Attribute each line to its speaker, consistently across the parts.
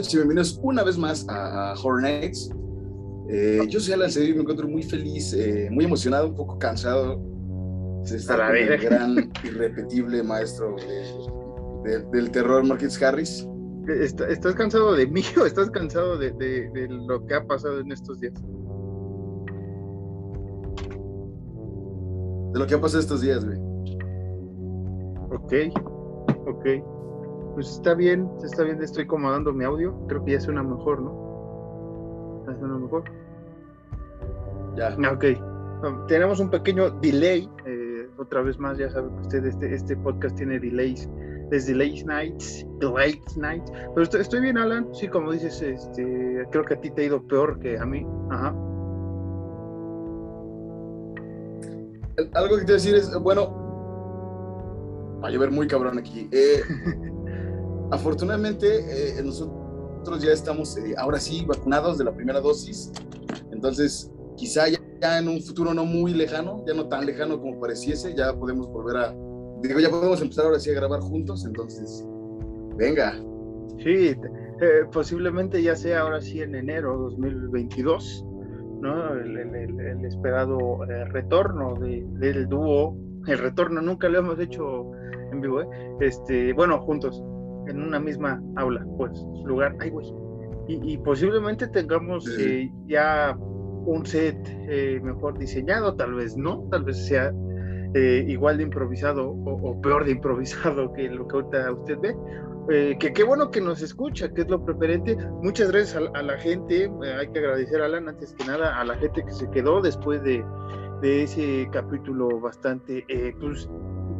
Speaker 1: noches y bienvenidos una vez más a, a Horror Nights. Eh, yo soy Alan Cedillo y me encuentro muy feliz, eh, muy emocionado, un poco cansado de estar con el gran, irrepetible maestro de- de- del terror, Marquis Harris.
Speaker 2: ¿Est- ¿Estás cansado de mí o estás cansado de, de- de lo que ha pasado en estos días?
Speaker 1: De lo que ha pasado estos días, güey.
Speaker 2: Ok, ok. Pues está bien, está bien, estoy acomodando mi audio. Creo que ya suena mejor, ¿no? ¿Ya suena mejor?
Speaker 1: Ya.
Speaker 2: Ah, Ok. Um, tenemos un pequeño delay. eh, otra vez más, ya saben que usted, este, este podcast tiene delays. Desde late nights, late nights. Pero estoy, estoy bien, Alan. Sí, como dices, este, creo que a ti te ha ido peor que a mí. Ajá.
Speaker 1: Algo que te decir es, bueno, va a llover muy cabrón aquí. Eh, afortunadamente, eh, nosotros ya estamos, eh, ahora sí, vacunados de la primera dosis. Entonces, quizá ya, ya en un futuro no muy lejano, ya no tan lejano como pareciese, ya podemos volver a, digo, ya podemos empezar ahora sí a grabar juntos. Entonces, venga.
Speaker 2: Sí, eh, posiblemente ya sea ahora sí en enero 2022, ¿no? El, el- el- esperado eh, retorno de- del dúo, el retorno nunca lo hemos hecho en vivo, ¿eh? Este, bueno, juntos, en una misma aula, pues, lugar, ay, güey. Y, y posiblemente tengamos
Speaker 1: Sí.
Speaker 2: eh, ya un set eh, mejor diseñado, tal vez no, tal vez sea eh, igual de improvisado o, o peor de improvisado que lo que ahorita usted ve. Eh, que qué bueno que nos escucha, que es lo preferente. Muchas gracias a, a la gente, eh, hay que agradecer a Alan antes que nada, a la gente que se quedó después de, de ese capítulo bastante, eh, pues,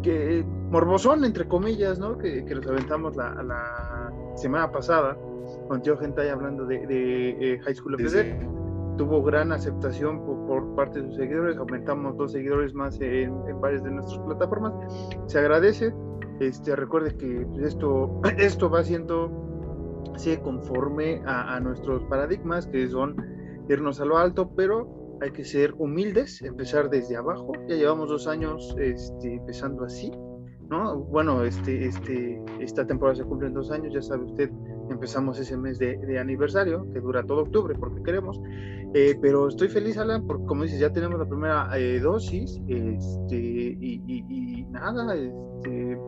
Speaker 2: que morbosón, entre comillas, ¿no? Que, que nos aventamos la, la semana pasada con Tío Gentay hablando de, de, eh, High School of the Dead tuvo gran aceptación por, por parte de sus seguidores, aumentamos dos seguidores más en, en varias de nuestras plataformas, se agradece, este, recuerde que pues, esto, esto va siendo, sí, conforme a, a nuestros paradigmas, que son irnos a lo alto, pero hay que ser humildes, empezar desde abajo, ya llevamos dos años este, empezando así, ¿no? Bueno, este, este, esta temporada se cumplen dos años, ya sabe usted, empezamos ese mes de, de aniversario, que dura todo octubre, porque queremos, eh, pero estoy feliz, Alan, porque como dices, ya tenemos la primera eh, dosis, este, y, y- y nada, este,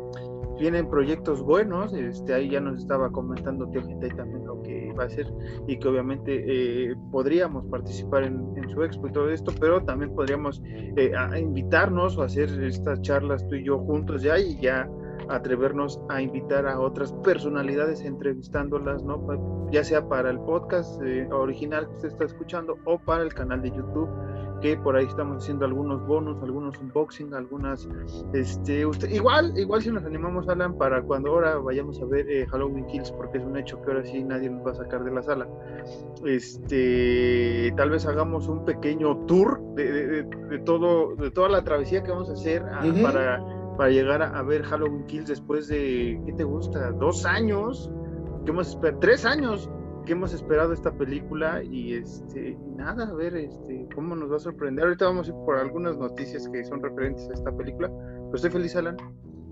Speaker 2: vienen proyectos buenos, este, ahí ya nos estaba comentando Tío Gentay también lo va a hacer, y que obviamente eh, podríamos participar en, en su expo y todo esto, pero también podríamos eh, invitarnos o hacer estas charlas tú y yo juntos ya, y ya atrevernos a invitar a otras personalidades entrevistándolas, ¿no? Ya sea para el podcast eh, original que usted está escuchando o para el canal de YouTube, que por ahí estamos haciendo algunos bonos, algunos unboxing, algunas, este, usted, igual, igual si nos animamos, Alan, para cuando ahora vayamos a ver eh, Halloween Kills, porque es un hecho que ahora sí nadie nos va a sacar de la sala. Este, tal vez hagamos un pequeño tour de, de- de- de todo, de toda la travesía que vamos a hacer ah, para para llegar a, a ver Halloween Kills después de, ¿qué te gusta? Dos años, que hemos esperado, tres años que hemos esperado esta película y este, nada, a ver este, cómo nos va a sorprender. Ahorita vamos a ir por algunas noticias que son referentes a esta película, pero estoy feliz, Alan.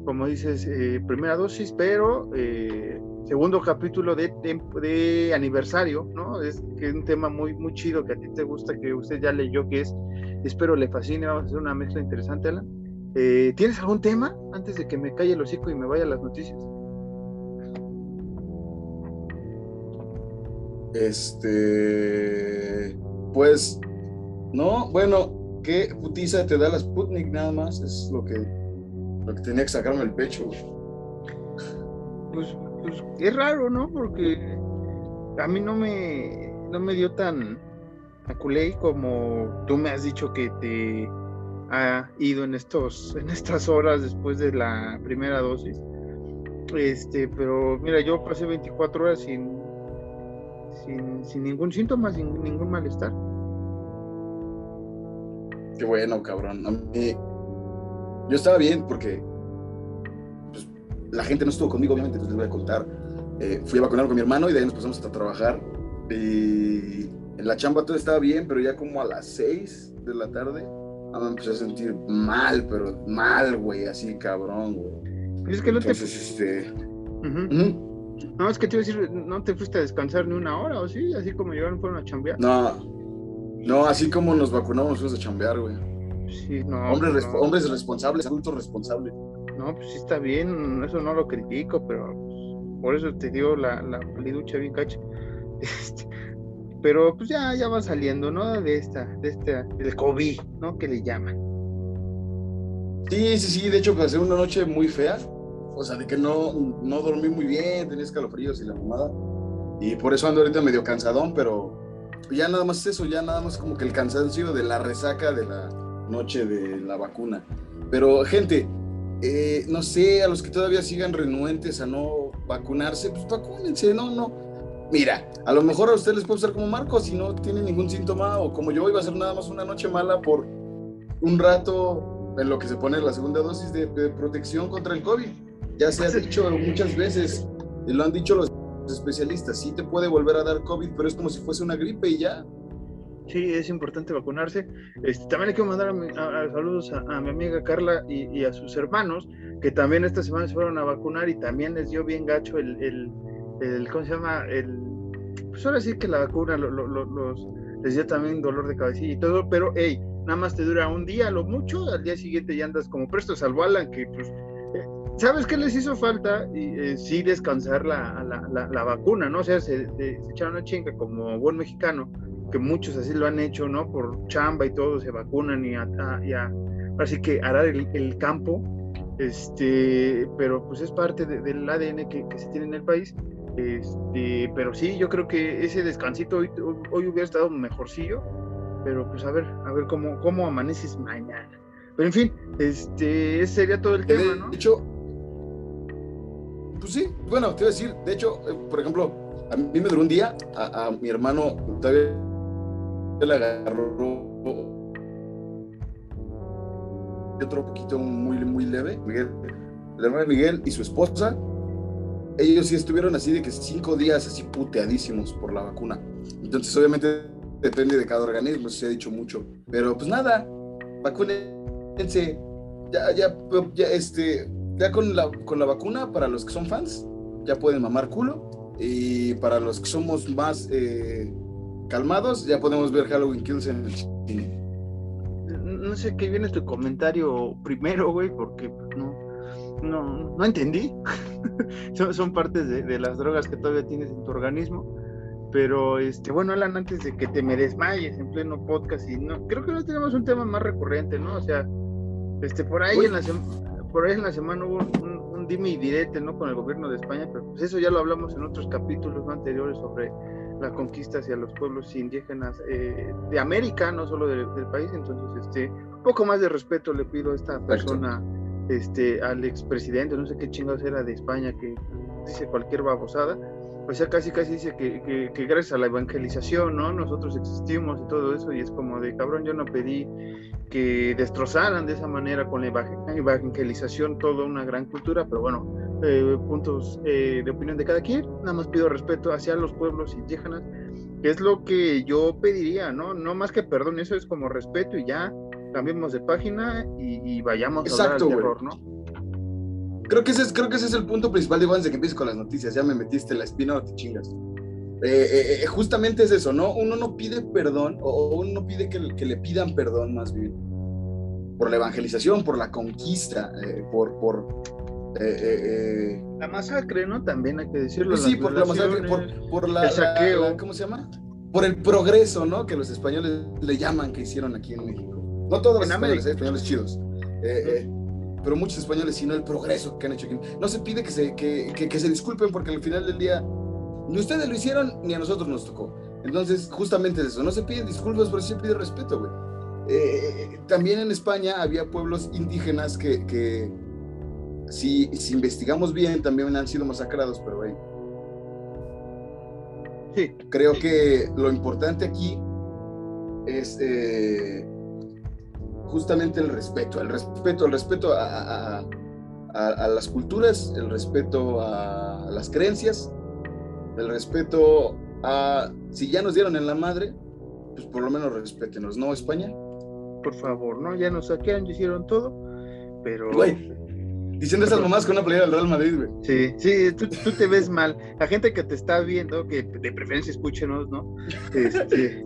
Speaker 2: Como dices, eh, primera dosis, pero eh, segundo capítulo de, de, de aniversario, ¿no? Es que es un tema muy, muy chido que a ti te gusta, que usted ya leyó, que es, espero le fascine, vamos a hacer una mezcla interesante, Alan. Eh, ¿Tienes algún tema antes de que me calle el hocico y me vaya a las noticias?
Speaker 1: Este. Pues. No, bueno, ¿qué putiza te da la Sputnik nada más? Es lo que, lo que tenía que sacarme el pecho.
Speaker 2: Pues, pues es raro, ¿no? Porque a mí no me, no me dio tan a culé como tú me has dicho que te ha ido en estos, en estas horas después de la primera dosis. Este, pero mira, yo pasé 24 horas sin, sin, sin ningún síntoma, sin ningún malestar.
Speaker 1: Qué bueno, cabrón. A mí. Yo estaba bien porque. pues, la gente no estuvo conmigo, obviamente, entonces les voy a contar. Eh, fui a vacunar con mi hermano y de ahí nos pasamos a trabajar. Y en la chamba todo estaba bien, pero ya como a las 6 de la tarde, ah, me empecé a sentir mal, pero mal, güey, así cabrón, güey.
Speaker 2: Es que no te...
Speaker 1: Entonces, este.
Speaker 2: Ujú.
Speaker 1: ujú.
Speaker 2: No, es que te iba a decir, no te fuiste a descansar ni una hora, ¿o sí? Así como llegaron, fueron a chambear.
Speaker 1: No, no, así como nos vacunamos, fuimos a chambear, güey.
Speaker 2: Sí, no.
Speaker 1: Hombres,
Speaker 2: pues
Speaker 1: resp-
Speaker 2: no.
Speaker 1: hombres responsables, adultos responsables.
Speaker 2: No, pues sí está bien, eso no lo critico, pero pues, por eso te dio la, la paliducha bien cacha. Este, pero pues ya, ya va saliendo, ¿no? De esta, de esta, del COVID, ¿no? Que le llaman.
Speaker 1: Sí, sí, sí, de hecho pasé una noche muy fea, o sea, de que no, no dormí muy bien, tenía escalofríos y la mamada, y por eso ando ahorita medio cansadón, pero ya nada más eso, ya nada más como que el cansancio de la resaca de la noche de la vacuna. Pero gente, eh, no sé, a los que todavía sigan renuentes a no vacunarse, pues vacúnense, no, no. Mira, a lo mejor a ustedes les puede pasar como Marcos si no tienen ningún síntoma o como yo iba a ser nada más una noche mala por un rato en lo que se pone la segunda dosis de, de protección contra el COVID. Ya se ha dicho muchas veces, lo han dicho los especialistas, sí te puede volver a dar COVID, pero es como si fuese una gripe y ya.
Speaker 2: Sí, es importante vacunarse. Este, también le quiero mandar saludos a, mi amiga Carla y, a sus hermanos, que también esta semana se fueron a vacunar y también les dio bien gacho el, el, ¿cómo se llama? El, pues ahora sí que la vacuna les dio también dolor de cabecilla y todo, pero hey, nada más te dura un día, lo mucho, al día siguiente ya andas como presto, salvo Alan, que pues, ¿sabes qué les hizo falta? Y, eh, sí descansar la, la, la, la vacuna, ¿no? O sea, se, se- se echaron una chinga como buen mexicano, que muchos así lo han hecho, ¿no? Por chamba y todo, se vacunan y a, a- y a- así que arar el, el campo, este, pero pues es parte de- del ADN que, que se tiene en el país. Este, pero sí, yo creo que ese descansito hoy, hoy hubiera estado mejorcillo, pero pues a ver, a ver cómo, cómo amaneces mañana. Pero en fin, este, ese sería todo el tema,
Speaker 1: de
Speaker 2: ¿no?
Speaker 1: hecho, pues sí, bueno, te iba a decir, de hecho, eh, por ejemplo, a mí me duró un día, a, mi hermano todavía le agarró otro poquito muy, muy leve, Miguel, el hermano Miguel y su esposa, ellos sí estuvieron así de que cinco días así puteadísimos por la vacuna. Entonces, obviamente, depende de cada organismo, se ha dicho mucho. Pero pues nada, vacúnense. Ya, ya, ya, este, ya con la, con la vacuna, para los que son fans, ya pueden mamar culo. Y para los que somos más eh, calmados, ya podemos ver Halloween Kills en el cine.
Speaker 2: No sé qué viene tu comentario primero, güey, porque pues, no, no, no entendí. son, son partes de, de las drogas que todavía tienes en tu organismo. Pero, este, bueno, Alan, antes de que te me desmayes en pleno podcast, y no, creo que no tenemos un tema más recurrente, ¿no? O sea, este, por ahí,
Speaker 1: Uy.
Speaker 2: en la, sem- por ahí en la semana hubo un, un- dime y direte, ¿no? Con el gobierno de España, pero pues eso ya lo hablamos en otros capítulos anteriores sobre la conquista hacia los pueblos indígenas eh, de América, no solo del, del país. Entonces, este, un poco más de respeto le pido a esta persona, este, al expresidente, no sé qué chingados era de España, que dice cualquier babosada. O sea, casi casi dice que, que, que gracias a la evangelización, ¿no? Nosotros existimos y todo eso, y es como de, cabrón, yo no pedí que destrozaran de esa manera con la eva- evangelización toda una gran cultura, pero bueno, eh, puntos eh, de opinión de cada quien, nada más pido respeto hacia los pueblos indígenas, que es lo que yo pediría, ¿no? No más que perdón, eso es como respeto y ya cambiemos de página y, y vayamos
Speaker 1: Exacto,
Speaker 2: a hablar del terror, ¿no?
Speaker 1: Creo que, ese es, creo que ese es el punto principal, digo, antes de que empieces con las noticias, ya me metiste la espina o te chingas. Eh, eh, eh, justamente es eso, ¿no? Uno no pide perdón, o, uno no pide que, le- que le pidan perdón más bien, por la evangelización, por la conquista, eh, por... por eh, eh, eh,
Speaker 2: La masacre, ¿no? También hay que decirlo.
Speaker 1: sí, por la masacre, por, por la,
Speaker 2: el saqueo.
Speaker 1: la- la- ¿Cómo se llama? Por el progreso, ¿no? Que los españoles le llaman que hicieron aquí en México. No todos los
Speaker 2: En
Speaker 1: españoles,
Speaker 2: América.
Speaker 1: hay españoles chidos. Eh, eh, pero muchos españoles, sino el progreso que han hecho aquí. No se pide que se, que, que- que se disculpen porque al final del día ni ustedes lo hicieron ni a nosotros nos tocó. Entonces, justamente es eso. No se piden disculpas, pero se pide respeto, güey. Eh, también en España había pueblos indígenas que, que si, si investigamos bien, también han sido masacrados, pero güey,
Speaker 2: Sí,
Speaker 1: creo que lo importante aquí es eh, justamente el respeto, el respeto, el respeto a, a- a- a- las culturas, el respeto a las creencias, el respeto a, si ya nos dieron en la madre, pues por lo menos respétenos, ¿no, España?
Speaker 2: por favor, ¿no? Ya nos saquearon, ya hicieron todo, pero...
Speaker 1: Güey, Diciendo esas mamás con una playera del Real Madrid, güey.
Speaker 2: Sí, sí, tú, tú, te ves mal. La gente que te está viendo, que de preferencia escúchenos, ¿no? Este,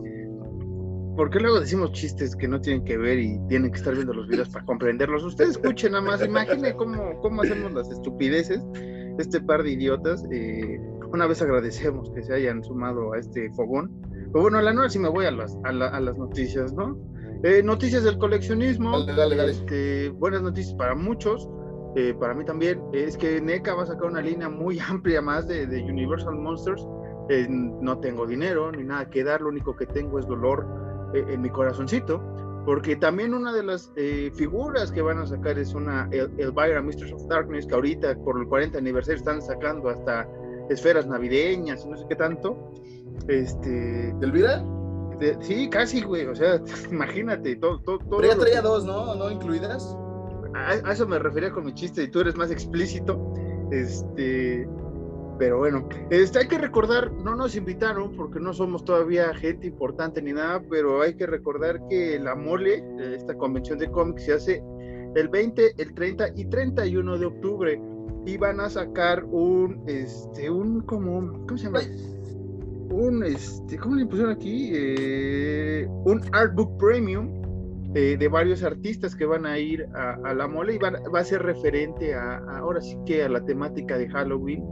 Speaker 2: porque luego decimos chistes que no tienen que ver y tienen que estar viendo los videos para comprenderlos. Ustedes escuchen nada más, imaginen cómo, cómo hacemos las estupideces, este par de idiotas. Eh, una vez agradecemos que se hayan sumado a este fogón. Pero bueno, a la noche sí me voy a las, a, las noticias, ¿no? Eh, noticias del coleccionismo.
Speaker 1: Dale, dale,
Speaker 2: este, buenas noticias para muchos. Eh, para mí también es que NECA va a sacar una línea muy amplia más de, de Universal Monsters. no tengo dinero ni nada que dar, lo único que tengo es dolor eh, en mi corazoncito, porque también una de las eh, figuras que van a sacar es una el, Elvira Mistress of Darkness, que ahorita por el 40 aniversario están sacando hasta esferas navideñas y no sé qué tanto. Este,
Speaker 1: ¿Elvira?
Speaker 2: sí, casi, güey, o sea, imagínate, todo, todo,
Speaker 1: Pero ya traía dos, ¿no? ¿No incluidas?
Speaker 2: A, a, eso me refería con mi chiste y tú eres más explícito. Este, pero bueno, este, hay que recordar, no nos invitaron porque no somos todavía gente importante ni nada, pero hay que recordar que la mole, esta convención de cómics, se hace el 20, el 30 y 31 de octubre y van a sacar un, este, un, como, ¿cómo se llama? Un, este, ¿cómo le pusieron aquí? Eh, un artbook premium eh, de varios artistas que van a ir a, la mole y va a ser referente a, ahora sí que a la temática de Halloween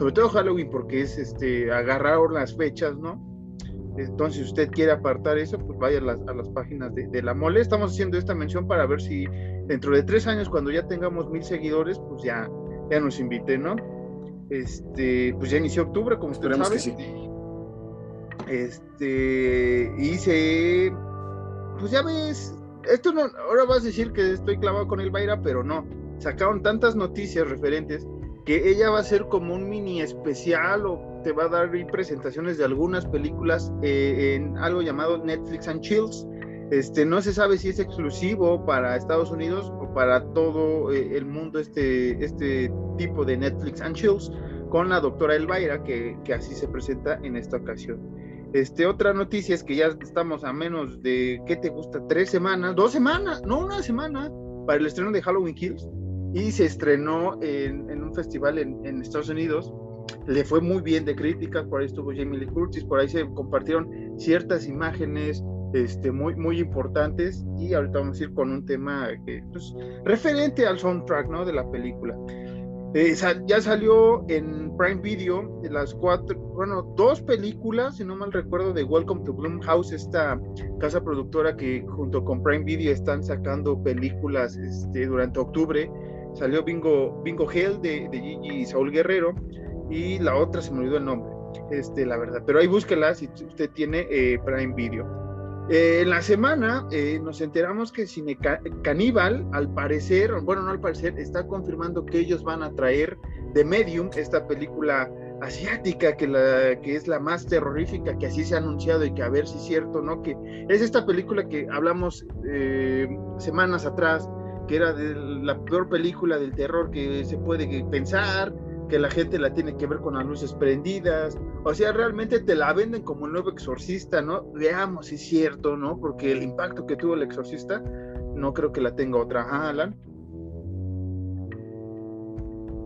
Speaker 2: sobre todo Halloween porque es este agarrar las fechas, ¿no? Entonces, si usted quiere apartar eso, pues vaya a las, a las páginas de, la mole. Estamos haciendo esta mención para ver si dentro de tres años, cuando ya tengamos mil seguidores, pues ya, ya nos inviten, ¿no? Este, pues ya inició octubre, como usted sabe.
Speaker 1: Que sí.
Speaker 2: Este, y pues ya ves, esto no, ahora vas a decir que estoy clavado con el Baira, pero no. Sacaron tantas noticias referentes que ella va a ser como un mini especial o te va a dar presentaciones de algunas películas eh, en algo llamado Netflix and Chills. Este, no se sabe si es exclusivo para Estados Unidos o para todo eh, el mundo este, este tipo de Netflix and Chills con la doctora Elvaira, que, que así se presenta en esta ocasión. Este, otra noticia es que ya estamos a menos de, ¿qué te gusta? Tres semanas, dos semanas, no una semana, para el estreno de Halloween Kills y se estrenó en, un festival en, Estados Unidos. Le fue muy bien de críticas, por ahí estuvo Jamie Lee Curtis, por ahí se compartieron ciertas imágenes este, muy, muy importantes y ahorita vamos a ir con un tema que, pues, referente al soundtrack ¿no? de la película. Eh, ya salió en Prime Video las cuatro, bueno, dos películas, si no mal recuerdo, de Welcome to House esta casa productora que junto con Prime Video están sacando películas este, durante octubre salió Bingo, Bingo Hell de, de Gigi Saúl Guerrero y la otra se me olvidó el nombre, este, la verdad, pero ahí búsquela si usted tiene eh, Prime Video. Eh, en la semana eh, nos enteramos que Cine Caníbal, al parecer, bueno, no al parecer, está confirmando que ellos van a traer The Medium, esta película asiática que, la, que es la más terrorífica, que así se ha anunciado y que a ver si es cierto, ¿no? Que es esta película que hablamos semanas atrás, que era de la peor película del terror que se puede pensar, que la gente la tiene que ver con las luces prendidas, o sea, realmente te la venden como el nuevo exorcista, ¿no? Veamos si es cierto, ¿no? Porque el impacto que tuvo el exorcista, no creo que la tenga otra. Ah, Alan.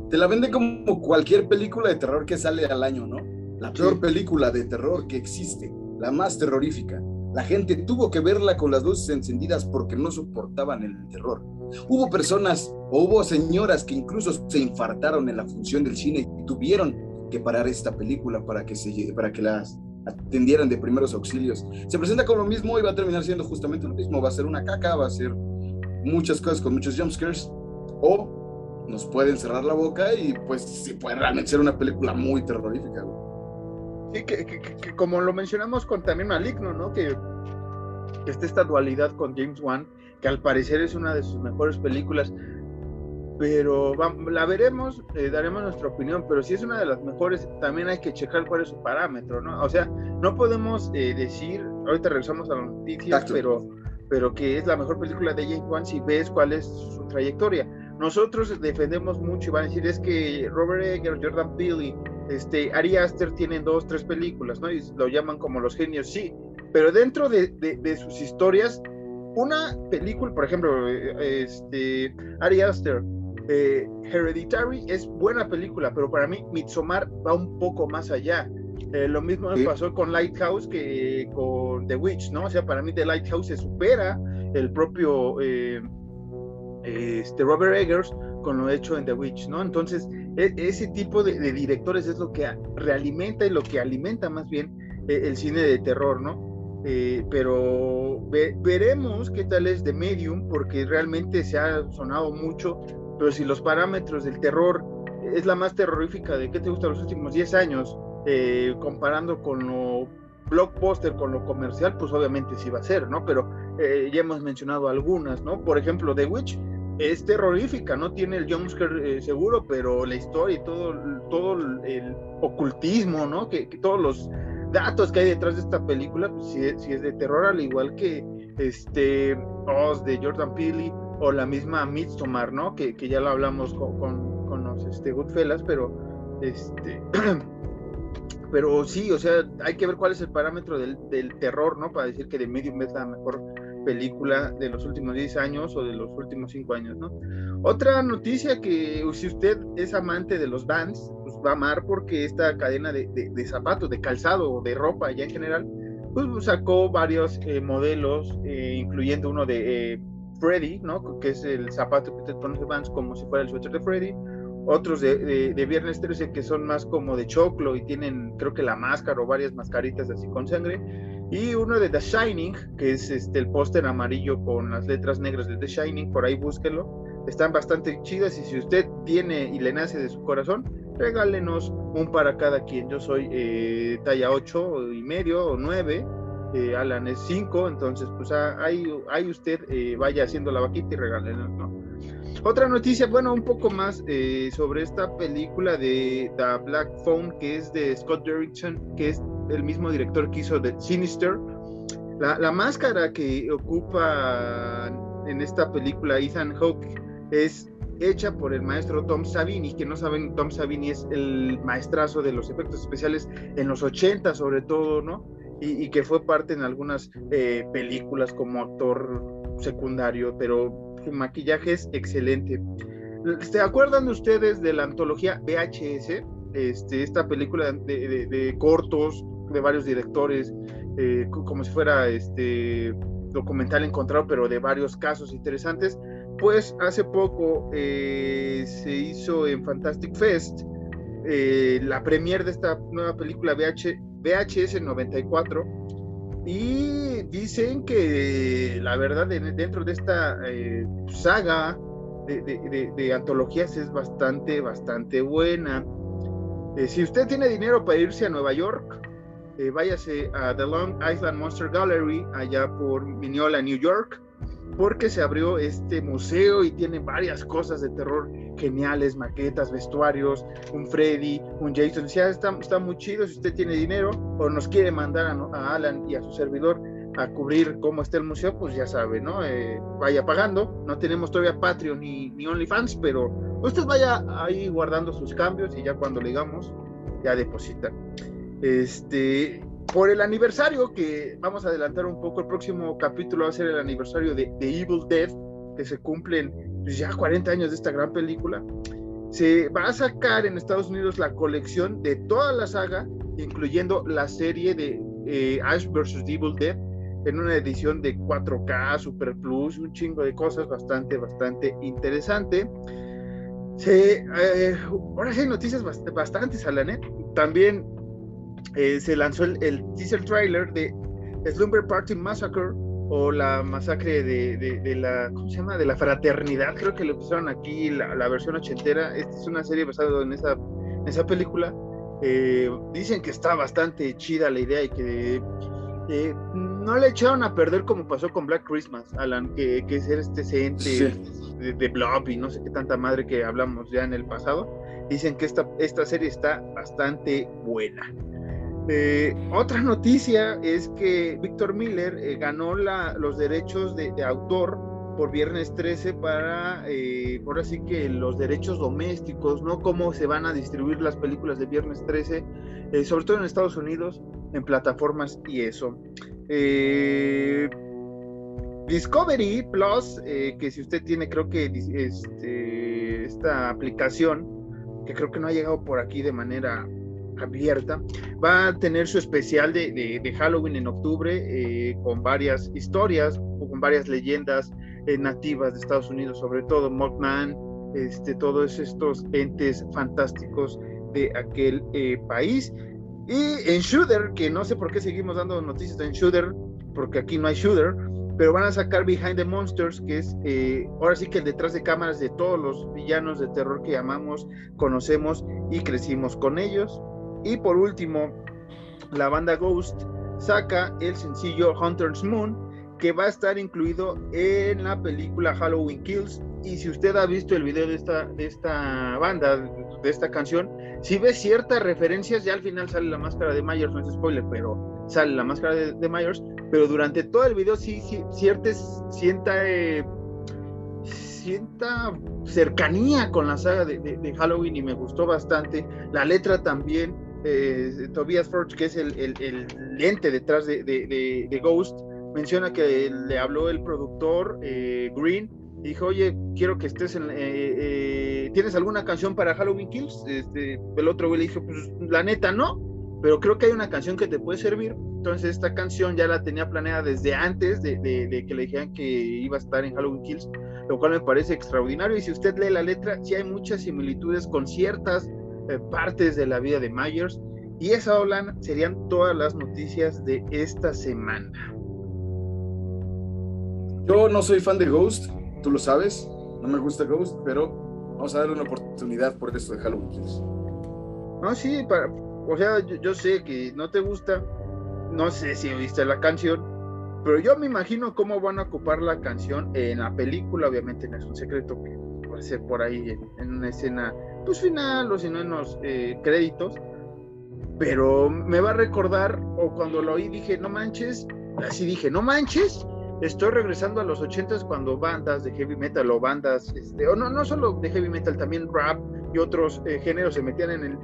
Speaker 1: Te la venden como cualquier película de terror que sale al año, ¿no? La peor película de terror que existe, la más terrorífica. La gente tuvo que verla con las luces encendidas porque no soportaban el terror. Hubo personas o hubo señoras que incluso se infartaron en la función del cine y tuvieron que parar esta película para que, se, para que las atendieran de primeros auxilios. Se presenta con lo mismo y va a terminar siendo justamente lo mismo. Va a ser una caca, va a ser muchas cosas con muchos jumpscares o nos pueden cerrar la boca y pues sí puede realmente ser una película muy terrorífica.
Speaker 2: Sí, que, como lo mencionamos con también Maligno, ¿no? Que, que está esta dualidad con James Wan que al parecer es una de sus mejores películas, pero la veremos, eh, daremos nuestra opinión, pero si es una de las mejores, también hay que checar cuál es su parámetro, ¿no? O sea, no podemos eh, decir, ahorita regresamos a las noticias, pero, pero que es la mejor película de James Wan si ves cuál es su trayectoria. Nosotros defendemos mucho y van a decir, es que Robert Egger, Jordan Peele este, Ari Aster tienen dos, tres películas, ¿no? Y lo llaman como los genios, sí, pero dentro de, de sus historias una película, por ejemplo, este, Ari Aster, Eh, Hereditary es buena película, pero para mí Midsommar va un poco más allá. Eh, lo mismo me pasó con Lighthouse que con The Witch, ¿no? O sea, para mí The Lighthouse se supera el propio eh, este Robert Eggers con lo hecho en The Witch, ¿no? Entonces, e, ese tipo de, directores es lo que realimenta y lo que alimenta más bien el cine de terror, ¿no? Pero veremos qué tal es de Medium, porque realmente se ha sonado mucho pero si los parámetros del terror es la más terrorífica de qué te gusta los últimos 10 años, eh, comparando con lo blockbuster, con lo comercial, pues obviamente sí va a ser, ¿no? Pero eh, ya hemos mencionado algunas, ¿no? Por ejemplo, The Witch es terrorífica, no tiene el jumpscare eh, seguro, pero la historia y todo, todo el ocultismo, ¿no? Que, todos los datos que hay detrás de esta película, pues sí, es de terror, al igual que este Oz de Jordan Peele o la misma Midsommar, ¿no? Que, que ya lo hablamos con, con, los este, Goodfellas, pero este pero sí, o sea, hay que ver cuál es el parámetro del, del, terror, ¿no? Para decir que The Medium es la mejor película de los últimos 10 años o de los últimos 5 años, ¿no? Otra noticia que si usted es amante de los pues va a amar porque esta cadena de, de, zapatos, de calzado, de ropa ya en general, pues sacó varios eh, modelos, eh, incluyendo uno de eh, Freddy, ¿no? Que es el zapato que te pones de Vans como si fuera el suéter de Freddy. Otros de, de, Viernes 13 que son más como de choclo y tienen, creo que la máscara o varias mascaritas así con sangre. Y uno de The Shining, que es este, el póster amarillo con las letras negras de The Shining, por ahí búsquelo. Están bastante chidas y si usted tiene y le nace de su corazón, regálenos un para cada quien. Yo soy eh, talla 8 y medio o 9 eh, Alan es 5, entonces pues ah, ahí, ahí usted eh, vaya haciendo la vaquita y regálenos, ¿no? Otra noticia, bueno, un poco más eh, sobre esta película de The Black Phone, que es de Scott Derrickson, que es el mismo director que hizo The Sinister. La, la máscara que ocupa en esta película Ethan Hawke es hecha por el maestro Tom Savini, que no saben, Tom Savini es el maestrazo de los efectos especiales en los 80 sobre todo, ¿no? y, que fue parte en algunas eh, películas como actor secundario, pero su maquillaje es excelente. ¿Se acuerdan ustedes de la antología VHS? Este, esta película de, cortos de varios directores, eh, como si fuera este documental encontrado, pero de varios casos interesantes. Pues hace poco eh, se hizo en Fantastic Fest la premiere de esta nueva película VHS VHS 94 y dicen que la verdad dentro de esta eh, saga de, antologías es bastante, bastante buena. Eh, si usted tiene dinero para irse a Nueva York, eh, váyase a The Long Island Monster Gallery, allá por Mineola, New York porque se abrió este museo y tiene varias cosas de terror geniales, maquetas, vestuarios, un Freddy, un Jason. Está, está muy chido, si usted tiene dinero o nos quiere mandar a, Alan y a su servidor a cubrir cómo está el museo, pues ya sabe, ¿no? Eh, vaya pagando. No tenemos todavía Patreon ni, ni OnlyFans, pero usted vaya ahí guardando sus cambios y ya cuando le digamos, ya deposita. Este, por el aniversario, que vamos a adelantar un poco, el próximo capítulo va a ser el aniversario de, Evil Dead, que se cumplen pues, ya 40 años de esta gran película. Se va a sacar en Estados Unidos la colección de toda la saga, incluyendo la serie de eh, Ash vs. Evil Dead, en una edición de 4K, Super Plus, un chingo de cosas bastante, bastante interesante. Se, eh, ahora sí hay noticias bastantes, Alanet. También eh, se lanzó el, teaser trailer de Slumber Party Massacre o la masacre de, la, ¿cómo se llama? De la fraternidad, creo que le pusieron aquí la, versión ochentera. Esta es una serie basada en esa, esa película. Eh, dicen que está bastante chida la idea y que eh, no le echaron a perder como pasó con Black Christmas, Alan, que, que es este ente de, de, Blob y no sé qué tanta madre que hablamos ya en el pasado. Dicen que esta, esta serie está bastante buena. Eh, otra noticia es que Víctor Miller eh, ganó los derechos de, autor por Viernes 13 para, eh, ahora sí que los derechos domésticos, ¿no? Cómo se van a distribuir las películas de Viernes 13, eh, sobre todo en Estados Unidos, en plataformas y eso. Discovery Plus, que si usted tiene, creo que este, esta aplicación, que creo que no ha llegado por aquí de manera abierta, va a tener su especial de, Halloween en octubre eh, con varias historias, con varias leyendas eh, nativas de Estados Unidos, sobre todo Mothman, este, todos estos entes fantásticos de aquel eh, país. Y en Shooter, que no sé por qué seguimos dando noticias en Shooter, porque aquí no hay Shooter, pero van a sacar Behind the Monsters, que es eh, ahora sí que el detrás de cámaras de todos los villanos de terror que amamos, conocemos y crecimos con ellos. Y por último, la banda Ghost saca el sencillo Hunter's Moon, que va a estar incluido en la película Halloween Kills. Y si usted ha visto el video de esta, de esta banda, de esta canción, si ve ciertas referencias, ya al final sale la máscara de Myers, no es spoiler, pero sale la máscara de Myers, pero durante todo el video sí, cierta, sienta, eh, sienta cercanía con la saga de, Halloween y me gustó bastante. La letra también, eh, Tobias Forge, que es el, el, lente detrás de, Ghost, menciona que le habló el productor eh, Green dijo, oye, quiero que estés en... ¿Tienes alguna canción para Halloween Kills? Este, el otro güey le dijo, pues la neta no, pero creo que hay una canción que te puede servir. Entonces esta canción ya la tenía planeada desde antes de, que le dijeran que iba a estar en Halloween Kills, lo cual me parece extraordinario. Y si usted lee la letra, sí hay muchas similitudes con ciertas eh, partes de la vida de Myers. Y esa, Olan, serían todas las noticias de esta semana.
Speaker 1: Yo no soy fan de Ghost, tú lo sabes, no me gusta Ghost, pero vamos a darle una oportunidad por esto de Halloween.
Speaker 2: No, sí, para, o sea, yo, sé que no te gusta, no sé si viste la canción, pero yo me imagino cómo van a ocupar la canción en la película, obviamente no es un secreto que va a ser por ahí en, una escena pues final o si no en los eh, créditos, pero me va a recordar, o cuando lo oí dije, no manches, así dije, no manches, estoy regresando a los ochentas cuando bandas de heavy metal o bandas, este, o no, no solo de heavy metal, también rap y otros eh, géneros se metían en el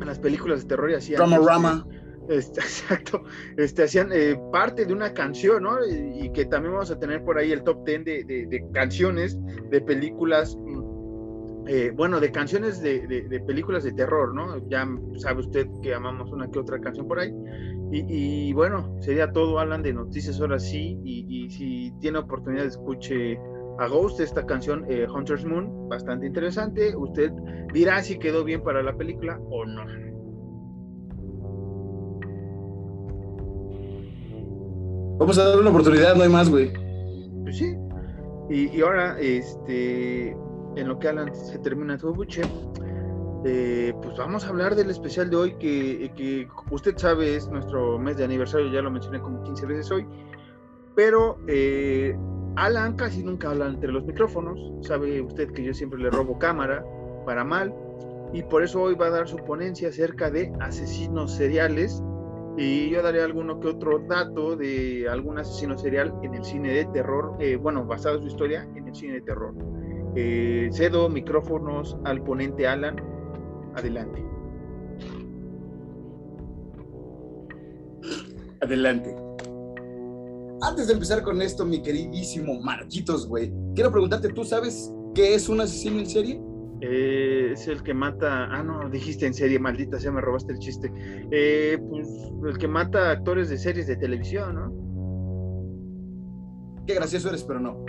Speaker 2: en las películas de terror y hacían...
Speaker 1: Rama
Speaker 2: este, exacto, este, hacían eh, parte de una canción, ¿no? Y, que también vamos a tener por ahí el top 10 de, canciones de películas, mm, eh, bueno, de canciones de, películas de terror, ¿no? Ya sabe usted que amamos una que otra canción por ahí. Y, bueno, sería todo, Alan, de noticias ahora sí. Y, y si tiene oportunidad, escuche a Ghost esta canción eh, Hunter's Moon, bastante interesante. Usted dirá si quedó bien para la película o no.
Speaker 1: Vamos a dar una oportunidad, no hay más, güey.
Speaker 2: Pues sí. Y, ahora, este, en lo que Alan se termina su buche, eh, pues vamos a hablar del especial de hoy que, que, usted sabe es nuestro mes de aniversario, ya lo mencioné como 15 veces hoy, pero eh, Alan casi nunca habla entre los micrófonos, sabe usted que yo siempre le robo cámara para mal y por eso hoy va a dar su ponencia acerca de asesinos seriales y yo daré alguno que otro dato de algún asesino serial en el cine de terror, eh, bueno, basado en su historia en el cine de terror. Eh, cedo micrófonos al ponente Alan, adelante.
Speaker 1: Adelante. Antes de empezar con esto, mi queridísimo Marquitos, güey, quiero preguntarte, ¿tú sabes qué es un asesino en serie?
Speaker 2: Eh, es el que mata. Ah, no, dijiste en serie, maldita sea, me robaste el chiste. Eh, pues el que mata actores de series de televisión, ¿no?
Speaker 1: Qué gracioso eres, pero no.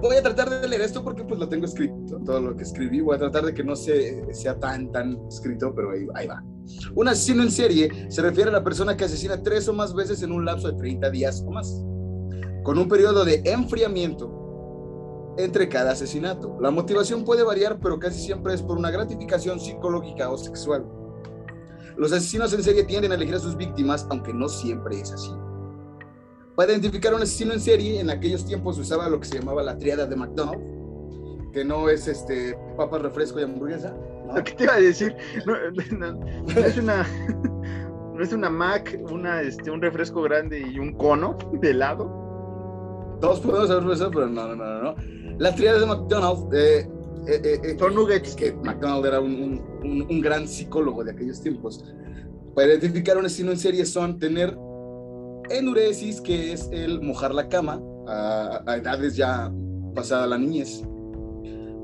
Speaker 1: Voy a tratar de leer esto porque pues lo tengo escrito, todo lo que escribí. Voy a tratar de que no sea tan, tan escrito, pero ahí, ahí va. Un asesino en serie se refiere a la persona que asesina tres o más veces en un lapso de 30 días o más, con un periodo de enfriamiento entre cada asesinato. La motivación puede variar, pero casi siempre es por una gratificación psicológica o sexual. Los asesinos en serie tienden a elegir a sus víctimas, aunque no siempre es así. Para identificar a un asesino en serie, en aquellos tiempos se usaba lo que se llamaba la triada de McDonald's, que no es este papas, refresco y hamburguesa,
Speaker 2: ¿Qué te iba a decir? No, es una. No es una Mac, una, este, un refresco grande y un cono de helado.
Speaker 1: Todos podemos haber eso, pero no, no, no, no. Las triadas de McDonald's eh, eh, eh, eh,
Speaker 2: son nuggets.
Speaker 1: Que McDonald's era un, un, un, gran psicólogo de aquellos tiempos. Para identificar un asesino en serie son tener enuresis, que es el mojar la cama a, a edades ya pasada la niñez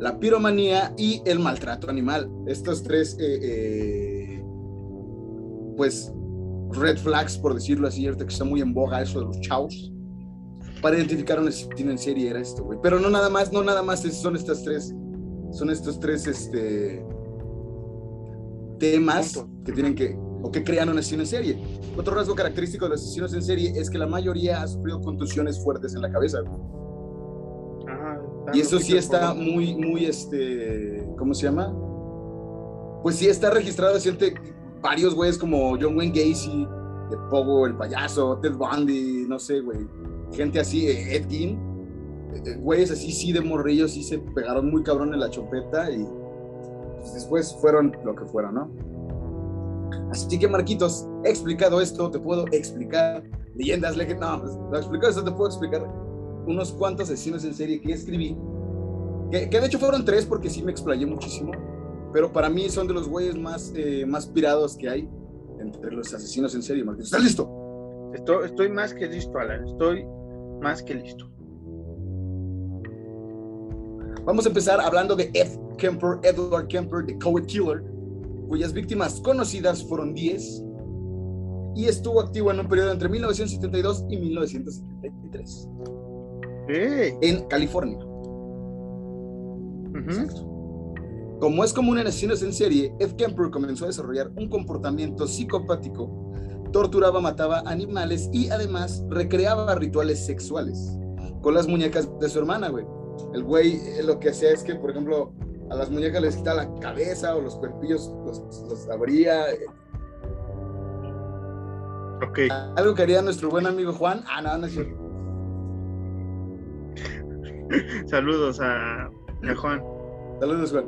Speaker 1: la piromanía y el maltrato animal. Estos tres, eh, eh, pues, red flags, por decirlo así, ahorita que está muy en boga eso de los chavos, para identificar un asesino en serie era esto, güey. Pero no nada más, no nada más son estas tres, son estos tres, este, temas que tienen que, o que crean un asesino en serie. Otro rasgo característico de los asesinos en serie es que la mayoría ha sufrido contusiones fuertes en la cabeza, y eso sí está muy, muy, este, ¿cómo se llama? Pues sí está registrado, siente varios güeyes como John Wayne Gacy, de Pogo, el payaso, Ted Bundy, no sé, güey. Gente así, eh, Ed Gein, eh, güeyes así, sí, de morrillos, sí se pegaron muy cabrón en la chompeta y pues, después fueron lo que fueron, ¿no? Así que, Marquitos, he explicado esto, te puedo explicar leyendas, leyendas, no, pues, lo he explicado esto, te puedo explicar unos cuantos asesinos en serie que escribí, que, de hecho fueron tres porque sí me explayé muchísimo, pero para mí son de los güeyes más, eh, más pirados que hay entre los asesinos en serie. Marquitos, ¿estás listo?
Speaker 2: Estoy, estoy más que listo, Alan, estoy más que listo.
Speaker 1: Vamos a empezar hablando de Ed Kemper, Edward Kemper, The Coward Killer, cuyas víctimas conocidas fueron 10 y estuvo activo en un periodo entre 1972 y 1973 en California. Como es común en asesinos en serie, Ed Kemper comenzó a desarrollar un comportamiento psicopático, torturaba, mataba animales y además recreaba rituales sexuales con las muñecas de su hermana, güey. El güey eh, lo que hacía es que, por ejemplo, a las muñecas les quitaba la cabeza o los cuerpillos los, abría.
Speaker 2: Ok.
Speaker 1: Algo que haría nuestro buen amigo Juan. Ah, no, no es cierto.
Speaker 2: Saludos a, Juan.
Speaker 1: Saludos, Juan.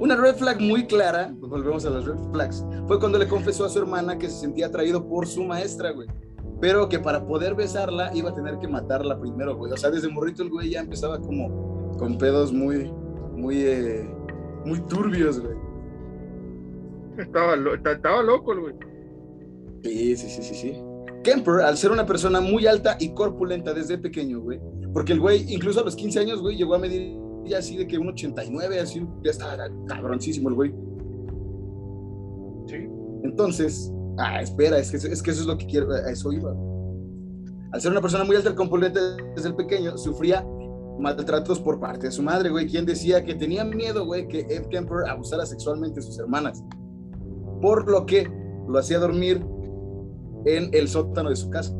Speaker 1: Una red flag muy clara, volvemos a las red flags, fue cuando le confesó a su hermana que se sentía atraído por su maestra, güey. Pero que para poder besarla iba a tener que matarla primero, güey. O sea, desde morrito el güey ya empezaba como con pedos muy, muy, eh, muy turbios, güey.
Speaker 2: Estaba, estaba loco, güey.
Speaker 1: Sí, sí, sí, sí, sí. Kemper, al ser una persona muy alta y corpulenta desde pequeño, güey, porque el güey, incluso a los 15 años, güey, llegó a medir ya así de que un 89, así, ya estaba cabroncísimo el güey.
Speaker 2: Sí.
Speaker 1: Entonces, ah, espera, es que, es que eso es lo que quiero, a eso iba. Al ser una persona muy alta y corpulenta desde el pequeño, sufría maltratos por parte de su madre, güey, quien decía que tenía miedo, güey, que Ed Kemper abusara sexualmente de sus hermanas. Por lo que lo hacía dormir en el sótano de su casa,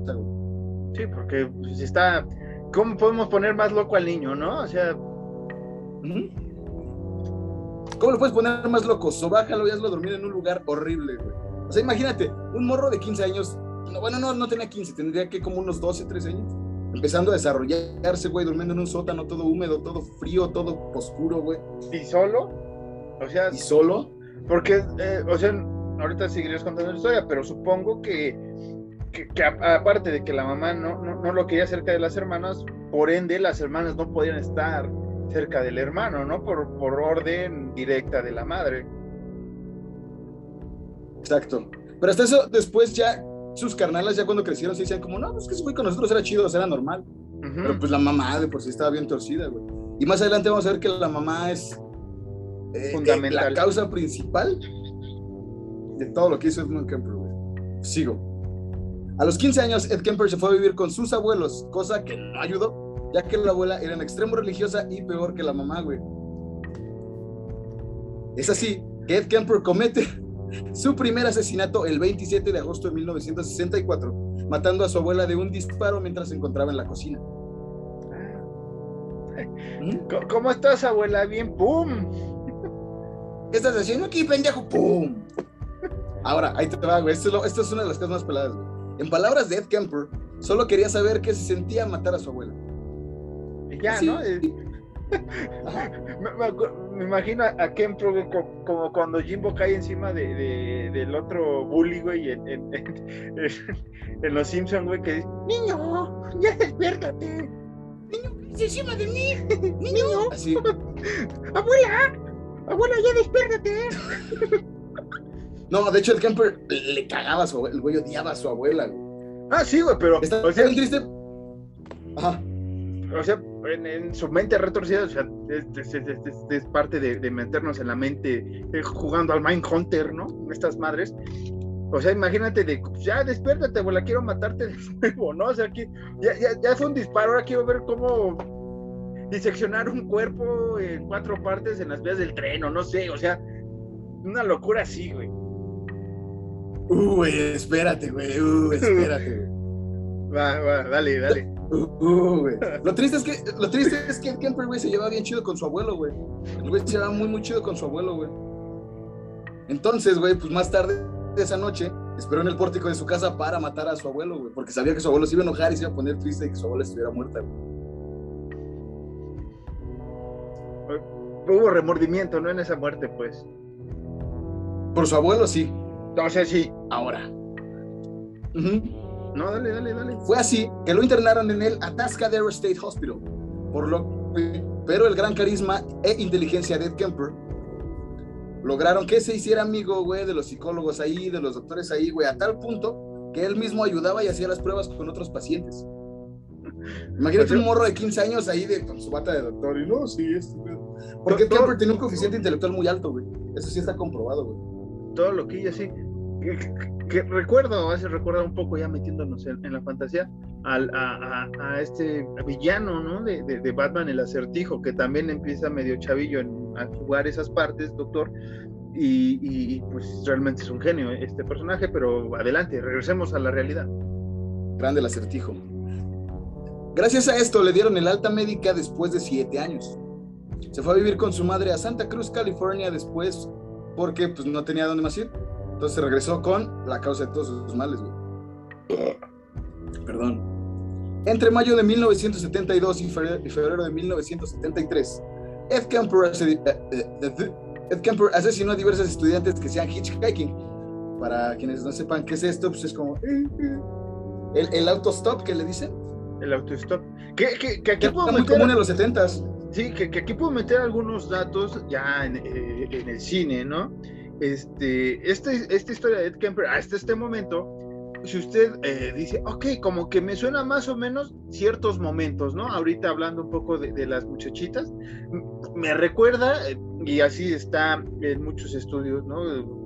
Speaker 2: Sí, porque si pues, está. ¿Cómo podemos poner más loco al niño, no? O sea.
Speaker 1: ¿Cómo lo puedes poner más loco? Sobájalo y hazlo dormir en un lugar horrible, güey. O sea, imagínate, un morro de 15 años. bueno, no, no tenía 15, tendría que como unos 12, 13 años. Empezando a desarrollarse, güey, durmiendo en un sótano todo húmedo, todo frío, todo oscuro, güey.
Speaker 2: ¿Y solo? O sea.
Speaker 1: ¿Y solo?
Speaker 2: Porque, eh, o sea, ahorita seguirás contando la historia, pero supongo que, que, aparte de que la mamá no, no, lo quería cerca de las hermanas, por ende las hermanas no podían estar cerca del hermano, ¿no? Por, por orden directa de la madre.
Speaker 1: Exacto. Pero hasta eso, después ya sus carnalas, ya cuando crecieron, se decían como, no, pues que ese güey con nosotros era chido, era normal. Pero pues la mamá de por sí estaba bien torcida, güey. Y más adelante vamos a ver que la mamá es eh, Fundamental. la causa principal de todo lo que hizo Edmund Kemper, Sigo. A los 15 años, Ed Kemper se fue a vivir con sus abuelos, cosa que no ayudó, ya que la abuela era en extremo religiosa y peor que la mamá, güey. Es así que Ed Kemper comete su primer asesinato el 27 de agosto de 1964, matando a su abuela de un disparo mientras se encontraba en la cocina.
Speaker 2: ¿Cómo estás, abuela? Bien, ¡pum!
Speaker 1: ¿Qué estás haciendo aquí, pendejo? ¡Pum! Ahora, ahí te va, güey. Esto, es una de las cosas más peladas, güey. En palabras de Ed Kemper, solo quería saber qué se sentía matar a su abuela.
Speaker 2: Ya, ¿no? me, imagino a Kemper como, cuando Jimbo cae encima de, del otro bully, güey, en, en, Los Simpsons, güey, que dice, niño, ya despiértate. Niño, ¿qué encima de mí? Niño. Así. abuela, abuela, ya despiértate.
Speaker 1: No, de hecho, el camper le cagaba a su abuela, el güey odiaba a su abuela,
Speaker 2: Ah, sí, güey, pero.
Speaker 1: Está o sea, triste.
Speaker 2: Ajá. O sea, en, su mente retorcida, o sea, es, parte de, meternos en la mente eh, jugando al Mindhunter, ¿no? Estas madres. O sea, imagínate de, ya despiértate, la quiero matarte de nuevo, ¿no? O sea, aquí ya, ya, ya fue un disparo, ahora quiero ver cómo diseccionar un cuerpo en cuatro partes en las vías del tren, o no sé, o sea, una locura así, güey.
Speaker 1: Uh, espérate, güey, uh, espérate.
Speaker 2: va, va, dale, dale.
Speaker 1: Uh, uh, güey. Lo triste es que, lo triste es que Kemper, güey, se lleva bien chido con su abuelo, güey. El güey se lleva muy, muy chido con su abuelo, güey. Entonces, güey, pues más tarde de esa noche, esperó en el pórtico de su casa para matar a su abuelo, güey, porque sabía que su abuelo se iba a enojar y se iba a poner triste y que su abuela estuviera muerta, güey.
Speaker 2: Hubo remordimiento, ¿no? En esa muerte, pues.
Speaker 1: Por su abuelo, sí.
Speaker 2: Entonces, sí.
Speaker 1: Ahora.
Speaker 2: No, dale, dale, dale.
Speaker 1: Fue así que lo internaron en el Atascadero State Hospital. Por lo, pero el gran carisma e inteligencia de Ed Kemper lograron que se hiciera amigo, güey, de los psicólogos ahí, de los doctores ahí, güey, a tal punto que él mismo ayudaba y hacía las pruebas con otros pacientes. Imagínate un morro de 15 años ahí de, con su bata de doctor y no, sí, esto, Porque Kemper tiene un coeficiente intelectual muy alto, güey. Eso sí está comprobado, güey.
Speaker 2: Todo lo que ella sí. Que, recuerdo, hace recuerda un poco ya metiéndonos en, la fantasía, al, a, este villano, ¿no? De, de, Batman, el acertijo, que también empieza medio chavillo a jugar esas partes, doctor. Y, y, pues realmente es un genio este personaje, pero adelante, regresemos a la realidad.
Speaker 1: Grande el acertijo. Gracias a esto le dieron el alta médica después de siete años. Se fue a vivir con su madre a Santa Cruz, California después porque pues no tenía dónde más ir. Entonces regresó con la causa de todos sus males, Perdón. Entre mayo de 1972 y febrero de 1973, Ed Kemper, eh, eh, Ed Kemper asesinó a diversos estudiantes que sean hitchhiking. Para quienes no sepan qué es esto, pues es como eh, el, el autostop que le dicen
Speaker 2: el autostop. Que, que, que aquí
Speaker 1: puedo muy común en los 70
Speaker 2: Sí, que, aquí puedo meter algunos datos ya en, eh, en el cine, ¿no? Este, este, esta historia de Ed Kemper, hasta este momento, si usted eh, dice, ok, como que me suena más o menos ciertos momentos, ¿no? Ahorita hablando un poco de, de las muchachitas, me recuerda, eh, y así está en muchos estudios, ¿no?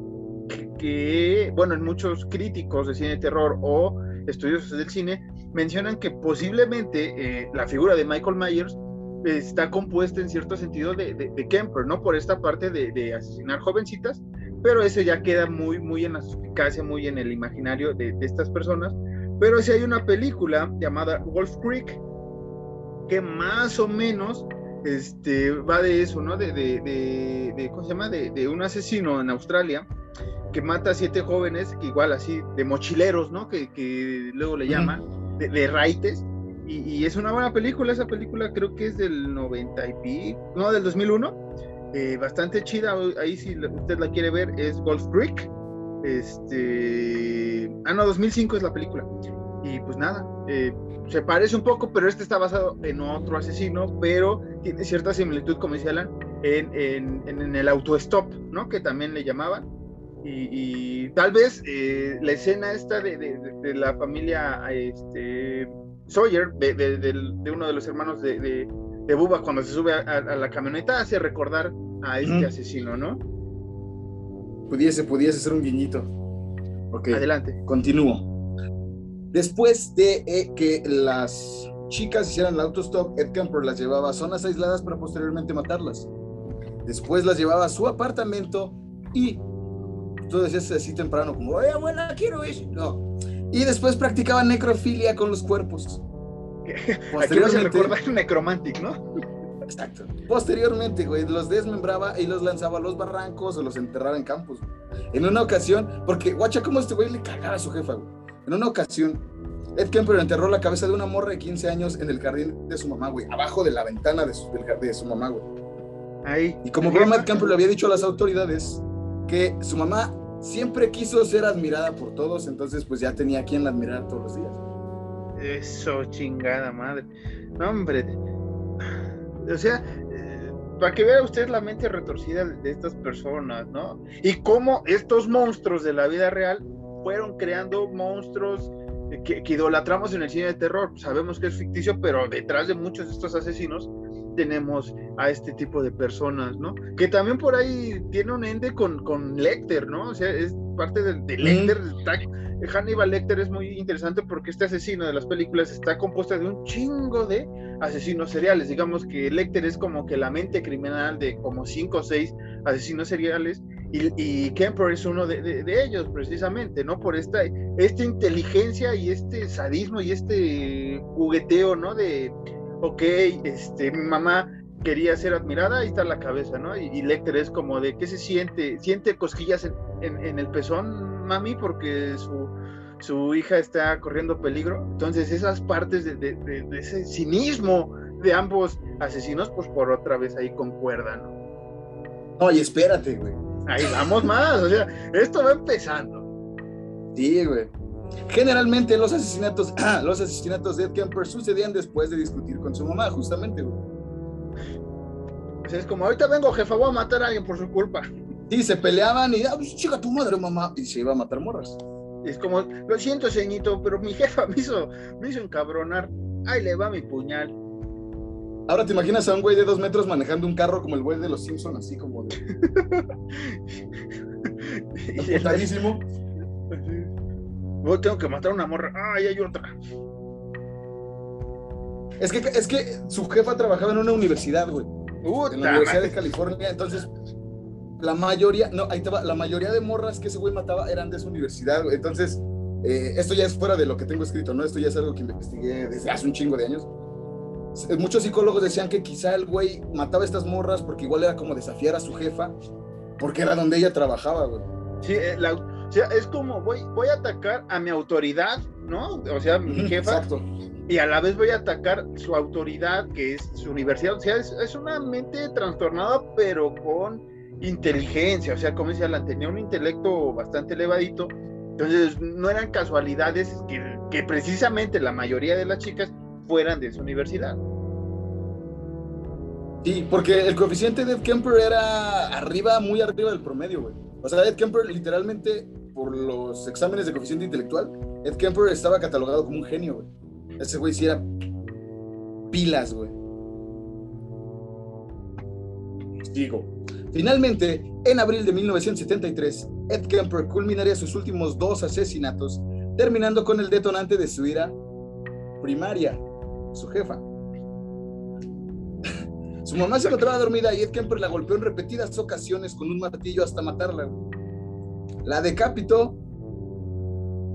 Speaker 2: Que, bueno, en muchos críticos de cine de terror o estudiosos del cine, mencionan que posiblemente eh, la figura de Michael Myers está compuesta en cierto sentido de, de, Kemper, ¿no? Por esta parte de, asesinar jovencitas, pero eso ya queda muy, muy en la suficacia, muy en el imaginario de, estas personas. Pero si hay una película llamada Wolf Creek, que más o menos este, va de eso, ¿no? De, de, ¿cómo se llama? De, un asesino en Australia que mata a siete jóvenes, igual así, de mochileros, ¿no? Que, que luego le llaman de, de raites. Y, es una buena película, esa película creo que es del 90 y pico, no, del 2001. Eh, bastante chida, ahí si usted la quiere ver es Golf Creek. Este, ah, no, 2005 es la película. Y pues nada, eh, se parece un poco, pero este está basado en otro asesino, pero tiene cierta similitud, como decía Alan, en, en, el auto-stop, ¿no? Que también le llamaban y, tal vez eh, la escena esta de, la familia este, Sawyer, de, uno de los hermanos de, de, Buba cuando se sube a, la camioneta, hace recordar a este asesino, ¿no?
Speaker 1: Pudiese, pudiese ser un guiñito. Ok.
Speaker 2: Adelante.
Speaker 1: Continúo. Después de eh, que las chicas hicieran el autostop, Ed Camper las llevaba a zonas aisladas para posteriormente matarlas. Después las llevaba a su apartamento y tú decías así temprano, como, oye, abuela, quiero ir. No. Y después practicaban necrofilia con los cuerpos.
Speaker 2: Posteriormente. Aquí Necromantic, ¿no?
Speaker 1: Exacto. Posteriormente, güey, los desmembraba y los lanzaba a los barrancos o los enterraba en campos. En una ocasión, porque, guacha, como este güey le cagaba a su jefa, güey. En una ocasión, Ed Kemper enterró la cabeza de una morra de 15 años en el jardín de su mamá, güey, abajo de la ventana de su, de su mamá, güey.
Speaker 2: Ahí.
Speaker 1: Y como broma, Ed Kemper le había dicho a las autoridades que su mamá siempre quiso ser admirada por todos, entonces pues ya tenía quien la admirara todos los días.
Speaker 2: Eso, chingada madre. No, hombre. O sea, eh, para que vea usted la mente retorcida de estas personas, ¿no? Y cómo estos monstruos de la vida real fueron creando monstruos que, que, idolatramos en el cine de terror. Sabemos que es ficticio, pero detrás de muchos de estos asesinos tenemos a este tipo de personas, ¿no? Que también por ahí tiene un ende con, con Lecter, ¿no? O sea, es parte de, de Lecter. Hannibal Lecter es muy interesante porque este asesino de las películas está compuesta de un chingo de asesinos seriales. Digamos que Lecter es como que la mente criminal de como cinco o seis asesinos seriales y, y Kemper es uno de, de, ellos precisamente, ¿no? Por esta, esta inteligencia y este sadismo y este jugueteo, ¿no? De, ok, este, mi mamá quería ser admirada, ahí está la cabeza, ¿no? Y, Lecter es como de, ¿qué se siente? ¿Siente cosquillas en, el pezón, mami? Porque su, su, hija está corriendo peligro. Entonces esas partes de, de, ese cinismo de ambos asesinos, pues por otra vez ahí concuerdan, ¿no?
Speaker 1: No, y espérate, güey.
Speaker 2: Ahí vamos más, o sea, esto va empezando.
Speaker 1: Sí, güey. Generalmente los asesinatos, los asesinatos de Ed Kemper sucedían después de discutir con su mamá, justamente, güey.
Speaker 2: es como, ahorita vengo, jefa, voy a matar a alguien por su culpa.
Speaker 1: Sí, se peleaban y, ah, pues chica tu madre, mamá, y se iba a matar morras.
Speaker 2: Es como, lo siento, ceñito, pero mi jefa me hizo, me hizo encabronar. Ahí le va mi puñal.
Speaker 1: Ahora te imaginas a un güey de dos metros manejando un carro como el güey de los Simpsons, así como de.
Speaker 2: Tengo que matar a una morra. ¡Ay, hay otra!
Speaker 1: Es que, es que su jefa trabajaba en una universidad, güey. en la Universidad de California. Entonces, la mayoría, no, ahí va, la mayoría de morras que ese güey mataba eran de su universidad, güey. Entonces, eh, esto ya es fuera de lo que tengo escrito, ¿no? Esto ya es algo que investigué desde hace un chingo de años. Muchos psicólogos decían que quizá el güey mataba a estas morras porque igual era como desafiar a su jefa, porque era donde ella trabajaba, güey.
Speaker 2: Sí, eh, la, sea, es como voy, voy a atacar a mi autoridad, ¿no? O sea, mi jefa. Exacto. Y a la vez voy a atacar su autoridad, que es su universidad. O sea, es, una mente trastornada, pero con inteligencia. O sea, como decía, la tenía un intelecto bastante elevadito. Entonces, no eran casualidades que, que precisamente la mayoría de las chicas fueran de su universidad.
Speaker 1: Sí, porque el coeficiente de Ed Kemper era arriba, muy arriba del promedio, güey. O sea, Ed Kemper literalmente, por los exámenes de coeficiente intelectual, Ed Kemper estaba catalogado como un genio, güey. Ese güey sí pilas, güey. Digo. Finalmente, en abril de 1973, Ed Kemper culminaría sus últimos dos asesinatos, terminando con el detonante de su ira primaria, su jefa. Su mamá se encontraba dormida y Ed Kemper la golpeó en repetidas ocasiones con un martillo hasta matarla. La decapitó,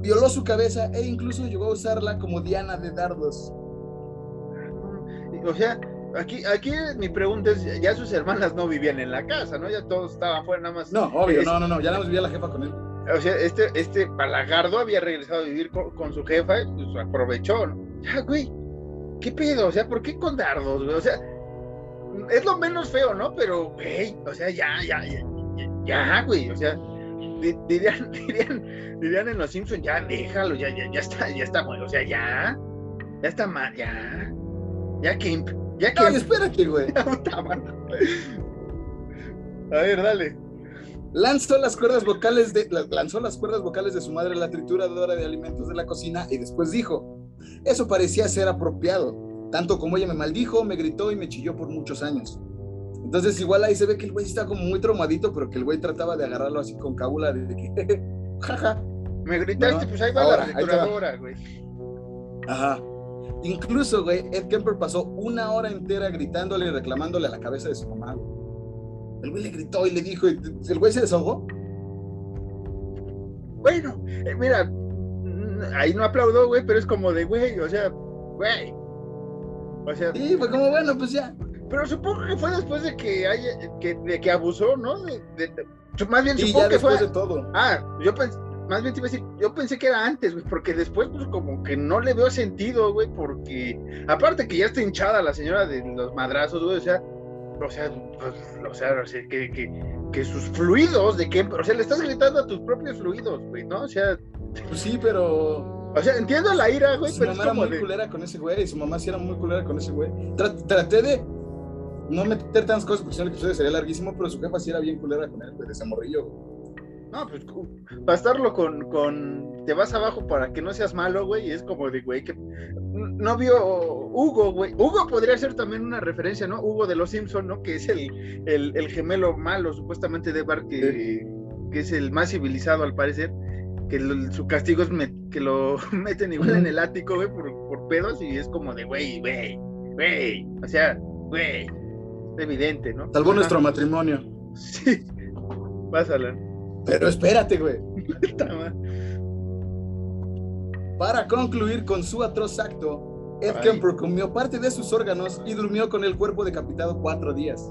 Speaker 1: violó su cabeza e incluso llegó a usarla como diana de dardos.
Speaker 2: O sea, aquí, aquí mi pregunta es, ya sus hermanas no vivían en la casa, ¿no? Ya todos estaban fuera nada más.
Speaker 1: No, obvio, no, no, no, ya no vivía la jefa con él.
Speaker 2: O sea, este, este Balagardo había regresado a vivir con, su jefa y pues aprovechó, ¿no? Ya, güey, ¿qué pedo? O sea, ¿por qué con dardos, güey? O sea, es lo menos feo, ¿no? Pero, güey, o sea, ya, ya, ya, ya, güey, o sea, dirían, dirían, dirían en los Simpsons, ya déjalo, ya, ya, ya está, ya está bueno, o sea, ya, ya está mal, ya, ya Kemp, ya Kemp.
Speaker 1: No, espérate, güey.
Speaker 2: A ver, dale.
Speaker 1: Lanzó las cuerdas vocales de, lanzó las cuerdas vocales de su madre a la trituradora de alimentos de la cocina y después dijo, eso parecía ser apropiado tanto como ella me maldijo, me gritó y me chilló por muchos años. Entonces igual ahí se ve que el güey está como muy traumadito, pero que el güey trataba de agarrarlo así con cábula de que, jaja.
Speaker 2: Me gritaste, pues ahí va la trituradora, güey.
Speaker 1: Ajá. Incluso, güey, Ed Kemper pasó una hora entera gritándole y reclamándole a la cabeza de su mamá. El güey le gritó y le dijo, ¿el güey se desahogó?
Speaker 2: Bueno, eh, mira, ahí no aplaudo, güey, pero es como de, güey, o sea, güey,
Speaker 1: o sea, sí, fue como, bueno, pues ya.
Speaker 2: Pero supongo que fue después de que haya, que, de que abusó, ¿no? De, más bien supongo que
Speaker 1: después
Speaker 2: fue.
Speaker 1: de todo.
Speaker 2: Ah, yo pensé, más bien te iba a decir, yo pensé que era antes, güey, porque después, pues como que no le veo sentido, güey, porque aparte que ya está hinchada la señora de los madrazos, güey, o sea, o sea, pues, o sea, o sea que, que, que, sus fluidos, de que, o sea, le estás gritando a tus propios fluidos, güey, ¿no? O sea.
Speaker 1: Pues sí, pero
Speaker 2: o sea, entiendo la ira, güey,
Speaker 1: su mamá era muy culera con ese güey, y su mamá sí era muy culera con ese güey. traté de no meter tantas cosas porque si no el episodio sería larguísimo, pero su jefa sí era bien culera con él, güey, de ese morrillo.
Speaker 2: No, pues bastarlo con, con te vas abajo para que no seas malo, güey, y es como de, güey, que no vio Hugo, güey. Hugo podría ser también una referencia, ¿no? Hugo de los Simpson, ¿no? Que es el, el, gemelo malo, supuestamente, de Bart, que, que, es el más civilizado, al parecer. Que su castigo es que lo meten igual en el ático, güey, por, por pedos, y es como de, güey, güey, güey. O sea, güey. Evidente, ¿no?
Speaker 1: Salvó nuestro matrimonio.
Speaker 2: Sí. Pásala.
Speaker 1: Pero espérate, güey. Para concluir con su atroz acto, Ed Kemper comió parte de sus órganos y durmió con el cuerpo decapitado cuatro días.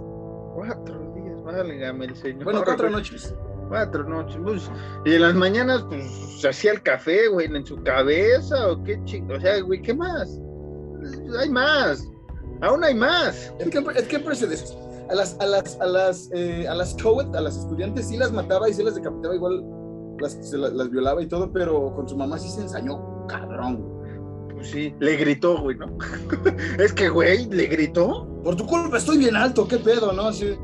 Speaker 2: Cuatro días, válgame el señor.
Speaker 1: Bueno, cuatro noches.
Speaker 2: Cuatro noches. Pues, y en las mañanas, pues, se hacía el café, güey, en su cabeza, o qué chingo. O sea, güey, ¿qué más? Hay más. Aún hay más.
Speaker 1: Kemper, Ed Kemper se des a las, a las, a las, eh, a las a las estudiantes, sí las mataba y sí las decapitaba igual, las, se las, violaba y todo, pero con su mamá sí se ensañó, cabrón.
Speaker 2: Pues sí, le gritó, güey, ¿no? es que, güey, le gritó.
Speaker 1: Por tu culpa estoy bien alto, qué pedo, ¿no? Así,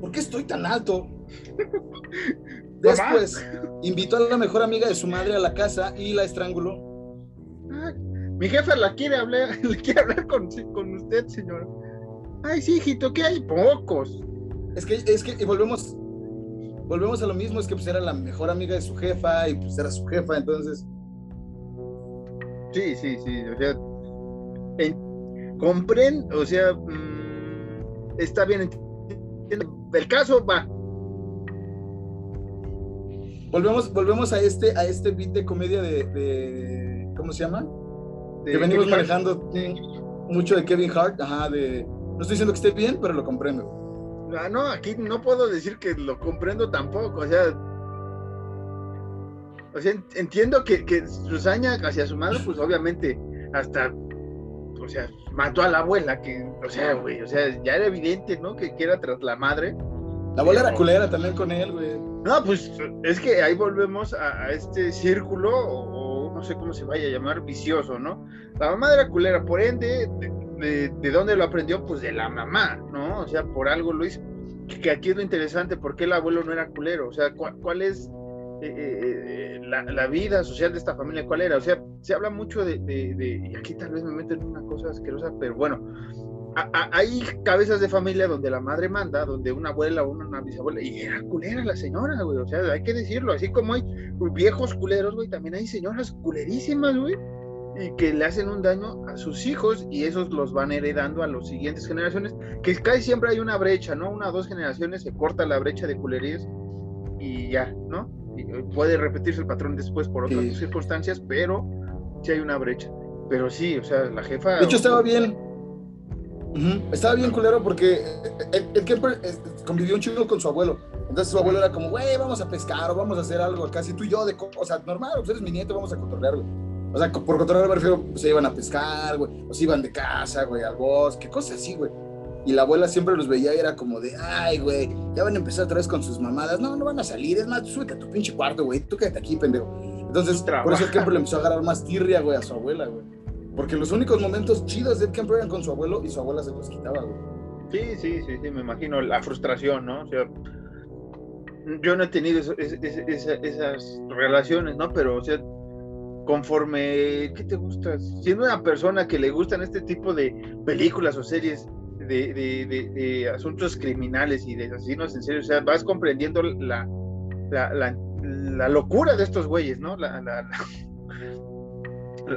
Speaker 1: ¿Por qué estoy tan alto? Después, invitó a la mejor amiga de su madre a la casa y la estranguló.
Speaker 2: Mi jefa la quiere hablar, le quiere hablar con, con usted, señor. Ay, sí, hijito, que hay pocos.
Speaker 1: Es que, es que, y volvemos, volvemos a lo mismo, es que pues era la mejor amiga de su jefa y pues era su jefa, entonces.
Speaker 2: Sí, sí, sí, o sea, comprendo, o sea, mm, está bien, el caso va.
Speaker 1: Volvemos, volvemos a este, a este beat de comedia de, ¿cómo se llama? Que venimos manejando mucho de Kevin Hart, ajá, de no estoy diciendo que esté bien, pero lo comprendo.
Speaker 2: Ah, no, aquí no puedo decir que lo comprendo tampoco. O sea, o sea entiendo que, que Susana hacia su madre, pues obviamente hasta, o sea, mató a la abuela, que, o sea, güey, o sea, ya era evidente, ¿no? Que, era tras la madre.
Speaker 1: La abuela era culera también con él, güey.
Speaker 2: No, pues es que ahí volvemos a, este círculo, o, sé cómo se vaya a llamar, vicioso, ¿no? La mamá era culera, por ende, de, dónde lo aprendió, pues de la mamá, ¿no? O sea, por algo lo hizo. Que, aquí es lo interesante, ¿por qué el abuelo no era culero? O sea, ¿cuál, es eh, eh, la, vida social de esta familia? ¿Cuál era? O sea, se habla mucho de, y aquí tal vez me meten una cosa asquerosa, pero bueno, hay cabezas de familia donde la madre manda, donde una abuela o una, bisabuela, y era culera la señora, güey, o sea, hay que decirlo, así como hay viejos culeros, güey, también hay señoras culerísimas, güey, y que le hacen un daño a sus hijos y esos los van heredando a las siguientes generaciones, que casi siempre hay una brecha, ¿no? Una o dos generaciones se corta la brecha de culerías y ya, ¿no? Eh, puede repetirse el patrón después por otras circunstancias, pero sí hay una brecha. Pero sí, o sea, la jefa...
Speaker 1: De hecho, estaba bien. Estaba bien culero porque el, que convivió un chico con su abuelo. Entonces su abuelo era como, güey, vamos a pescar o vamos a hacer algo, casi tú y yo de... O sea, normal, pues eres mi nieto, vamos a controlar, güey o sea, por controlar me refiero, se iban a pescar, güey, o se iban de casa, güey, al bosque, cosas así, güey. Y la abuela siempre los veía y era como de, ay, güey, ya van a empezar otra vez con sus mamadas. No, no van a salir, es más, súbete a tu pinche cuarto, güey, tú quédate aquí, pendejo. Entonces, por eso el Kemper le empezó a agarrar más tirria, güey, a su abuela, güey. Porque los únicos momentos chidos de Kemper eran con su abuelo y su abuela se los quitaba, güey.
Speaker 2: Sí, sí, sí, sí, me imagino la frustración, ¿no? O sea, yo no he tenido esas relaciones, ¿no? Pero, o sea, conforme, ¿qué te gusta? Siendo una persona que le gustan este tipo de películas o series de, asuntos criminales y de asesinos en serio, o sea, vas comprendiendo la, la, locura de estos güeyes, ¿no? La,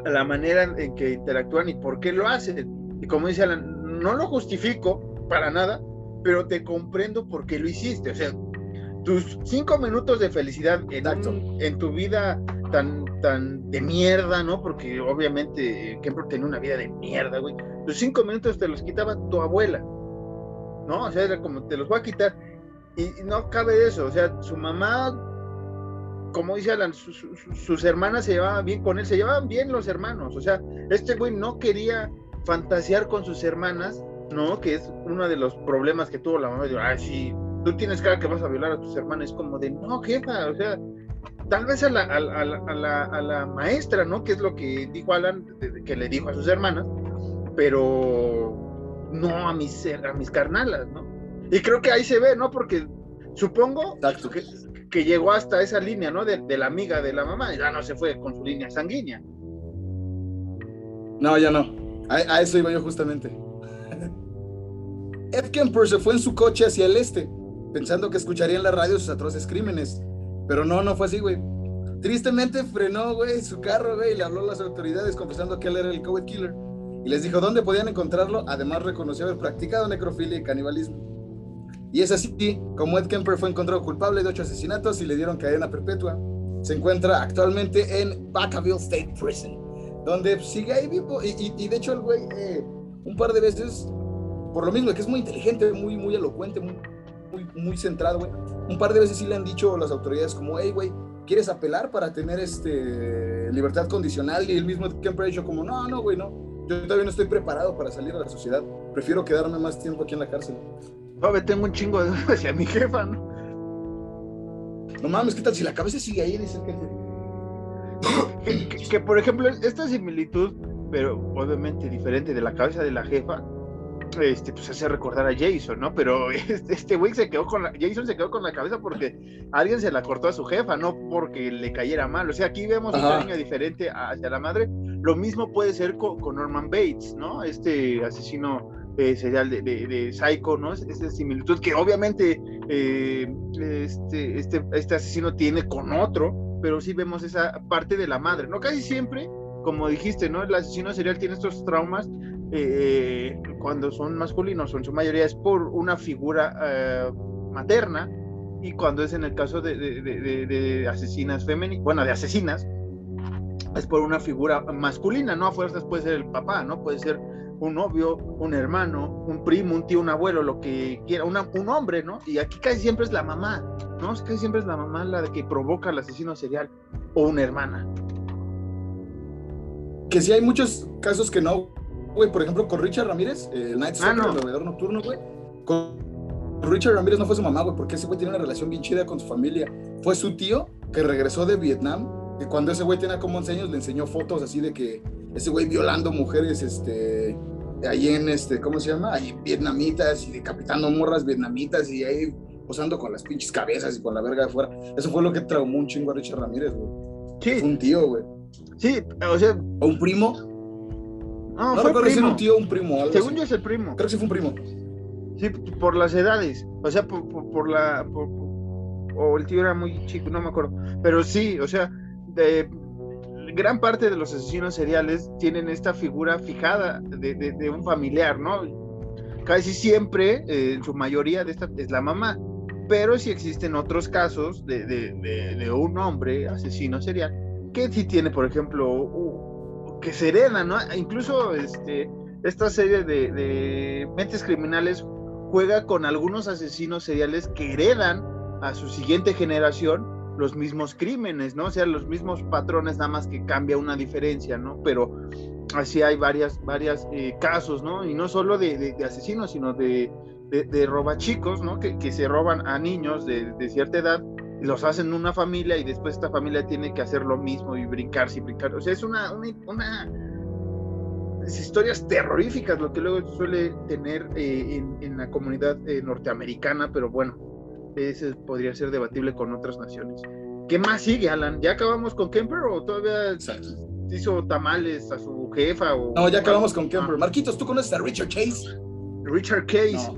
Speaker 2: la, manera en que interactúan y por qué lo hacen. Y como dice Alan, no lo justifico para nada, pero te comprendo por qué lo hiciste. O sea, tus cinco minutos de felicidad en, en tu vida tan, tan de mierda, ¿no? Porque obviamente Kemper tenía una vida de mierda, güey. Los cinco minutos te los quitaba tu abuela, ¿no? O sea, era como, te los voy a quitar. Y, no cabe eso, o sea, su mamá, como dice Alan, sus hermanas se llevaban bien con él, se llevaban bien los hermanos, o sea, este güey no quería fantasear con sus hermanas, ¿no? Que es uno de los problemas que tuvo la mamá, de, ay, sí, tú tienes cara que vas a violar a tus hermanas, es como de, no, jefa, o sea, tal vez a la, a, la, a la, maestra, ¿no? Que es lo que dijo Alan, que le dijo a sus hermanas, pero no a mis, a mis carnalas, ¿no? Y creo que ahí se ve, ¿no? Porque supongo que llegó hasta esa línea, ¿no? De, la amiga de la mamá, ya no se fue con su línea sanguínea.
Speaker 1: No, ya no. A, eso iba yo justamente. Ed Kemper se fue en su coche hacia el este, pensando que escucharía en la radio sus atroces crímenes. Pero no, no fue así, güey. Tristemente frenó, güey, su carro, güey, y le habló a las autoridades confesando que él era el COVID killer. Y les dijo dónde podían encontrarlo. Además, reconoció haber practicado necrofilia y canibalismo. Y es así como Ed Kemper fue encontrado culpable de ocho asesinatos y le dieron cadena perpetua. Se encuentra actualmente en Vacaville State Prison donde sigue ahí vivo. Y, de hecho, el güey, eh, un par de veces, por lo mismo, que es muy inteligente, muy, muy elocuente, muy, muy, centrado, güey. Un par de veces sí le han dicho las autoridades, como, hey, güey, ¿quieres apelar para tener este libertad condicional? Y el mismo siempre ha dicho, como, no, no, güey, no. Yo todavía no estoy preparado para salir a la sociedad. Prefiero quedarme más tiempo aquí en la cárcel.
Speaker 2: No, tengo un chingo de hacia mi jefa, ¿no?
Speaker 1: No mames, ¿qué tal si la cabeza sigue ahí? Dice que
Speaker 2: que, por ejemplo, esta similitud, pero obviamente diferente de la cabeza de la jefa, este, pues hace recordar a Jason, ¿no? Pero este, este güey se quedó con la, Jason se quedó con la cabeza porque alguien se la cortó a su jefa, no porque le cayera mal. O sea, aquí vemos un cariño diferente hacia la madre. Lo mismo puede ser con, Norman Bates, ¿no? Este asesino eh, serial de, de, Psycho, ¿no? Esta similitud que obviamente eh, este, este, este asesino tiene con otro, pero sí vemos esa parte de la madre, ¿no? Casi siempre, como dijiste, ¿no? El asesino serial tiene estos traumas eh, cuando son masculinos, en su mayoría es por una figura eh, materna, y cuando es en el caso de, de asesinas femeninas, bueno, de asesinas, es por una figura masculina, ¿no? A fuerzas puede ser el papá, ¿no? Puede ser un novio, un hermano, un primo, un tío, un abuelo, lo que quiera, un hombre, ¿no? Y aquí casi siempre es la mamá, ¿no? Casi siempre es la mamá la que provoca al asesino serial o una hermana.
Speaker 1: Que sí hay muchos casos que no, güey, por ejemplo, con Richard Ramírez, el Night ah, Stalker, el nocturno, güey. Con Richard Ramírez no fue su mamá, güey, porque ese güey tiene una relación bien chida con su familia. Fue su tío que regresó de Vietnam, que cuando ese güey tenía como 11 años le enseñó fotos así de que ese güey violando mujeres, este, ahí en, este, ¿cómo se llama? Ahí vietnamitas y decapitando morras vietnamitas y ahí posando con las pinches cabezas y con la verga de fuera. Eso fue lo que traumó un chingo a Richard Ramírez, güey. Sí. Fue un tío, güey.
Speaker 2: Sí, o sea.
Speaker 1: ¿O un primo?
Speaker 2: No, no fue recuerdo si
Speaker 1: un tío o un primo.
Speaker 2: Según yo es el primo.
Speaker 1: Creo que sí fue un primo.
Speaker 2: Sí, por las edades. O sea, por, por, la. o el tío era muy chico, no me acuerdo. Pero sí, o sea, de, gran parte de los asesinos seriales tienen esta figura fijada de, un familiar, ¿no? Casi siempre, eh, en su mayoría, de esta es la mamá. Pero sí existen otros casos de, un hombre asesino serial que sí tiene, por ejemplo, que se hereda, ¿no? Incluso este, esta serie de, mentes criminales juega con algunos asesinos seriales que heredan a su siguiente generación los mismos crímenes, ¿no? O sea, los mismos patrones, nada más que cambia una diferencia, ¿no? Pero así hay varias, varias eh, casos, ¿no? Y no solo de, asesinos, sino de, de, robachicos, ¿no? Que, que, se roban a niños de, cierta edad, los hacen una familia y después esta familia tiene que hacer lo mismo y brincarse y brincar. O sea, es una, una, historias terroríficas lo que luego suele tener eh, en, la comunidad eh, norteamericana, pero bueno, ese podría ser debatible con otras naciones. ¿Qué más sigue, Alan? ¿Ya acabamos con Kemper o todavía hizo tamales a su jefa? O,
Speaker 1: no, ya acabamos con Kemper. Ah. Marquitos, ¿tú conoces a Richard Chase?
Speaker 2: Richard Case.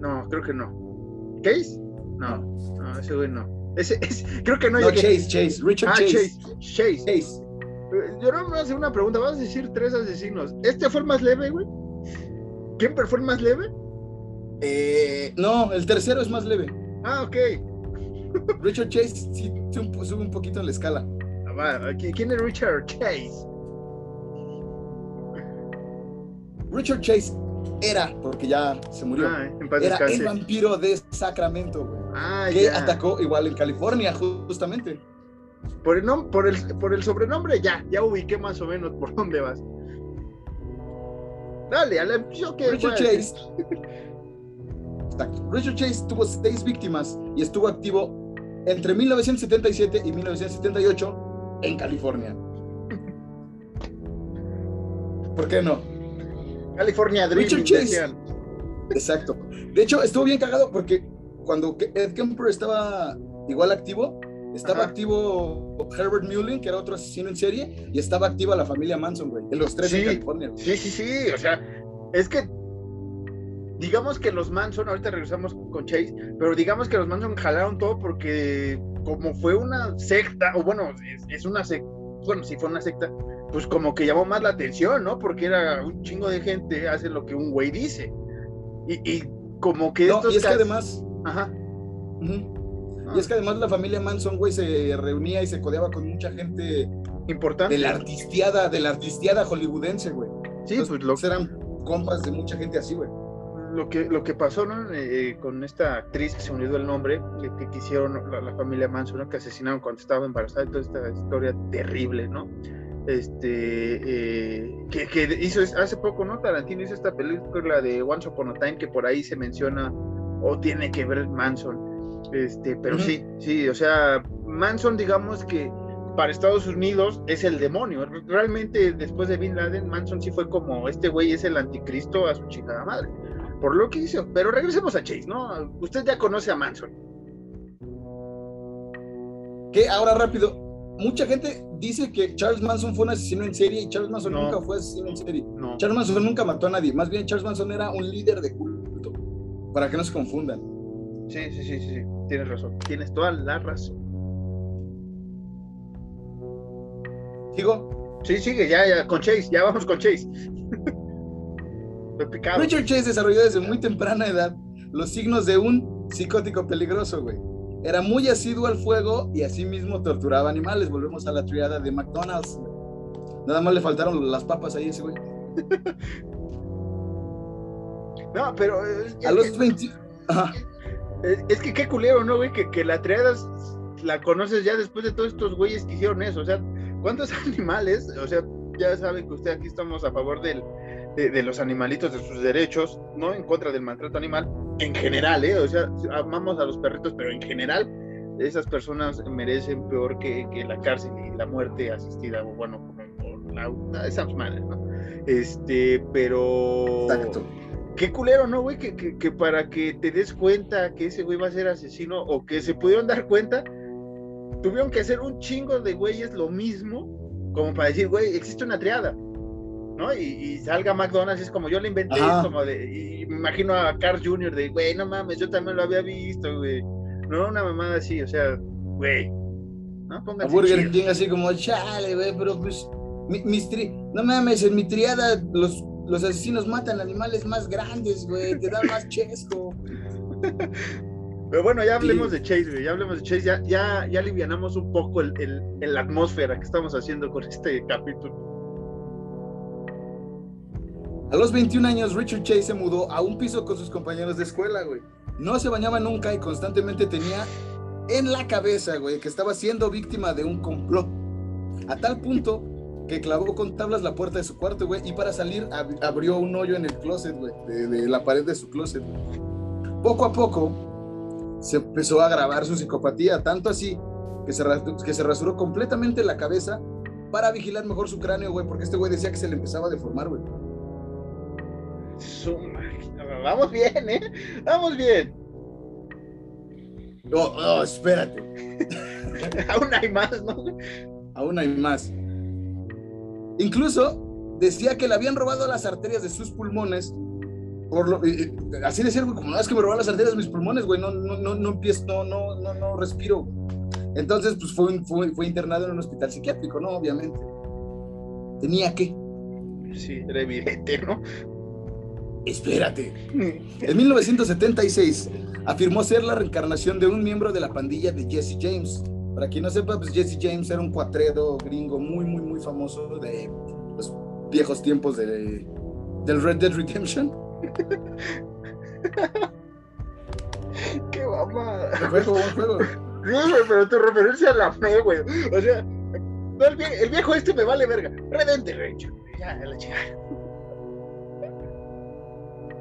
Speaker 2: No, creo que no. ¿Case? No, no, ese güey no. Ese, creo que no.
Speaker 1: No, Chase, Chase, Richard ah, Chase.
Speaker 2: Chase. Chase. Yo no me voy a hacer una pregunta. Vamos a decir tres asesinos. ¿Este fue el más leve, güey? ¿Kemper fue el más leve?
Speaker 1: Eh, no, el tercero es más leve.
Speaker 2: Ah, ok.
Speaker 1: Richard Chase sí sube un poquito en la escala.
Speaker 2: Ah, ¿Quién es Richard Chase?
Speaker 1: Richard Chase era, porque ya se murió, ah, era el vampiro de Sacramento, ah, que atacó igual en California, justamente.
Speaker 2: Por el, por, el, por el sobrenombre ya, ya ubiqué más o menos por dónde vas. Dale, a la que
Speaker 1: Richard Chase Richard Chase tuvo seis víctimas y estuvo activo entre 1977 y 1978 en California. ¿Por qué no?
Speaker 2: California Dream.
Speaker 1: Richard Chase. Exacto. De hecho, estuvo bien cagado porque cuando Ed Kemper estaba igual activo. Estaba activo Herbert Mullin, que era otro asesino en serie, y estaba activa la familia Manson, güey. En los tres
Speaker 2: Sí.
Speaker 1: en California. güey.
Speaker 2: Sí, sí, sí, o sea, es que digamos que los Manson, ahorita regresamos con Chase, pero digamos que los Manson jalaron todo porque como fue una secta, o bueno, es, es una secta, bueno, si fue una secta, pues como que llamó más la atención, ¿no? Porque era un chingo de gente, hace lo que un güey dice. Y, y como que
Speaker 1: No,
Speaker 2: estos
Speaker 1: y es que además,
Speaker 2: Ajá.
Speaker 1: ujú, y es que además la familia Manson, güey, se reunía y se codeaba con mucha gente
Speaker 2: Importante.
Speaker 1: de la artistiada, de la artistiada hollywoodense, güey.
Speaker 2: Sí,
Speaker 1: Entonces,
Speaker 2: pues lo,
Speaker 1: eran compas de mucha gente así, güey.
Speaker 2: Lo que lo que pasó ¿no? Eh, con esta actriz que se olvidó el nombre que, que quisieron la, la familia Manson ¿no? que asesinaron cuando estaba embarazada y toda esta historia terrible no este eh, que, que hizo hace poco no Tarantino hizo esta película de Once Upon a Time que por ahí se menciona o tiene que ver Manson este pero sí sí o sea Manson digamos que para Estados Unidos es el demonio. Realmente después de Bin Laden, Manson sí fue como, este güey es el anticristo a su chingada madre por lo que hizo. Pero regresemos a Chase, ¿no? Usted ya conoce a Manson.
Speaker 1: Que ahora rápido, mucha gente dice que Charles Manson fue un asesino en serie y Charles Manson
Speaker 2: No.
Speaker 1: nunca fue asesino en serie.
Speaker 2: No.
Speaker 1: Charles Manson nunca mató a nadie, más bien Charles Manson era un líder de culto, para que no se confundan.
Speaker 2: Sí, sí, sí, sí, sí. Tienes razón. Tienes toda la razón.
Speaker 1: Digo,
Speaker 2: Sí, sigue, ya, ya, con Chase, ya vamos con Chase.
Speaker 1: Richard Chase desarrolló desde muy temprana edad los signos de un psicótico peligroso, güey. Era muy asiduo al fuego y asimismo torturaba animales. Volvemos a la triada de McDonald's. Nada más le faltaron las papas ahí ese güey.
Speaker 2: No, pero es,
Speaker 1: A
Speaker 2: es
Speaker 1: los
Speaker 2: que,
Speaker 1: 20... Ajá.
Speaker 2: es- es que qué culero, ¿no, güey? Que, que la triada la conoces ya después de todos estos güeyes que hicieron eso. O sea, ¿cuántos animales? O sea, ya saben que usted aquí estamos a favor del, de, de los animalitos, de sus derechos, no en contra del maltrato animal, en general, ¿eh? O sea, amamos a los perritos, pero en general, esas personas merecen peor que, que la cárcel y la muerte asistida, o bueno, como por la, esas madres, ¿no? Este, pero.
Speaker 1: Exacto.
Speaker 2: Qué culero, ¿no, güey? Que, que, que para que te des cuenta que ese güey va a ser asesino o que se pudieron dar cuenta, tuvieron que hacer un chingo de güeyes lo mismo, como para decir, güey, existe una triada, ¿no? Y, y salga McDonald's, es como yo le inventé,
Speaker 1: Ajá.
Speaker 2: es como de, y me imagino a Carl Jr. de, güey, no mames, yo también lo había visto, güey. No, una mamada así, o sea, güey. ¿No?
Speaker 1: A Burger. King así como, chale, güey, pero pues, mi- mis tri... no mames, en mi triada los, los asesinos matan animales más grandes, güey, te dan más chesco.
Speaker 2: Pero bueno, ya hablemos
Speaker 1: Sí.
Speaker 2: de Chase, güey. Ya hablemos de Chase. Ya, ya, ya alivianamos un poco el, el- el- atmósfera que estamos haciendo con este capítulo.
Speaker 1: A los 21 años, Richard Chase se mudó a un piso con sus compañeros de escuela, güey. No se bañaba nunca y constantemente tenía en la cabeza, güey, que estaba siendo víctima de un complot. A tal punto que clavó con tablas la puerta de su cuarto, güey, y para salir ab- abrió un hoyo en el closet, güey, de, la pared de su closet. güey. Poco a poco se empezó a agravar su psicopatía, tanto así que se, que rasuró completamente la cabeza para vigilar mejor su cráneo, güey, porque este güey decía que se le empezaba a deformar, güey.
Speaker 2: Vamos bien, ¿eh? Vamos bien.
Speaker 1: Oh, oh, espérate.
Speaker 2: Aún hay más, ¿no?
Speaker 1: Aún hay más. Incluso decía que le habían robado las arterias de sus pulmones. Por lo, y- y- así decía, güey, como no es que me robaron las arterias de mis pulmones, güey, no, no, no, no empiezo, no, no, no, no respiro. Entonces, pues fue, fue, fue internado en un hospital psiquiátrico, ¿no? Obviamente. Tenía que.
Speaker 2: Sí, era evidente, ¿no?
Speaker 1: Espérate. En 1976 afirmó ser la reencarnación de un miembro de la pandilla de Jesse James. Para quien no sepa, pues Jesse James era un cuatrero gringo muy, muy, muy famoso de los viejos tiempos de, del Red Dead Redemption.
Speaker 2: Qué mamada.
Speaker 1: Buen juego, buen juego.
Speaker 2: Sí, güey, pero tu referencia a la fe, güey. O sea, el, vie- el viejo este me vale verga. Redente, Rachel. Ya, la chingada.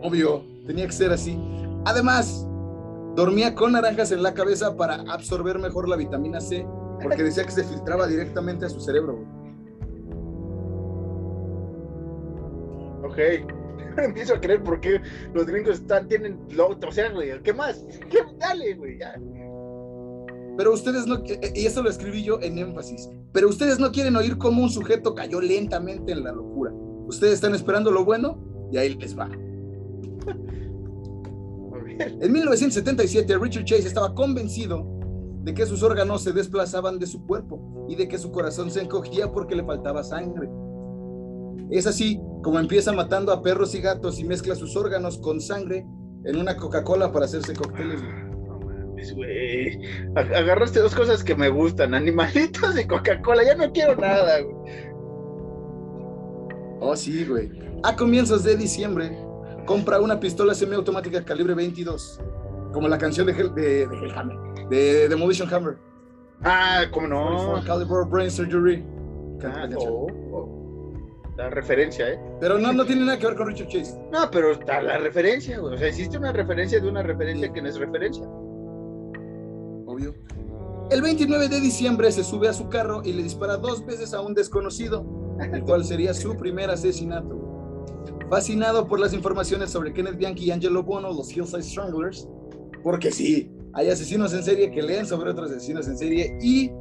Speaker 1: Obvio, tenía que ser así. Además, dormía con naranjas en la cabeza para absorber mejor la vitamina C, porque decía que se filtraba directamente a su cerebro. güey.
Speaker 2: Ok. Empiezo a creer por qué los gringos están, tienen lo, o sea, güey, ¿qué más? ¿Qué? Dale, güey, ya.
Speaker 1: pero ustedes no, eh, y eso lo escribí yo en énfasis, pero ustedes no quieren oír cómo un sujeto cayó lentamente en la locura. Ustedes están esperando lo bueno y ahí les va. En 1977, Richard Chase estaba convencido de que sus órganos se desplazaban de su cuerpo y de que su corazón se encogía porque le faltaba sangre. Es así como empieza matando a perros y gatos y mezcla sus órganos con sangre en una Coca-Cola para hacerse cócteles.
Speaker 2: güey. Agarraste dos cosas que me gustan, animalitos y Coca-Cola. Ya no quiero nada, güey.
Speaker 1: Oh, sí, güey. A comienzos de diciembre, compra una pistola semiautomática calibre 22, como la canción de, de, de, de Demolition Hammer.
Speaker 2: Ah, ¿cómo no?
Speaker 1: Caliber Brain Surgery.
Speaker 2: Ah, oh, oh. La referencia, ¿eh?
Speaker 1: Pero no, no tiene nada que ver con Richard Chase.
Speaker 2: No, pero está la referencia, güey. O sea, existe una referencia de una referencia que no es referencia.
Speaker 1: Obvio. El 29 de diciembre se sube a su carro y le dispara dos veces a un desconocido, el cual sería su primer asesinato. Fascinado por las informaciones sobre Kenneth Bianchi y Angelo Bono, los Hillside Stranglers, porque sí, hay asesinos en serie que leen sobre otros asesinos en serie y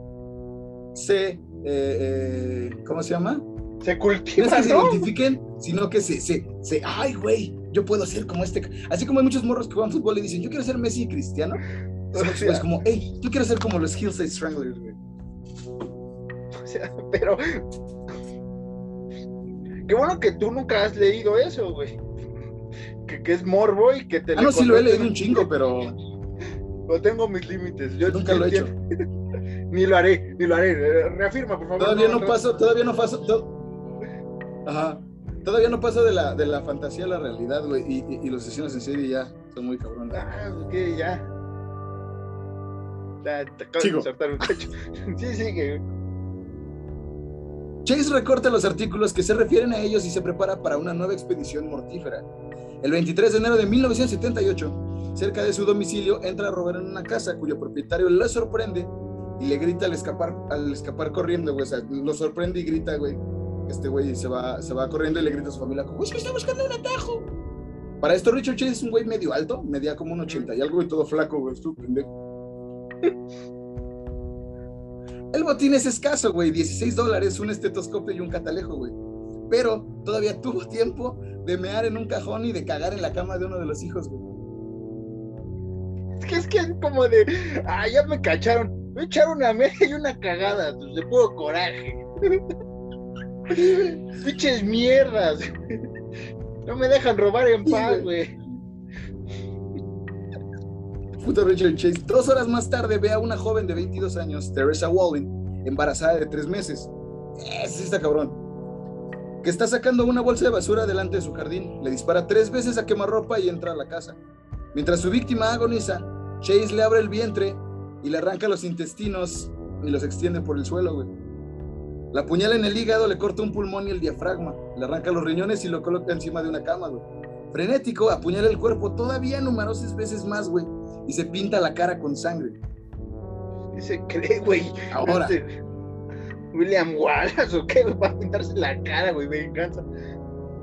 Speaker 1: se, eh, eh, ¿cómo se llama?
Speaker 2: Se cultivan.
Speaker 1: No es que se identifiquen, sino que se, se, se, ay, güey, yo puedo ser como este. Así como hay muchos morros que juegan fútbol y dicen, yo quiero ser Messi y Cristiano. Es como, hey, yo quiero ser como los Hillside Stranglers, güey.
Speaker 2: O sea, pero. Qué bueno que tú nunca has leído eso, güey. Que, que, es morbo y que te.
Speaker 1: Ah, no, sí lo he leído un chingo, pero.
Speaker 2: Yo tengo mis límites. Yo
Speaker 1: nunca lo he hecho.
Speaker 2: ni lo haré, ni lo haré. Reafirma, por favor.
Speaker 1: Todavía no, no paso, todavía no paso. Ajá. Todavía no pasa de la, de la fantasía a la realidad, güey. Y, y, y, los asesinos en serie ya son muy cabrones.
Speaker 2: Ah, ok, ya. Ya, te acabo Sigo. de un techo. sí, sigue.
Speaker 1: Chase recorta los artículos que se refieren a ellos y se prepara para una nueva expedición mortífera. El 23 de enero de 1978, cerca de su domicilio, entra a robar en una casa cuyo propietario le sorprende y le grita al escapar, al escapar corriendo, güey. O sea, lo sorprende y grita, güey, este güey se va, se va corriendo y le grita a su familia como, es que está buscando un atajo. Para esto Richard Chase es un güey medio alto, medía como un 80 y algo y todo flaco, güey, pendejo. El botín es escaso, güey, 16 dólares, un estetoscopio y un catalejo, güey. Pero todavía tuvo tiempo de mear en un cajón y de cagar en la cama de uno de los hijos, güey.
Speaker 2: Es que es que es como de, ah, ya me cacharon, me echaron una media y una cagada, pues, de puro coraje. Pinches mierdas. No me dejan robar en paz, güey.
Speaker 1: Puto Richard Chase. Dos horas más tarde ve a una joven de 22 años, Teresa Walling, embarazada de tres meses. Ese está cabrón. Que está sacando una bolsa de basura delante de su jardín. Le dispara tres veces a quemarropa y entra a la casa. Mientras su víctima agoniza, Chase le abre el vientre y le arranca los intestinos y los extiende por el suelo, güey. La puñala en el hígado, le corta un pulmón y el diafragma, le arranca los riñones y lo coloca encima de una cama, güey. Frenético, apuñala el cuerpo todavía numerosas veces más, güey, y se pinta la cara con sangre.
Speaker 2: ¿Qué se cree, güey?
Speaker 1: Ahora.
Speaker 2: Este, William Wallace, ¿o qué? Va a pintarse la cara, güey, me encanta.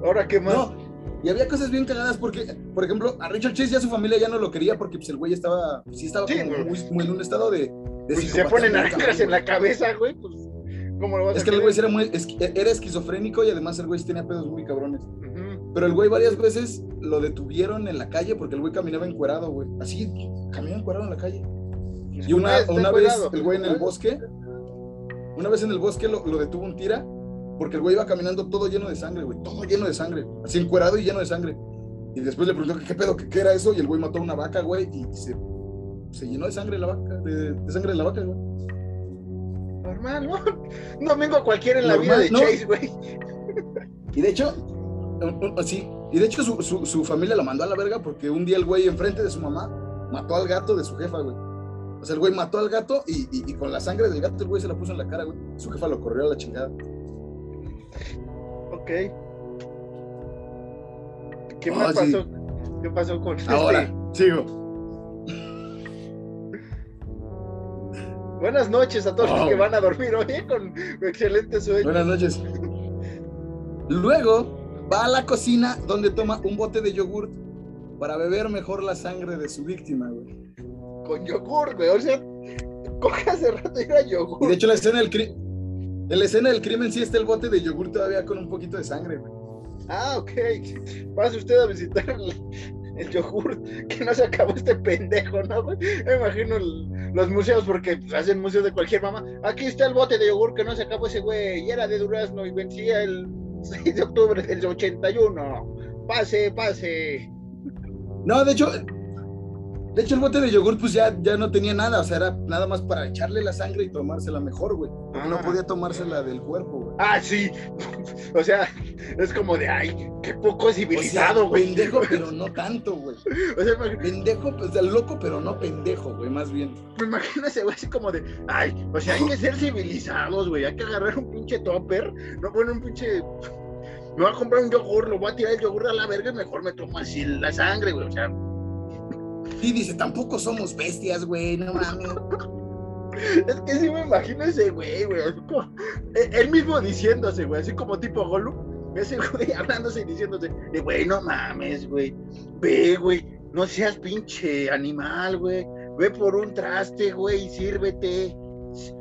Speaker 2: Ahora, ¿qué más?
Speaker 1: No, y había cosas bien cagadas porque, por ejemplo, a Richard Chase ya su familia ya no lo quería porque pues, el güey estaba, pues, sí estaba
Speaker 2: Sí,
Speaker 1: como muy, muy en un estado de... de
Speaker 2: Pues si se ponen
Speaker 1: cabrón,
Speaker 2: en la cabeza, güey, pues. ¿Cómo lo vas
Speaker 1: Es
Speaker 2: a
Speaker 1: que el güey era, muy, era esquizofrénico y además el güey tenía pedos muy cabrones.
Speaker 2: Ujú.
Speaker 1: Pero el güey varias veces lo detuvieron en la calle porque el güey caminaba encuerado, güey. Así, caminaba encuerado en la calle. Y una, una vez el güey en el bosque, una vez en el bosque lo, lo detuvo un tira porque el güey iba caminando todo lleno de sangre, güey. Todo lleno de sangre. Así encuerado y lleno de sangre. Y después le preguntó, ¿qué pedo? ¿Qué, qué era eso? Y el güey mató a una vaca, güey. Y se, se llenó de sangre la vaca, de, de sangre de la vaca, güey.
Speaker 2: Normal, ¿no? Un domingo cualquiera en la
Speaker 1: Normal,
Speaker 2: vida de
Speaker 1: ¿no?
Speaker 2: Chase, güey.
Speaker 1: Y de hecho, uh, uh, sí, y de hecho su, su, su familia lo mandó a la verga porque un día el güey enfrente de su mamá mató al gato de su jefa, güey. O sea, el güey mató al gato y, y- y con la sangre del gato el güey se la puso en la cara, güey. Su jefa lo corrió a la chingada.
Speaker 2: Ok. ¿Qué
Speaker 1: Oh,
Speaker 2: más
Speaker 1: sí.
Speaker 2: pasó? ¿Qué pasó con
Speaker 1: Ahora,
Speaker 2: este?
Speaker 1: sigo.
Speaker 2: Buenas noches a todos los
Speaker 1: Oh.
Speaker 2: que van a dormir hoy ¿eh? con excelente sueño.
Speaker 1: Buenas noches. Luego va a la cocina donde toma un bote de yogurt para beber mejor la sangre de su víctima, güey.
Speaker 2: Con yogur, güey. O sea, coge hace rato era yogur.
Speaker 1: Y de hecho, la escena del crimen. En la escena del crimen sí está el bote de yogur todavía con un poquito de sangre, güey.
Speaker 2: Ah, ok. Pase usted a visitar el, el yogur, que no se acabó este pendejo, ¿no, güey? Me imagino el- los museos, porque pues, hacen museos de cualquier mamá. Aquí está el bote de yogur que no se acabó ese güey, y era de durazno y vencía el 6 de octubre del 81. Pase, pase.
Speaker 1: No, de hecho, de hecho el bote de yogur pues ya, ya no tenía nada, o sea, era nada más para echarle la sangre y tomársela mejor, güey. Porque no
Speaker 2: Ah.
Speaker 1: podía tomársela del cuerpo, güey.
Speaker 2: Ah, sí. O sea, es como de, ay, qué poco
Speaker 1: O sea,
Speaker 2: civilizado, güey.
Speaker 1: pendejo, pero no tanto, güey.
Speaker 2: O sea, me-
Speaker 1: Pendejo, pues el loco, pero no pendejo, güey, más bien.
Speaker 2: me imagino ese güey así como de, ay, o sea, hay que ser civilizados, güey. Hay que agarrar un pinche topper, no poner un pinche. Me voy a comprar un yogur, lo voy a tirar el yogur a la verga y mejor me tomo así la sangre, güey. O sea,
Speaker 1: Y dice, tampoco somos bestias, güey, no mames.
Speaker 2: es que sí me imagino ese güey, güey. así eh, Él mismo diciéndose, güey, así como tipo Gollum. Ese güey hablándose y diciéndose, de, güey, no mames, güey. Ve, güey, no seas pinche animal, güey. Ve por un traste, güey, y sírvete.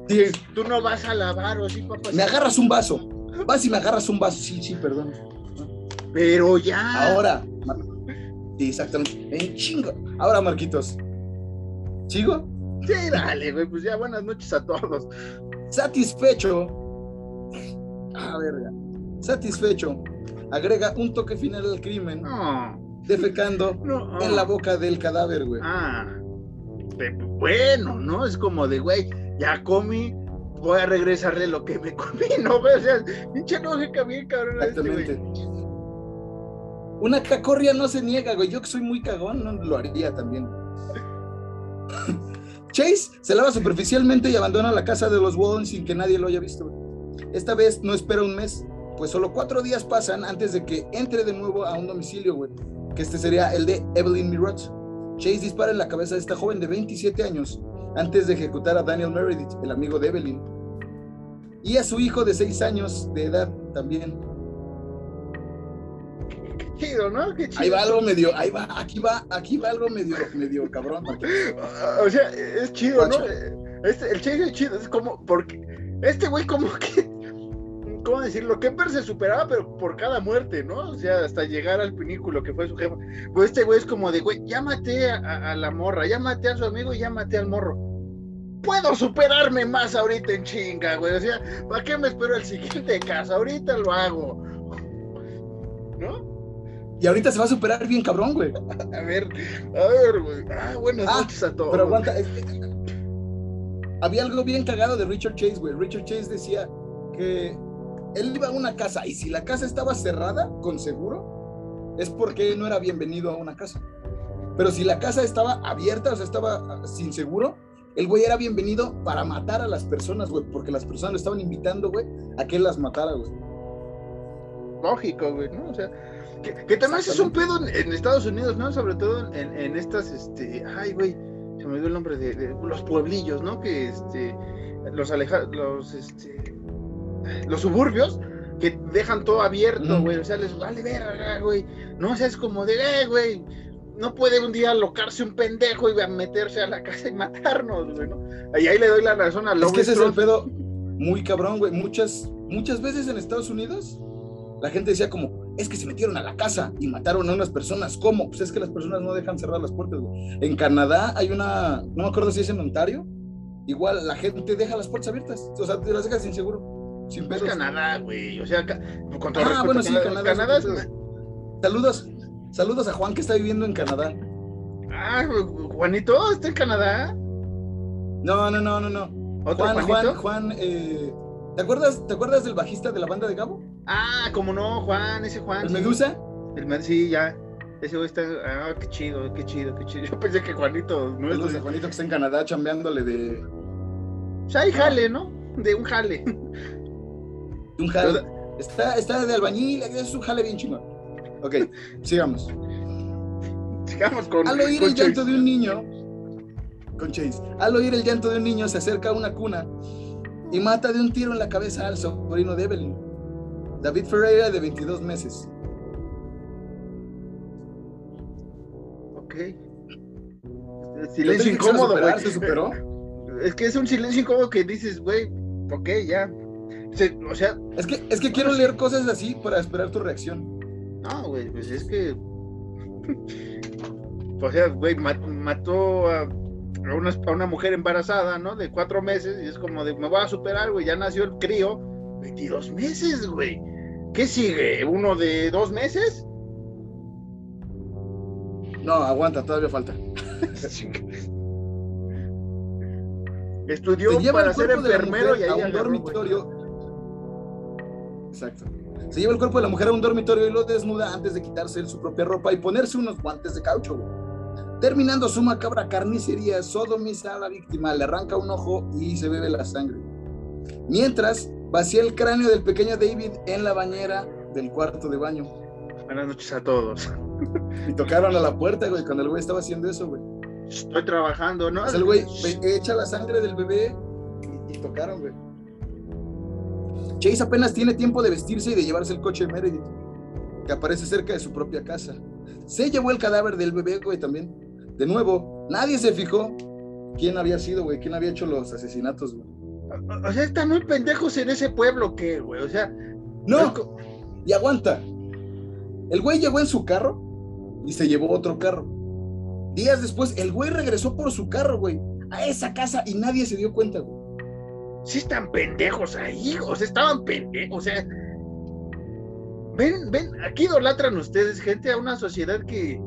Speaker 1: Sí,
Speaker 2: Tú no vas a lavar, o sí, papá.
Speaker 1: me agarras un vaso. Vas y me agarras un vaso. Sí, sí, perdón.
Speaker 2: Pero ya.
Speaker 1: Ahora. Sí, exactamente. En chingo. Ahora, Marquitos. ¿Sigo?
Speaker 2: Sí, dale, güey, pues ya buenas noches a todos.
Speaker 1: Satisfecho. Ah, verga. Satisfecho. Agrega un toque final al crimen,
Speaker 2: No,
Speaker 1: defecando
Speaker 2: no.
Speaker 1: en la boca del cadáver, güey.
Speaker 2: Ah, de- bueno, ¿no? Es como de, güey, ya comí, voy a regresarle lo que me comí, ¿no? O sea, pinche lógica bien cabrón. Este,
Speaker 1: Exactamente.
Speaker 2: güey.
Speaker 1: Una cacorria no se niega, güey. Yo que soy muy cagón, no lo haría también. Chase se lava superficialmente y abandona la casa de los Walden sin que nadie lo haya visto. Esta vez no espera un mes, pues solo cuatro días pasan antes de que entre de nuevo a un domicilio, güey. Que este sería el de Evelyn Mirot. Chase dispara en la cabeza de esta joven de 27 años antes de ejecutar a Daniel Meredith, el amigo de Evelyn. Y a su hijo de 6 años de edad también.
Speaker 2: Qué chido, ¿no? Qué chido.
Speaker 1: Ahí va algo medio, ahí va, aquí va, aquí va algo medio, medio cabrón.
Speaker 2: O sea, es chido, ¿no? Este, el Chase es chido, es como, porque este güey como que, ¿cómo decirlo? Kemper se superaba, pero por cada muerte, ¿no? O sea, hasta llegar al pinículo que fue su jefe. Pues este güey es como de, güey, ya maté a, a- a la morra, ya maté a su amigo y ya maté al morro. Puedo superarme más ahorita en chinga, güey. O sea, ¿para qué me espero el siguiente caso? Ahorita lo hago. ¿No?
Speaker 1: Y ahorita se va a superar bien cabrón, güey.
Speaker 2: A ver, a ver, güey. Ah, buenas
Speaker 1: Ah,
Speaker 2: noches a todos.
Speaker 1: Pero aguanta. es que- había algo bien cagado de Richard Chase, güey. Richard Chase decía que él iba a una casa y si la casa estaba cerrada, con seguro, es porque no era bienvenido a una casa. Pero si la casa estaba abierta, o sea, estaba ah, sin seguro, el güey era bienvenido para matar a las personas, güey, porque las personas lo estaban invitando, güey, a que él las matara, güey.
Speaker 2: lógico, güey, ¿no? O sea, que, que también es un pedo en, en Estados Unidos, ¿no? Sobre todo en, en estas, este, ay, güey, se me dio el nombre de, de los pueblillos, ¿no? Que, este, los aleja, los, este, los suburbios que dejan todo abierto, güey, o sea, les vale verga, güey, no, o sea, es como de, eh, güey, no puede un día alocarse un pendejo y a meterse a la casa y matarnos, güey, ¿no? Y ahí le doy la razón a
Speaker 1: Es que ese es el pedo muy cabrón, güey. Muchas, muchas veces en Estados Unidos la gente decía como, es que se metieron a la casa y mataron a unas personas. ¿Cómo? Pues es que las personas no dejan cerrar las puertas, güey. En Canadá hay una, no me acuerdo si es en Ontario, igual la gente deja las puertas abiertas. O sea, te las dejas sin seguro, sin
Speaker 2: No es. Canadá, güey. O sea, con todo
Speaker 1: Ah, bueno, sí,
Speaker 2: Canadá,
Speaker 1: es. Saludos, saludos a Juan que está viviendo en Canadá.
Speaker 2: Ah, Juanito, ¿está en Canadá?
Speaker 1: No, no, no, no, no.
Speaker 2: ¿Otro
Speaker 1: Juan,
Speaker 2: Juanito?
Speaker 1: Juan, Juan, eh, ¿te acuerdas, ¿te acuerdas del bajista de la banda de Gabo?
Speaker 2: Ah, como no, Juan, ese Juan.
Speaker 1: ¿El
Speaker 2: sí.
Speaker 1: Medusa?
Speaker 2: El sí, ya. Ese güey está. Ah, qué chido, qué chido, qué chido. Yo pensé que Juanito no es.
Speaker 1: Juanito que está en Canadá chambeándole de,
Speaker 2: O sea, hay jale, ¿no? De un jale.
Speaker 1: de un jale. Está, está de albañil, es un jale bien chingón. Ok, sigamos.
Speaker 2: Sigamos con.
Speaker 1: Al oír
Speaker 2: con
Speaker 1: el llanto de un niño, con Chase, al oír el llanto de un niño, se acerca a una cuna y mata de un tiro en la cabeza al sobrino de Evelyn, David Ferreira, de 22 meses.
Speaker 2: Ok. Silencio incómodo, güey.
Speaker 1: ¿Se superó?
Speaker 2: es que es un silencio incómodo que dices, güey, ok, ya. o sea.
Speaker 1: Es que, es que quiero leer cosas así para esperar tu reacción.
Speaker 2: No, güey, pues es que. o sea, güey, mató a, una, a una mujer embarazada, ¿no? De cuatro meses, y es como de, me voy a superar, güey, ya nació el crío. 22 meses, güey. ¿Qué sigue? ¿Uno de dos meses?
Speaker 1: No, aguanta, todavía falta.
Speaker 2: Estudió para ser enfermero y ahí
Speaker 1: a un dormitorio. Exacto. Se lleva el cuerpo de la mujer a un dormitorio y lo desnuda antes de quitarse su propia ropa y ponerse unos guantes de caucho. Terminando su macabra carnicería, sodomiza a la víctima, le arranca un ojo y se bebe la sangre. Mientras, vacía el cráneo del pequeño David en la bañera del cuarto de baño.
Speaker 2: Buenas noches a todos.
Speaker 1: Y tocaron a la puerta, güey, cuando el güey estaba haciendo eso, güey.
Speaker 2: Estoy trabajando, ¿no?
Speaker 1: el güey echa la sangre del bebé y, tocaron, güey. Chase apenas tiene tiempo de vestirse y de llevarse el coche de Meredith, que aparece cerca de su propia casa. Se llevó el cadáver del bebé, güey, también. De nuevo, nadie se fijó quién había sido, güey, quién había hecho los asesinatos, güey.
Speaker 2: O sea, están muy pendejos en ese pueblo, ¿qué, güey? O sea.
Speaker 1: No. Y aguanta. El güey llegó en su carro y se llevó otro carro. Días después, el güey regresó por su carro, güey, a esa casa y nadie se dio cuenta, güey.
Speaker 2: Sí están pendejos ahí, o sea, estaban pendejos, o sea. Ven, ven, aquí idolatran ustedes, gente, a una sociedad que,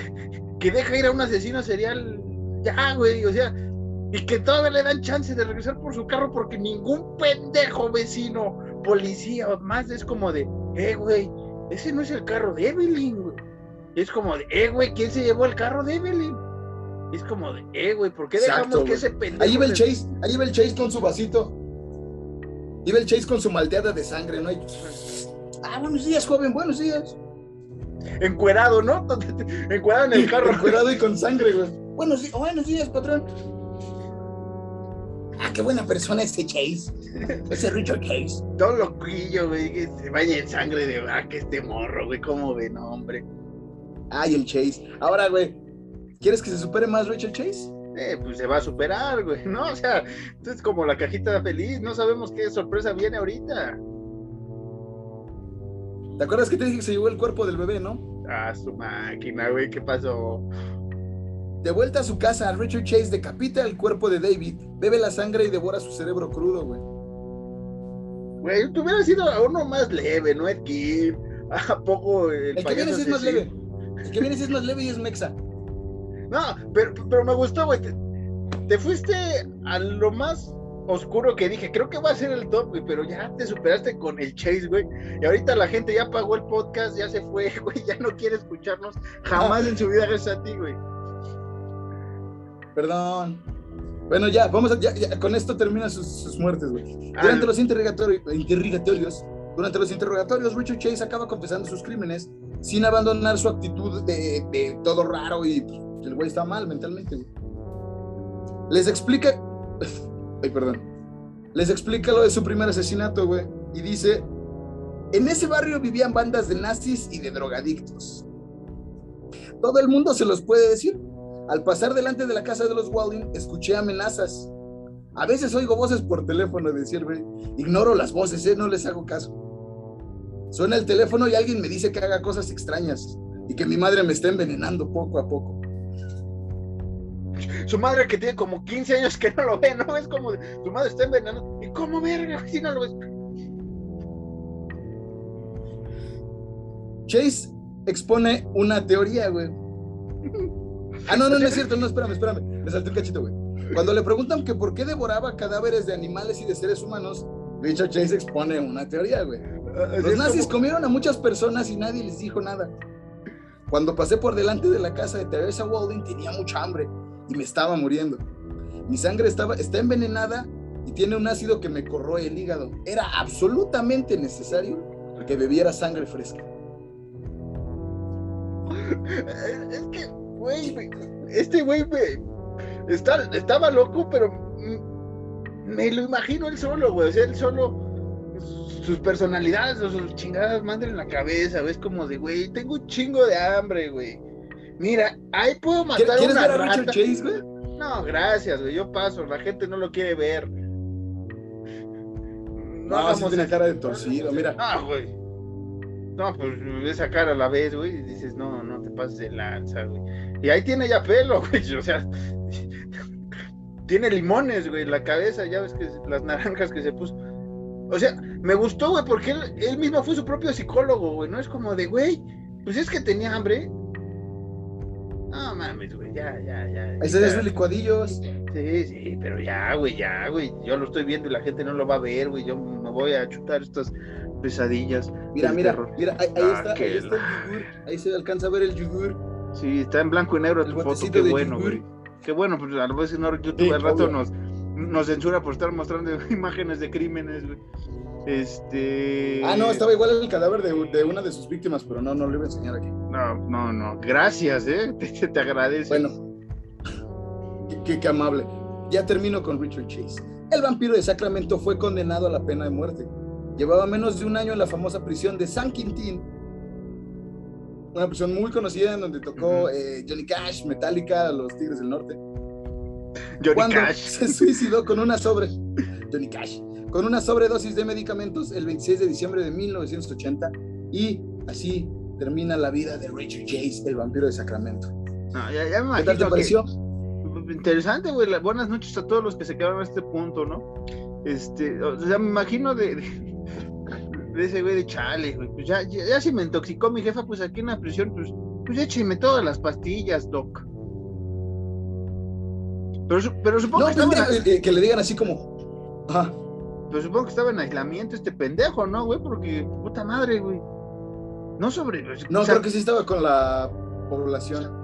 Speaker 2: que deja ir a un asesino serial, ya, güey, o sea, y que todavía le dan chance de regresar por su carro porque ningún pendejo vecino, policía o más es como de, eh, güey, ese no es el carro de Evelyn, güey. Es como de, eh, güey, ¿quién se llevó el carro de Evelyn? Es como de, eh, güey, ¿por qué dejamos que ese pendejo...
Speaker 1: Ahí va el Chase, ahí va el Chase con su vasito. Iba el Chase con su malteada de sangre, ¿no? Ah, buenos días, joven, buenos días.
Speaker 2: Encuerado, ¿no? Encuerado en el carro.
Speaker 1: Encuerado y con sangre, güey. Buenos, buenos días, patrón. Ah, qué buena persona ese Chase. Ese Richard Chase.
Speaker 2: Todo loquillo, güey, que se baña en sangre de ah, que este morro, güey, cómo ve, no, hombre.
Speaker 1: Ay, el Chase. Ahora, güey, ¿quieres que se supere más Richard Chase?
Speaker 2: Eh, pues se va a superar, güey, ¿no? O sea, es como la cajita feliz, no sabemos qué sorpresa viene ahorita.
Speaker 1: ¿Te acuerdas que te dije que se llevó el cuerpo del bebé, no?
Speaker 2: Ah, su máquina, güey, ¿qué pasó?
Speaker 1: De vuelta a su casa, Richard Chase decapita el cuerpo de David, bebe la sangre y devora su cerebro crudo, güey.
Speaker 2: Güey, tú hubieras sido uno más leve, ¿no? Ed Kim. ¿A poco
Speaker 1: el, el que viene es más leve. El que viene es más leve y es mexa.
Speaker 2: No, pero, pero me gustó, güey. Te, fuiste a lo más oscuro que dije. Creo que va a ser el top, güey, pero ya te superaste con el Chase, güey. Y ahorita la gente ya pagó el podcast, ya se fue, güey. Ya no quiere escucharnos jamás en su vida gracias a ti, güey.
Speaker 1: Perdón. Bueno, ya, vamos a, ya, con esto termina sus, muertes, güey. Ah, durante los interrogatorios, durante los interrogatorios, Richard Chase acaba confesando sus crímenes sin abandonar su actitud de, todo raro y pues, el güey está mal mentalmente. Güey. Les explica, ay, perdón, les explica lo de su primer asesinato, güey, y dice, en ese barrio vivían bandas de nazis y de drogadictos. Todo el mundo se los puede decir. Al pasar delante de la casa de los Walding, escuché amenazas. A veces oigo voces por teléfono, el Ignoro las voces, ¿eh? no les hago caso. Suena el teléfono y alguien me dice que haga cosas extrañas y que mi madre me está envenenando poco a poco.
Speaker 2: Su madre que tiene como 15 años que no lo ve, ¿no? Es como, su madre está envenenando. ¿Y cómo verga si no lo ves?
Speaker 1: Chase expone una teoría, güey. Ah, no, no, no es cierto, no, espérame, espérame. Me salté un cachito, güey. Cuando le preguntan que por qué devoraba cadáveres de animales y de seres humanos, Richard Chase expone una teoría, güey. Los nazis comieron a muchas personas y nadie les dijo nada. Cuando pasé por delante de la casa de Teresa Walding tenía mucha hambre y me estaba muriendo. Mi sangre estaba, está envenenada y tiene un ácido que me corroe el hígado. Era absolutamente necesario que bebiera sangre fresca.
Speaker 2: Es que, güey, este güey estaba loco, pero me lo imagino él solo, güey. O sea, él solo sus personalidades o sus chingadas mandan en la cabeza, Es como de, güey, tengo un chingo de hambre, güey. Mira, ahí puedo matar
Speaker 1: ¿Quieres
Speaker 2: una
Speaker 1: ver a Richard Chase, güey?
Speaker 2: No, gracias, güey, yo paso, la gente no lo quiere ver.
Speaker 1: No, así tiene cara de torcido, mira.
Speaker 2: Ah, güey. No, pues esa cara a la vez, güey, y dices, no, no te pases de lanza, güey. Y ahí tiene ya pelo, güey, o sea, tiene limones, güey, en la cabeza, ya ves que las naranjas que se puso. O sea, me gustó, güey, porque él, él mismo fue su propio psicólogo, güey, no es como de, güey, pues es que tenía hambre. No mames, güey, ya, ya, ya.
Speaker 1: Ahí se ven licuadillos.
Speaker 2: Sí, sí, pero ya, güey, ya, güey. Yo lo estoy viendo y la gente no lo va a ver, güey. Yo me voy a chutar estas pesadillas.
Speaker 1: Mira, mira, mira, ahí, ahí está, ahí está el yogur. Ahí se alcanza a ver el yogur.
Speaker 2: Sí, está en blanco y negro tu foto, qué bueno, güey. Qué bueno, pues a lo mejor si no, YouTube sí, al rato nos, nos censura por estar mostrando imágenes de crímenes, güey. Este.
Speaker 1: Ah, no, estaba igual el cadáver de, de, una de sus víctimas, pero no, no lo iba a enseñar aquí.
Speaker 2: No, no, no. Gracias, ¿eh? Te, te agradezco.
Speaker 1: Bueno, qué, qué amable. Ya termino con Richard Chase. El vampiro de Sacramento fue condenado a la pena de muerte. Llevaba menos de un año en la famosa prisión de San Quintín, una prisión muy conocida en donde tocó eh, Johnny Cash, Metallica, los Tigres del Norte.
Speaker 2: Johnny
Speaker 1: Cuando
Speaker 2: Cash.
Speaker 1: se suicidó con una sobre Johnny Cash, con una sobredosis de medicamentos el 26 de diciembre de 1980 y así termina la vida de Richard Chase, el vampiro de Sacramento.
Speaker 2: No, ya, ya me
Speaker 1: ¿Qué tal te pareció?
Speaker 2: Que... Interesante, güey. Buenas noches a todos los que se quedaron a este punto, ¿no? Este, o sea, me imagino de, de de ese güey de chale, güey. Pues ya, ya, ya, si me intoxicó mi jefa, pues aquí en la prisión, pues, pues écheme todas las pastillas, doc. Pero, pero supongo
Speaker 1: no,
Speaker 2: que, estaba
Speaker 1: en... que, que le digan así como. Ajá.
Speaker 2: Pero supongo que estaba en aislamiento este pendejo, ¿no, güey? Porque, puta madre, güey. No sobre.
Speaker 1: No, o sea, creo que sí estaba con la población.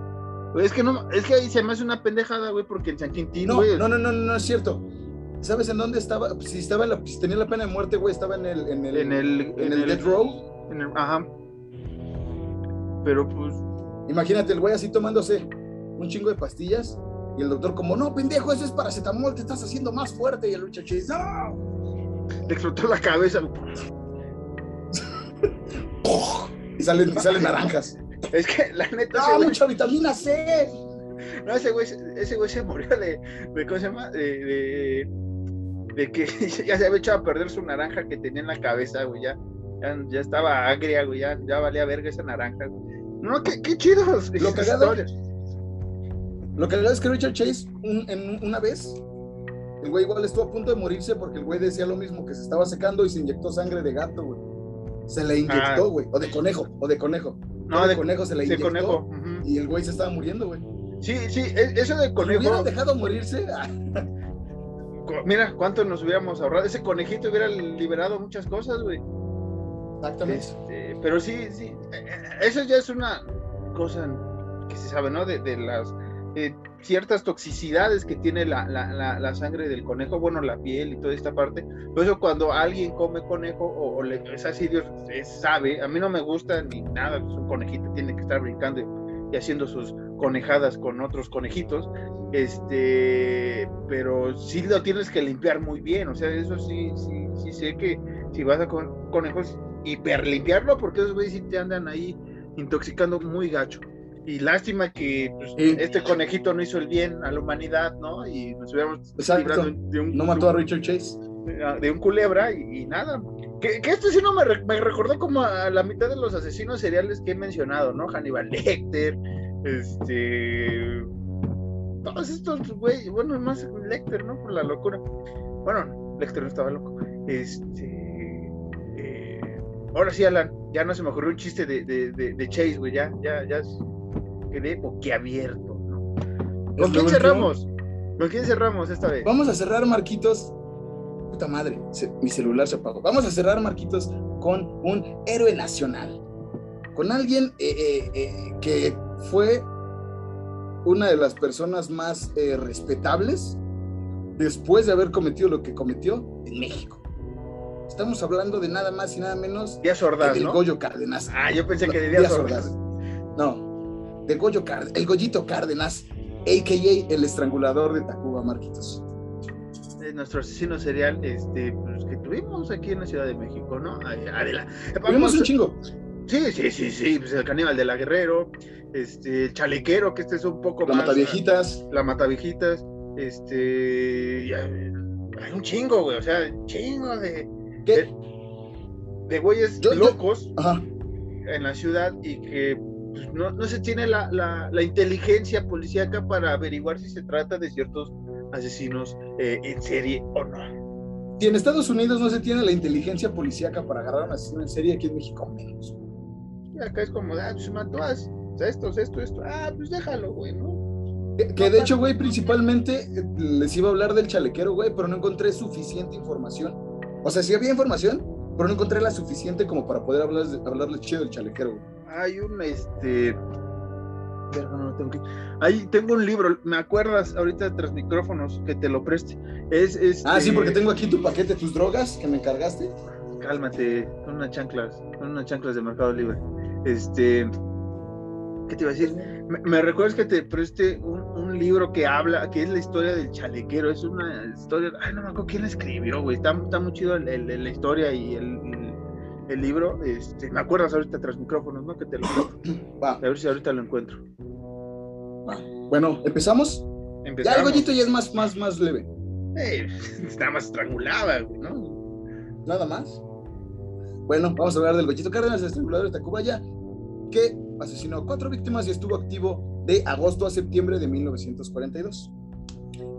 Speaker 2: Es que no, es que ahí se me hace una pendejada, güey, porque en San Quintín,
Speaker 1: no,
Speaker 2: güey.
Speaker 1: No, no, no, no, no es cierto. ¿Sabes en dónde estaba? Si estaba en la, si tenía la pena de muerte, güey, estaba en el, en el,
Speaker 2: en el,
Speaker 1: en el, el death row.
Speaker 2: En el, ajá. Pero pues.
Speaker 1: Imagínate el güey así tomándose un chingo de pastillas y el doctor como, no, pendejo, eso es paracetamol, te estás haciendo más fuerte y el muchacho dice, no.
Speaker 2: Le explotó la cabeza.
Speaker 1: y salen, salen naranjas.
Speaker 2: Es que la neta.
Speaker 1: No, mucha vitamina C.
Speaker 2: No, ese güey, ese güey se murió de, de ¿cómo se llama? De, de, de, que ya se había echado a perder su naranja que tenía en la cabeza, güey, ya, ya, ya estaba agria, güey, ya, ya valía verga esa naranja, güey. No, qué, qué chido.
Speaker 1: Lo cagado, lo cagado es que Richard Chase, un, en una vez, el güey igual estuvo a punto de morirse porque el güey decía lo mismo, que se estaba secando y se inyectó sangre de gato, güey. Se le inyectó, güey, ah. o de conejo, o de conejo.
Speaker 2: No,
Speaker 1: de,
Speaker 2: de
Speaker 1: conejo se le inyectó.
Speaker 2: De conejo. Uh -huh.
Speaker 1: Y el güey se estaba muriendo, güey.
Speaker 2: Sí, sí, e, eso de conejo.
Speaker 1: Hubieran dejado morirse.
Speaker 2: Mira, cuánto nos hubiéramos ahorrado. Ese conejito hubiera liberado muchas cosas, güey.
Speaker 1: Exactamente.
Speaker 2: Este, pero sí, sí. Eso ya es una cosa que se sabe, ¿no? De, de las eh, ciertas toxicidades que tiene la, la, la, la, sangre del conejo, bueno, la piel y toda esta parte. Por eso cuando alguien come conejo o, o le, es así, Dios sabe, a mí no me gusta ni nada, pues un conejito tiene que estar brincando y, y haciendo sus conejadas con otros conejitos, este, pero sí lo tienes que limpiar muy bien, o sea, eso sí, sí, sí sé que si vas a con conejos, hiper limpiarlo, porque esos güeyes sí te andan ahí intoxicando muy gacho. Y lástima que pues, sí. este conejito no hizo el bien a la humanidad, ¿no? Y nos hubiéramos
Speaker 1: librado de un... No mató a Richard Chase.
Speaker 2: De un culebra y, y nada. Que, que, este sí no me, me, recordó como a la mitad de los asesinos seriales que he mencionado, ¿no? Hannibal Lecter, este. Todos estos, güey, bueno, más Lecter, ¿no? Por la locura. Bueno, Lecter no estaba loco. Este. Eh, ahora sí, Alan, ya no se me ocurrió un chiste de, de, de, de Chase, güey, ya, ya, ya quedé boquiabierto, ¿no? ¿Con quién cerramos? ¿Con quién cerramos esta vez?
Speaker 1: Vamos a cerrar, Marquitos. Puta madre, se, mi celular se apagó. Vamos a cerrar, Marquitos, con un héroe nacional. Con alguien eh, eh, eh, que fue una de las personas más eh, respetables después de haber cometido lo que cometió en México. Estamos hablando de nada más y nada menos
Speaker 2: Díaz Ordaz,
Speaker 1: que del
Speaker 2: ¿no?
Speaker 1: Goyo Cárdenas.
Speaker 2: Ah, yo pensé que de Díaz, Díaz Ordaz. Ordaz.
Speaker 1: No, de Goyo Cárdenas, el Goyito Cárdenas, a.k.a. el estrangulador de Tacuba, Marquitos.
Speaker 2: Es nuestro asesino serial este, pues, que tuvimos aquí en la Ciudad de México, ¿no? Adela.
Speaker 1: Tuvimos un chingo.
Speaker 2: Sí, sí, sí, sí, pues el caníbal de la Guerrero, este, el chalequero, que este es un poco
Speaker 1: la
Speaker 2: más.
Speaker 1: Mataviejitas.
Speaker 2: La Mataviejitas, este. hay un chingo, güey, o sea, chingo de.
Speaker 1: ¿Qué?
Speaker 2: De, de güeyes
Speaker 1: Yo- yo-
Speaker 2: locos
Speaker 1: Ajá.
Speaker 2: en la ciudad y que pues, no, no se tiene la, la, la inteligencia policíaca para averiguar si se trata de ciertos asesinos eh, en serie o no.
Speaker 1: Si en Estados Unidos no se tiene la inteligencia policíaca para agarrar a un asesino en serie, aquí en México menos.
Speaker 2: Acá es como, ah, pues mató a estos, esto, esto. Ah, pues déjalo, güey, ¿no?
Speaker 1: Que, que de hecho, güey, principalmente eh, les iba a hablar del chalequero, güey, pero no encontré suficiente información. O sea, sí había información, pero no encontré la suficiente como para poder hablar, hablarles chido del chalequero, güey.
Speaker 2: Hay un, este... no tengo que... Ahí tengo un libro, ¿me acuerdas ahorita tras micrófonos que te lo preste? Es, este...
Speaker 1: Ah, sí, porque tengo aquí tu paquete, tus drogas que me encargaste.
Speaker 2: Cálmate, son unas chanclas, son unas chanclas de Mercado Libre. Este... ¿Qué te iba a decir? Me, me recuerdas que te preste un, un libro que habla, que es la historia del chalequero, es una historia, ay, no me acuerdo quién la escribió, güey, está, está muy chido el- el- la historia y el, el- libro, este, me acuerdas ahorita tras micrófonos, ¿no? Que te lo
Speaker 1: Va,
Speaker 2: a ver si ahorita lo encuentro.
Speaker 1: va. Bueno, ¿empezamos? Ya
Speaker 2: Empezamos.
Speaker 1: el gollito ya es más, más, más leve.
Speaker 2: Eh, está más estrangulada, güey, ¿no?
Speaker 1: Nada más. Bueno, vamos a hablar del gollito Cárdenas, el estrangulador de Tacubaya, que asesinó cuatro víctimas y estuvo activo de agosto a septiembre de 1942.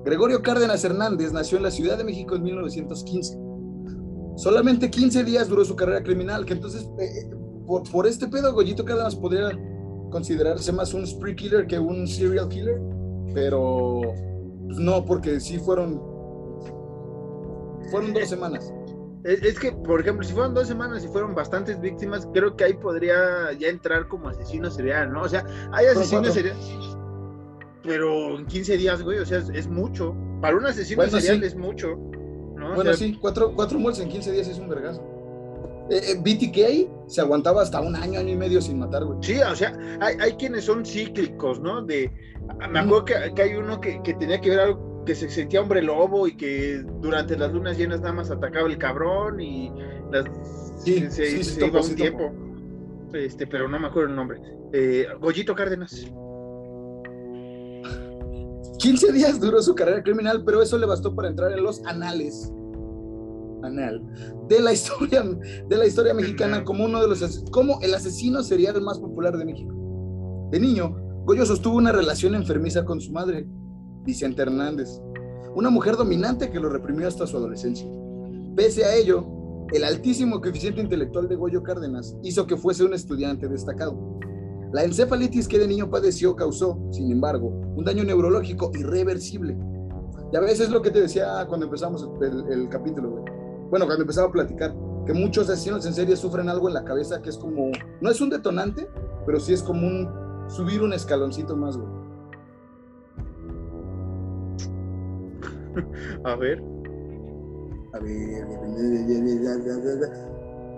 Speaker 1: Gregorio Cárdenas Hernández nació en la Ciudad de México en 1915. Solamente 15 días duró su carrera criminal, que entonces, eh, por, por este pedo, Goyito Cárdenas podría considerarse más un spree killer que un serial killer, pero pues, no, porque sí fueron, fueron dos semanas.
Speaker 2: Es, que, por ejemplo, si fueron dos semanas y fueron bastantes víctimas, creo que ahí podría ya entrar como asesino serial, ¿no? O sea, hay asesinos seriales, pero en 15 días, güey, o sea, es, es mucho. Para un asesino
Speaker 1: Bueno,
Speaker 2: serial
Speaker 1: sí.
Speaker 2: es mucho, ¿no? O
Speaker 1: Bueno,
Speaker 2: sea,
Speaker 1: sí, cuatro, cuatro muertes en 15 días es un vergazo. Eh, eh, BTK se aguantaba hasta un año, año y medio sin matar, güey.
Speaker 2: Sí, o sea, hay, hay quienes son cíclicos, ¿no? De, me acuerdo que, que hay uno que, que tenía que ver algo que se sentía hombre lobo y que durante las lunas llenas nada más atacaba el cabrón y las,
Speaker 1: Sí,
Speaker 2: se,
Speaker 1: sí, sí,
Speaker 2: se
Speaker 1: topo,
Speaker 2: iba un tiempo. Este, pero no me acuerdo el nombre. Eh, Goyito Cárdenas.
Speaker 1: 15 días duró su carrera criminal, pero eso le bastó para entrar en los anales anal de la historia de la historia mexicana como uno de los como el asesino serial más popular de México. De niño, Goyo sostuvo una relación enfermiza con su madre, Vicente Hernández, una mujer dominante que lo reprimió hasta su adolescencia. Pese a ello, el altísimo coeficiente intelectual de Goyo Cárdenas hizo que fuese un estudiante destacado. La encefalitis que de niño padeció causó, sin embargo, un daño neurológico irreversible. Ya ves, es lo que te decía cuando empezamos el, el capítulo, güey. Bueno, cuando empezaba a platicar, que muchos asesinos en serie sufren algo en la cabeza que es como, no es un detonante, pero sí es como un subir un escaloncito más, güey.
Speaker 2: A ver.
Speaker 1: A ver,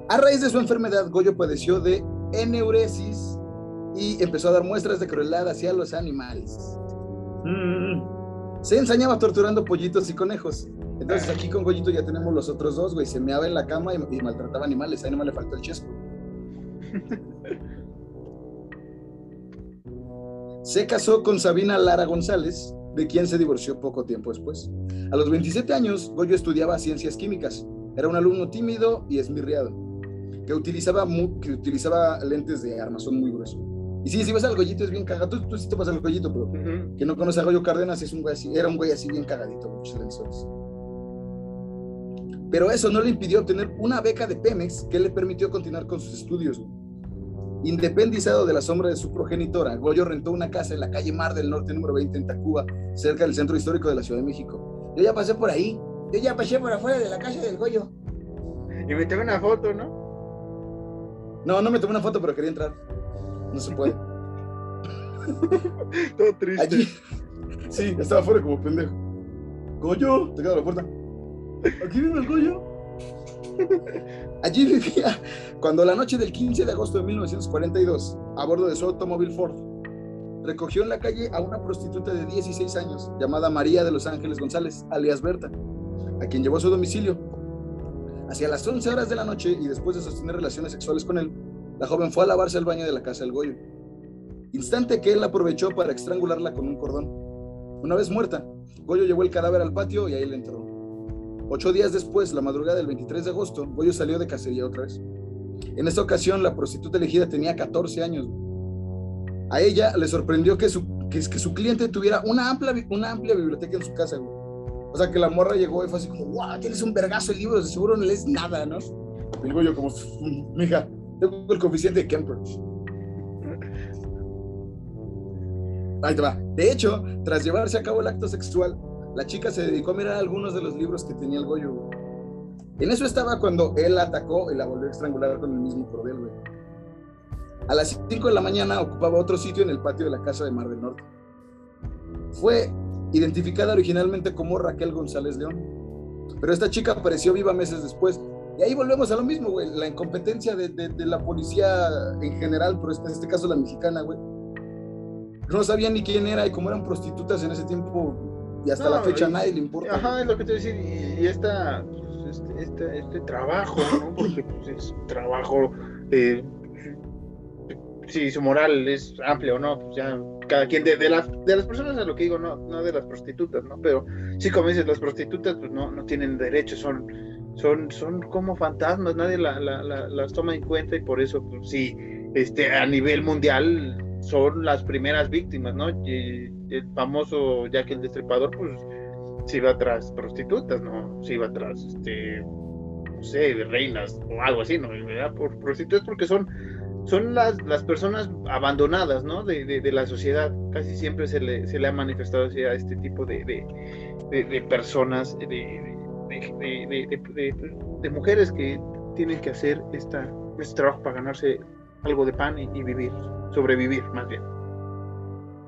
Speaker 1: a raíz de su enfermedad, Goyo padeció de eneuresis y empezó a dar muestras de crueldad hacia los animales. Mm. Se ensañaba torturando pollitos y conejos. Entonces aquí con Goyito ya tenemos los otros dos, güey. Se meaba en la cama y, y maltrataba animales. Ahí nomás le faltó el chesco. Se casó con Sabina Lara González, de quien se divorció poco tiempo después. A los 27 años, Goyo estudiaba ciencias químicas. Era un alumno tímido y esmirriado, que utilizaba, que utilizaba lentes de armazón muy grueso. Y sí, si ves al Goyito es bien cagado. Tú, tú sí te pasas al Goyito, pero
Speaker 2: Ujú.
Speaker 1: quien no conoce a Goyo Cárdenas es un güey así, era un güey así bien cagadito, muchos lenzones. Pero eso no le impidió obtener una beca de Pemex que le permitió continuar con sus estudios. güey. Independizado de la sombra de su progenitora, Goyo rentó una casa en la calle Mar del Norte número 20 en Tacuba, cerca del centro histórico de la Ciudad de México. Yo ya pasé por ahí. Yo ya pasé por afuera de la casa del Goyo.
Speaker 2: Y me tomé una foto, ¿no?
Speaker 1: No, no me tomé una foto, pero quería entrar. No se puede.
Speaker 2: Todo triste.
Speaker 1: Allí. Sí, estaba afuera como pendejo. Goyo, te queda la puerta. Aquí vive el Goyo. Allí vivía cuando la noche del 15 de agosto de 1942, a bordo de su automóvil Ford, recogió en la calle a una prostituta de 16 años llamada María de los Ángeles González, alias Berta, a quien llevó a su domicilio. Hacia las 11 horas de la noche y después de sostener relaciones sexuales con él, la joven fue a lavarse al baño de la casa del Goyo. Instante que él aprovechó para estrangularla con un cordón. Una vez muerta, Goyo llevó el cadáver al patio y ahí la enterró. Ocho días después, la madrugada del 23 de agosto, Goyo salió de cacería otra vez. En esta ocasión, la prostituta elegida tenía 14 años. A ella le sorprendió que su, que, su cliente tuviera una amplia, una amplia biblioteca en su casa, O sea, que la morra llegó y fue así como, wow, tienes un vergazo de libros, seguro no lees nada, ¿no? Y el Goyo como, mija, tengo el coeficiente de Kemper. Ahí te va. De hecho, tras llevarse a cabo el acto sexual, la chica se dedicó a mirar algunos de los libros que tenía el Goyo. En eso estaba cuando él atacó y la volvió a estrangular con el mismo cordel. A las 5 de la mañana ocupaba otro sitio en el patio de la casa de Mar del Norte. Fue identificada originalmente como Raquel González León, pero esta chica apareció viva meses después. Y ahí volvemos a lo mismo, güey, la incompetencia de, de, la policía en general, pero en este caso la mexicana, güey. No sabían ni quién era y como eran prostitutas en ese tiempo y hasta la fecha a nadie le importa.
Speaker 2: Ajá, es lo que te voy a decir. Y, esta, pues, este, este, este, trabajo, ¿no? Porque pues, es trabajo eh, si su moral es amplia o no, pues ya cada quien, de, de, las, de las personas a lo que digo, no, no de las prostitutas, ¿no? Pero sí, como dices, las prostitutas pues no, no tienen derechos, son, son, son como fantasmas, nadie la, la, las toma en cuenta y por eso, pues sí, este, a nivel mundial son las primeras víctimas, ¿no? Y el famoso Jack el Destripador, pues sí va tras prostitutas, ¿no? Sí va tras, este, no sé, reinas o algo así, ¿no? Por prostitutas porque son son las, las personas abandonadas ¿no? de, de, la sociedad. Casi siempre se le, se le ha manifestado a este tipo de, de personas, de, mujeres que tienen que hacer esta, este trabajo para ganarse algo de pan y, vivir, sobrevivir más bien.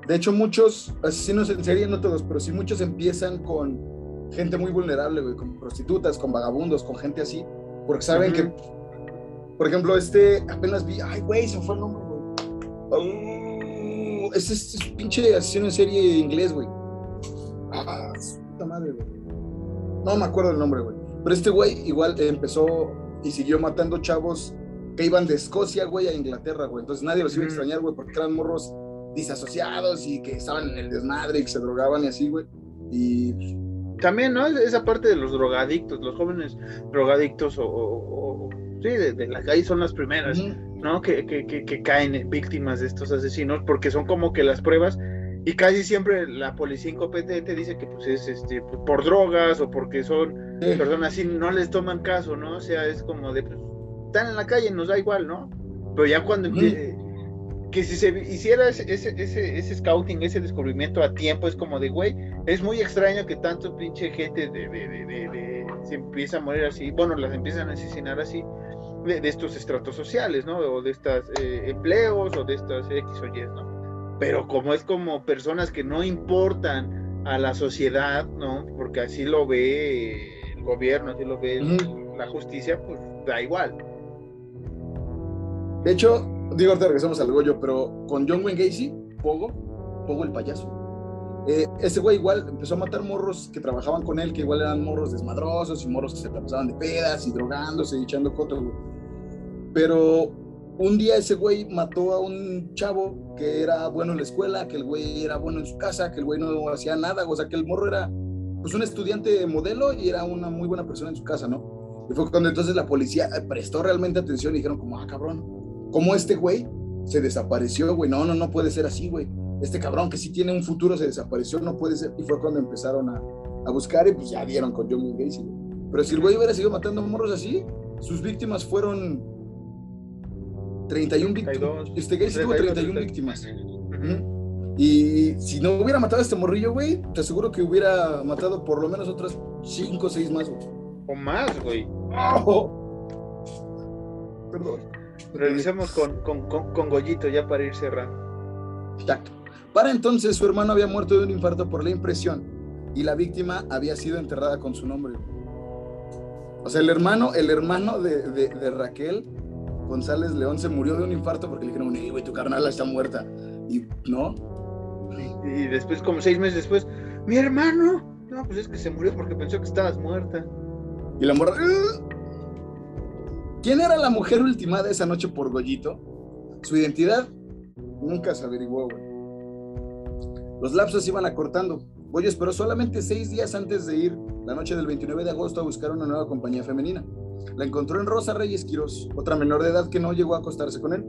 Speaker 1: De hecho, muchos asesinos en serie, no todos, pero sí muchos empiezan con gente muy vulnerable, con prostitutas, con vagabundos, con gente así, porque saben que por ejemplo, este, apenas vi, ay, güey, se fue el nombre, güey. Oh, es este pinche asesino en serie inglés, güey. Ah, puta madre, güey. No me acuerdo el nombre, güey. Pero este güey igual empezó y siguió matando chavos que iban de Escocia, güey, a Inglaterra, güey. Entonces nadie los iba a extrañar, güey, porque eran morros disasociados y que estaban en el desmadre y que se drogaban y así, güey. Y
Speaker 2: también, ¿no? Esa parte de los drogadictos, los jóvenes drogadictos o sí, de, la calle son las primeras, ¿no? Que, que, que, caen víctimas de estos asesinos, porque son como que las pruebas, y casi siempre la policía incompetente dice que pues es este pues, por drogas o porque son personas así, no les toman caso, ¿no? O sea, es como de, pues, están en la calle, nos da igual, ¿no? Pero ya cuando que si se hiciera ese, ese, ese, scouting, ese descubrimiento a tiempo, es como de, güey, es muy extraño que tanto pinche gente de, de, de, se empieza a morir así, bueno, las empiezan a asesinar así, de, estos estratos sociales, ¿no? O de estos eh, empleos o de estas X o Y, ¿no? Pero como es como personas que no importan a la sociedad, ¿no? Porque así lo ve el gobierno, así lo ve la justicia, pues da igual.
Speaker 1: De hecho, digo, ahorita regresamos al Goyo, pero con John Wayne Gacy, Pogo, Pogo el payaso. Eh, ese güey igual empezó a matar morros que trabajaban con él, que igual eran morros desmadrosos y morros que se pasaban de pedas y drogándose y echando cotos, pero un día ese güey mató a un chavo que era bueno en la escuela, que el güey era bueno en su casa, que el güey no hacía nada, o sea, que el morro era pues un estudiante modelo y era una muy buena persona en su casa, ¿no? Y fue cuando entonces la policía prestó realmente atención y dijeron como, ah, cabrón, ¿cómo este güey se desapareció, güey? No, no, no puede ser así, güey. Este cabrón que sí tiene un futuro se desapareció, no puede ser. Y fue cuando empezaron a, a buscar y pues ya dieron con John Gacy. Pero si el güey hubiera seguido matando morros así, sus víctimas fueron 31 víctimas. Este Gacy tuvo 31 víctimas. Y si no hubiera matado a este morrillo, güey, te aseguro que hubiera matado por lo menos otras 5 o 6 más, güey.
Speaker 2: O más, güey.
Speaker 1: Perdón.
Speaker 2: Revisemos con, con, con, Goyito ya para ir cerrando.
Speaker 1: Exacto. Para entonces su hermano había muerto de un infarto por la impresión y la víctima había sido enterrada con su nombre. O sea, el hermano, el hermano de, de, de Raquel González León se murió de un infarto porque le dijeron, güey, tu carnal está muerta. Y no.
Speaker 2: Y, después, como seis meses después, mi hermano. No, pues es que se murió porque pensó que estabas muerta.
Speaker 1: Y la morra. ¿Quién era la mujer ultimada esa noche por Goyito? Su identidad nunca se averiguó, güey. Los lapsos iban acortando. Goyo esperó solamente seis días antes de ir, la noche del 29 de agosto, a buscar una nueva compañía femenina. La encontró en Rosa Reyes Quirós, otra menor de edad que no llegó a acostarse con él.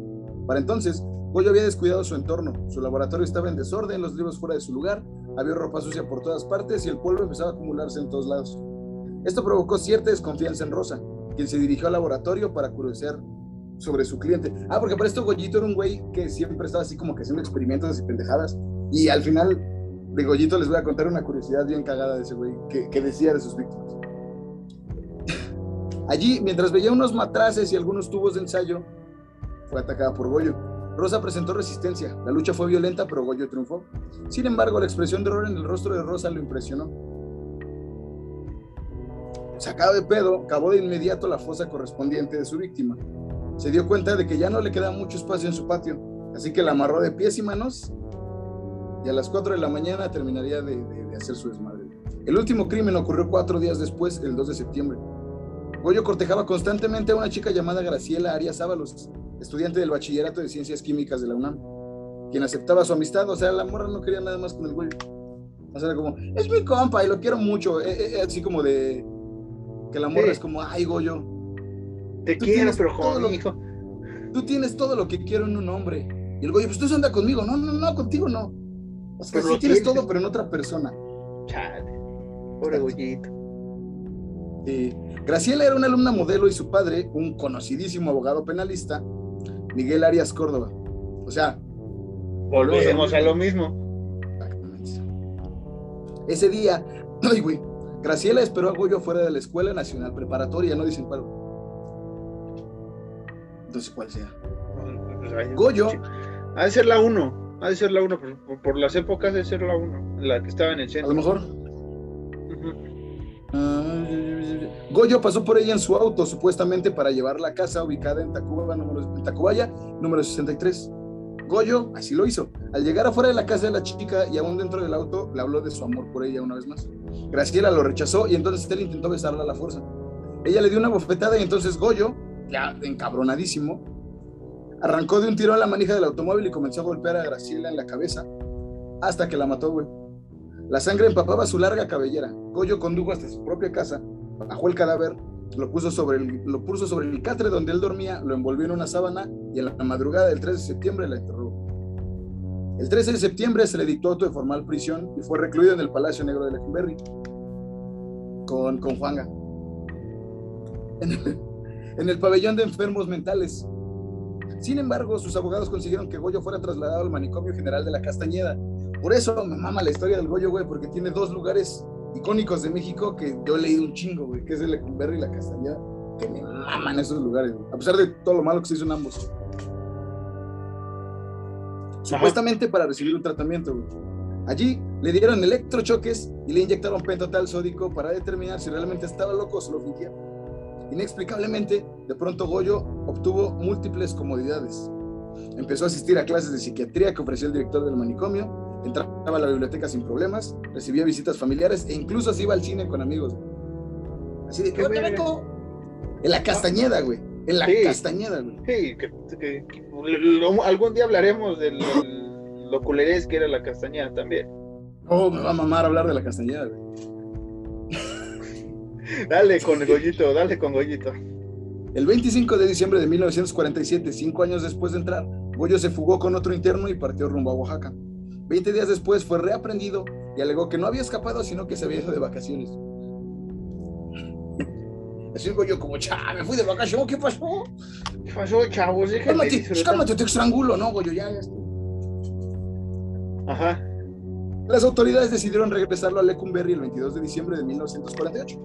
Speaker 1: Para entonces, Goyo había descuidado su entorno. Su laboratorio estaba en desorden, los libros fuera de su lugar, había ropa sucia por todas partes y el polvo empezaba a acumularse en todos lados. Esto provocó cierta desconfianza en Rosa, quien se dirigió al laboratorio para curiosear sobre su cliente. Ah, porque para esto Goyito era un güey que siempre estaba así como que haciendo experimentos y pendejadas. Y al final de Goyito les voy a contar una curiosidad bien cagada de ese güey que, que decía de sus víctimas. Allí, mientras veía unos matraces y algunos tubos de ensayo, fue atacada por Goyo. Rosa presentó resistencia. La lucha fue violenta, pero Goyo triunfó. Sin embargo, la expresión de horror en el rostro de Rosa lo impresionó. Sacado de pedo, cavó de inmediato la fosa correspondiente de su víctima. Se dio cuenta de que ya no le queda mucho espacio en su patio, así que la amarró de pies y manos y a las 4 de la mañana terminaría de, hacer su desmadre. El último crimen ocurrió cuatro días después, el 2 de septiembre. Goyo cortejaba constantemente a una chica llamada Graciela Arias Ábalos, estudiante del bachillerato de ciencias químicas de la UNAM, quien aceptaba su amistad, o sea, la morra no quería nada más con el güey. O sea, era como, es mi compa y lo quiero mucho, e, e, así como de que la morra
Speaker 2: Sí.
Speaker 1: es como, ay, Goyo,
Speaker 2: Te quiero, pero joder, hijo.
Speaker 1: tú tienes todo lo que quiero en un hombre. Y el Goyo, pues tú anda conmigo, no, no, no, contigo no. O sea,
Speaker 2: Pero
Speaker 1: sí tienes
Speaker 2: tienes.
Speaker 1: todo, pero en otra persona.
Speaker 2: Chale. Pobre Goyito.
Speaker 1: Eh, Graciela era una alumna modelo y su padre, un conocidísimo abogado penalista, Miguel Arias Córdoba. O sea,
Speaker 2: Volvemos a lo mismo.
Speaker 1: exactamente. Ese día, ay, güey, Graciela esperó a Goyo fuera de la Escuela Nacional Preparatoria, no dicen paro. Entonces, ¿cuál sea?
Speaker 2: Pues,
Speaker 1: Goyo.
Speaker 2: Ha de ser la 1. Ha de ser la 1. Por, las épocas, ha de ser la 1. La que estaba en el
Speaker 1: A
Speaker 2: centro.
Speaker 1: lo mejor. Ah, Goyo pasó por ella en su auto, supuestamente para llevarla a casa ubicada en, Tacuba, número, en Tacubaya, número 63. Goyo así lo hizo. Al llegar afuera de la casa de la chica y aún dentro del auto, le habló de su amor por ella una vez más. Graciela lo rechazó y entonces él intentó besarla a la fuerza. Ella le dio una bofetada y entonces Goyo, ya encabronadísimo, arrancó de un tiro a la manija del automóvil y comenzó a golpear a Graciela en la cabeza hasta que la mató, güey. La sangre empapaba su larga cabellera. Goyo condujo hasta su propia casa, bajó el cadáver, lo puso sobre el, lo puso sobre el catre donde él dormía, lo envolvió en una sábana y en la madrugada del 3 de septiembre la enterró. El 13 de septiembre se le dictó auto de formal prisión y fue recluido en el Palacio Negro de Lecumberri con, con Juanga. En el, en el pabellón de enfermos mentales. Sin embargo, sus abogados consiguieron que Goyo fuera trasladado al manicomio general de la Castañeda. Por eso me mama la historia del Goyo, güey, porque tiene dos lugares icónicos de México que yo he leído un chingo, güey, que es el Lecumberri y la Castañeda, que me maman esos lugares, güey, a pesar de todo lo malo que se hizo en ambos. Supuestamente para recibir un tratamiento, güey. Allí le dieron electrochoques y le inyectaron pentotal sódico para determinar si realmente estaba loco o se lo fingía. Inexplicablemente, de pronto Goyo obtuvo múltiples comodidades. Empezó a asistir a clases de psiquiatría que ofrecía el director del manicomio, entraba a la biblioteca sin problemas, recibía visitas familiares e incluso se iba al cine con amigos. Así de que "Oye,
Speaker 2: verga.
Speaker 1: Beto", en la Castañeda, güey. En la
Speaker 2: Sí.
Speaker 1: Castañeda, güey.
Speaker 2: Sí, que, que- que- lo- algún día hablaremos del- lo culerés que era la castañeda también.
Speaker 1: Oh, me va a mamar hablar de la Castañeda, güey.
Speaker 2: Dale con Goyito, dale con Goyito.
Speaker 1: El 25 de diciembre de 1947, cinco años después de entrar, Goyo se fugó con otro interno y partió rumbo a Oaxaca. Veinte días después fue reaprendido y alegó que no había escapado, sino que se había ido de vacaciones. Así Goyo como, cha, me fui de vacaciones, ¿qué pasó?
Speaker 2: ¿Qué pasó, chavos?
Speaker 1: Cálmate, cálmate, te estrangulo, ¿no, Goyo? Ya, ya estoy.
Speaker 2: Ajá.
Speaker 1: Las autoridades decidieron regresarlo a Lecumberri el 22 de diciembre de 1948.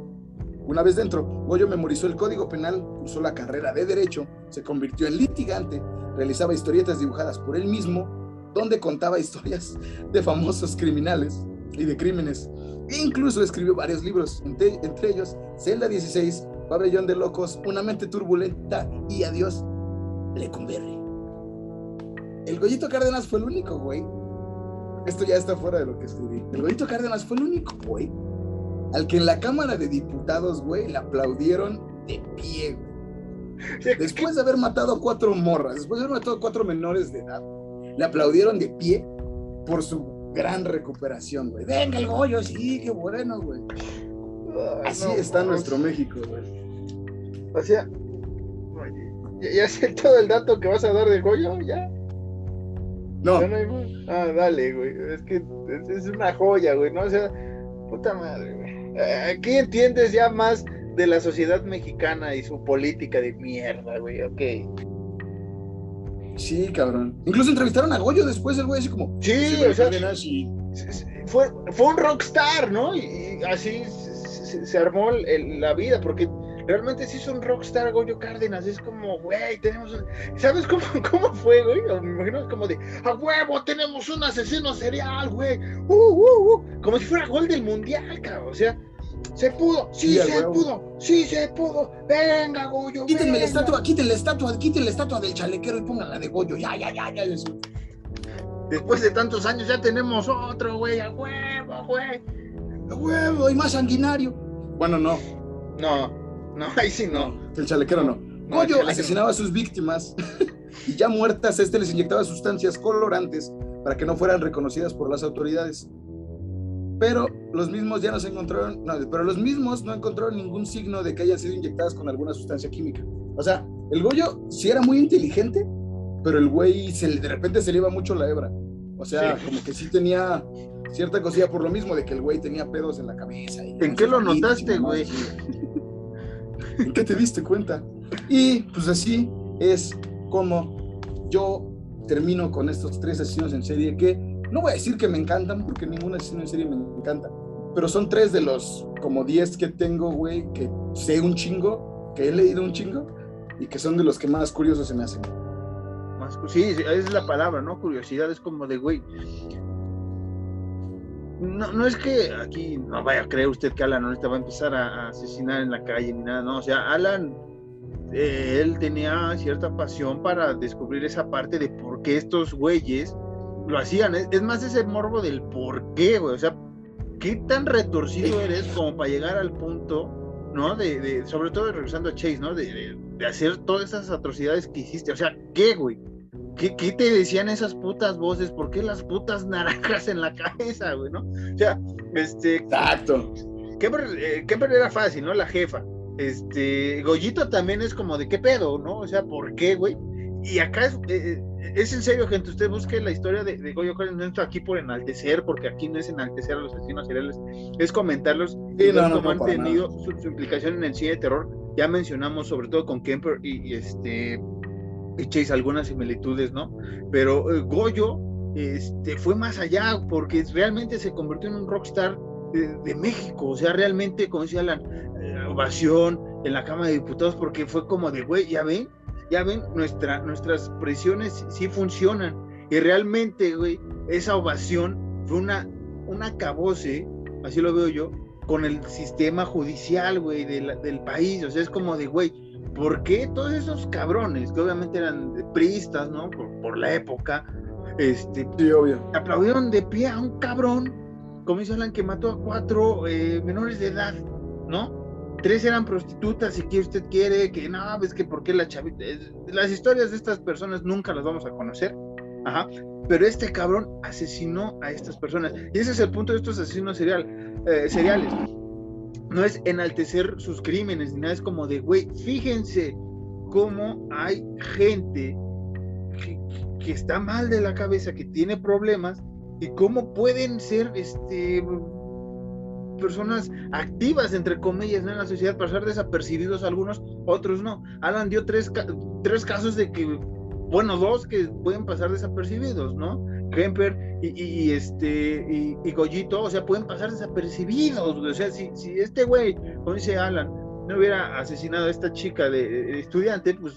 Speaker 1: Una vez dentro, Goyo memorizó el código penal, cursó la carrera de Derecho, se convirtió en litigante, realizaba historietas dibujadas por él mismo, donde contaba historias de famosos criminales y de crímenes. E incluso escribió varios libros, entre, entre ellos Celda 16, Pabellón de Locos, Una mente turbulenta y Adiós, Lecumberri. El Goyito Cárdenas fue el único, güey, esto ya está fuera de lo que escribí. El Goyito Cárdenas fue el único, güey, al que en la Cámara de Diputados, güey, le aplaudieron de pie, güey. Después de haber matado cuatro morras, después de haber matado cuatro menores de edad, le aplaudieron de pie por su gran recuperación, güey. Venga el Goyo, sí, qué bueno, güey. Así está nuestro México, güey.
Speaker 2: O sea, ¿ya, sé todo el dato que vas a dar de Goyo? ¿Ya?
Speaker 1: No.
Speaker 2: ah, dale, güey. Es que es, una joya, güey, ¿no? O sea, puta madre, güey. Aquí entiendes ya más de la sociedad mexicana y su política de mierda, güey, ok.
Speaker 1: Sí, cabrón. Incluso entrevistaron a Goyo después, el güey así como...
Speaker 2: Sí, o sea, fue, fue un rockstar, ¿no? Y, así se, armó la vida, porque realmente sí es un rockstar Goyo Cárdenas, es como, güey, tenemos, ¿sabes cómo, cómo fue, güey? me imagino como de, a huevo, tenemos un asesino serial, güey, uh, uh, uh, como si fuera gol del mundial, cabrón, o sea, se pudo, sí, se pudo, sí se pudo, venga, Goyo.
Speaker 1: Quítenme la estatua, quítenle la estatua, quítenle la estatua del chalequero y pónganla de Goyo, ya, ya, ya, ya.
Speaker 2: Después de tantos años ya tenemos otro, güey, a huevo, güey.
Speaker 1: A huevo, y más sanguinario. Bueno, no.
Speaker 2: No, no, ahí sí no.
Speaker 1: el chalequero no. Goyo asesinaba a sus víctimas y ya muertas, este les inyectaba sustancias colorantes para que no fueran reconocidas por las autoridades pero los mismos ya no se encontraron, no, pero los mismos no encontraron ningún signo de que hayan sido inyectadas con alguna sustancia química. O sea, el Goyo sí era muy inteligente, pero el güey se, de repente se le iba mucho la hebra. O sea, como que sí tenía cierta cosilla por lo mismo de que el güey tenía pedos en la cabeza.
Speaker 2: ¿En qué lo notaste, güey?
Speaker 1: ¿En qué te diste cuenta? Y pues así es como yo termino con estos tres asesinos en serie que no voy a decir que me encantan, porque ninguna asesino en serie me encanta, pero son tres de los como diez que tengo, güey, que sé un chingo, que he leído un chingo, y que son de los que más curiosos se me hacen.
Speaker 2: Más, sí, es la palabra, ¿no? Curiosidad es como de, güey, no, no es que aquí no vaya a creer usted que Alan ahorita va a empezar a, asesinar en la calle ni nada, no, o sea, Alan, eh, él tenía cierta pasión para descubrir esa parte de por qué estos güeyes lo hacían. Es, más ese morbo del por qué, güey. O sea, qué tan retorcido eres como para llegar al punto, ¿no? De, sobre todo regresando a Chase, ¿no? De, hacer todas esas atrocidades que hiciste. O sea, ¿qué, güey? ¿Qué, ¿Qué, te decían esas putas voces? ¿Por qué las putas naranjas en la cabeza, güey, no? O sea, este...
Speaker 1: Exacto.
Speaker 2: Kemper, eh, era fácil, ¿no? La jefa. Este, Goyito también es como de qué pedo, ¿no? O sea, ¿por qué, güey? Y acá es, eh, eh, es en serio, gente. Usted busque la historia de, de Goyo no estoy aquí por enaltecer, porque aquí no es enaltecer a los asesinos seriales, es comentarlos
Speaker 1: no,
Speaker 2: cómo han tenido su, implicación en el cine de terror. Ya mencionamos, sobre todo con Kemper y, este y Chase, algunas similitudes, ¿no? Pero eh, Goyo este, fue más allá, porque realmente se convirtió en un rockstar de, México. O sea, realmente, como decía la ovación en la Cámara de Diputados, porque fue como de, güey, ya ven, ya ven, nuestra, nuestras presiones sí funcionan. Y realmente, güey, esa ovación fue una, una cabose, así lo veo yo, con el sistema judicial, güey, del país. O sea, es como de, güey, ¿por qué todos esos cabrones, que obviamente eran priistas, ¿no? Por, la época, este,
Speaker 1: sí, obvio.
Speaker 2: aplaudieron de pie a un cabrón, como dice Alan, que mató a cuatro eh, menores de edad, ¿no? Tres eran prostitutas y que usted quiere, que no, ves que por qué la chavita. Las historias de estas personas nunca las vamos a conocer. Ajá. Pero este cabrón asesinó a estas personas. Y ese es el punto de estos asesinos serial, eh, seriales. No es enaltecer sus crímenes, ni nada, es como de, güey, fíjense cómo hay gente que, que está mal de la cabeza, que tiene problemas, y cómo pueden ser este personas activas, entre comillas, en la sociedad, pasar desapercibidos algunos, otros no. Alan dio tres, tres casos de que, bueno, dos que pueden pasar desapercibidos, ¿no? Kemper y, este y, Goyito, o sea, pueden pasar desapercibidos. O sea, si, si este güey, como dice Alan, no hubiera asesinado a esta chica de estudiante, pues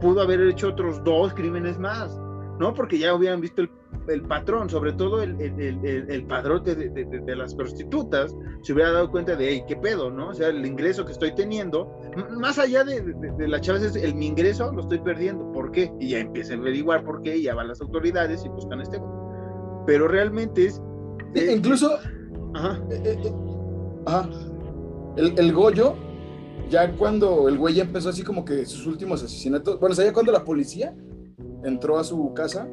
Speaker 2: pudo haber hecho otros dos crímenes más. ¿no? Porque ya hubieran visto el, patrón, sobre todo el, el, padrote de, las prostitutas, se hubiera dado cuenta de, hey, ¿qué pedo, no? O sea, el ingreso que estoy teniendo, más allá de, las chavas, es el mi ingreso lo estoy perdiendo, ¿por qué? Y ya empiezan a averiguar por qué, y ya van las autoridades y buscan este. Pero realmente es.
Speaker 1: incluso. Ajá. Eh, ajá. El, Goyo ya cuando el güey ya empezó así como que sus últimos asesinatos, bueno, o sea, ya cuando la policía entró a su casa,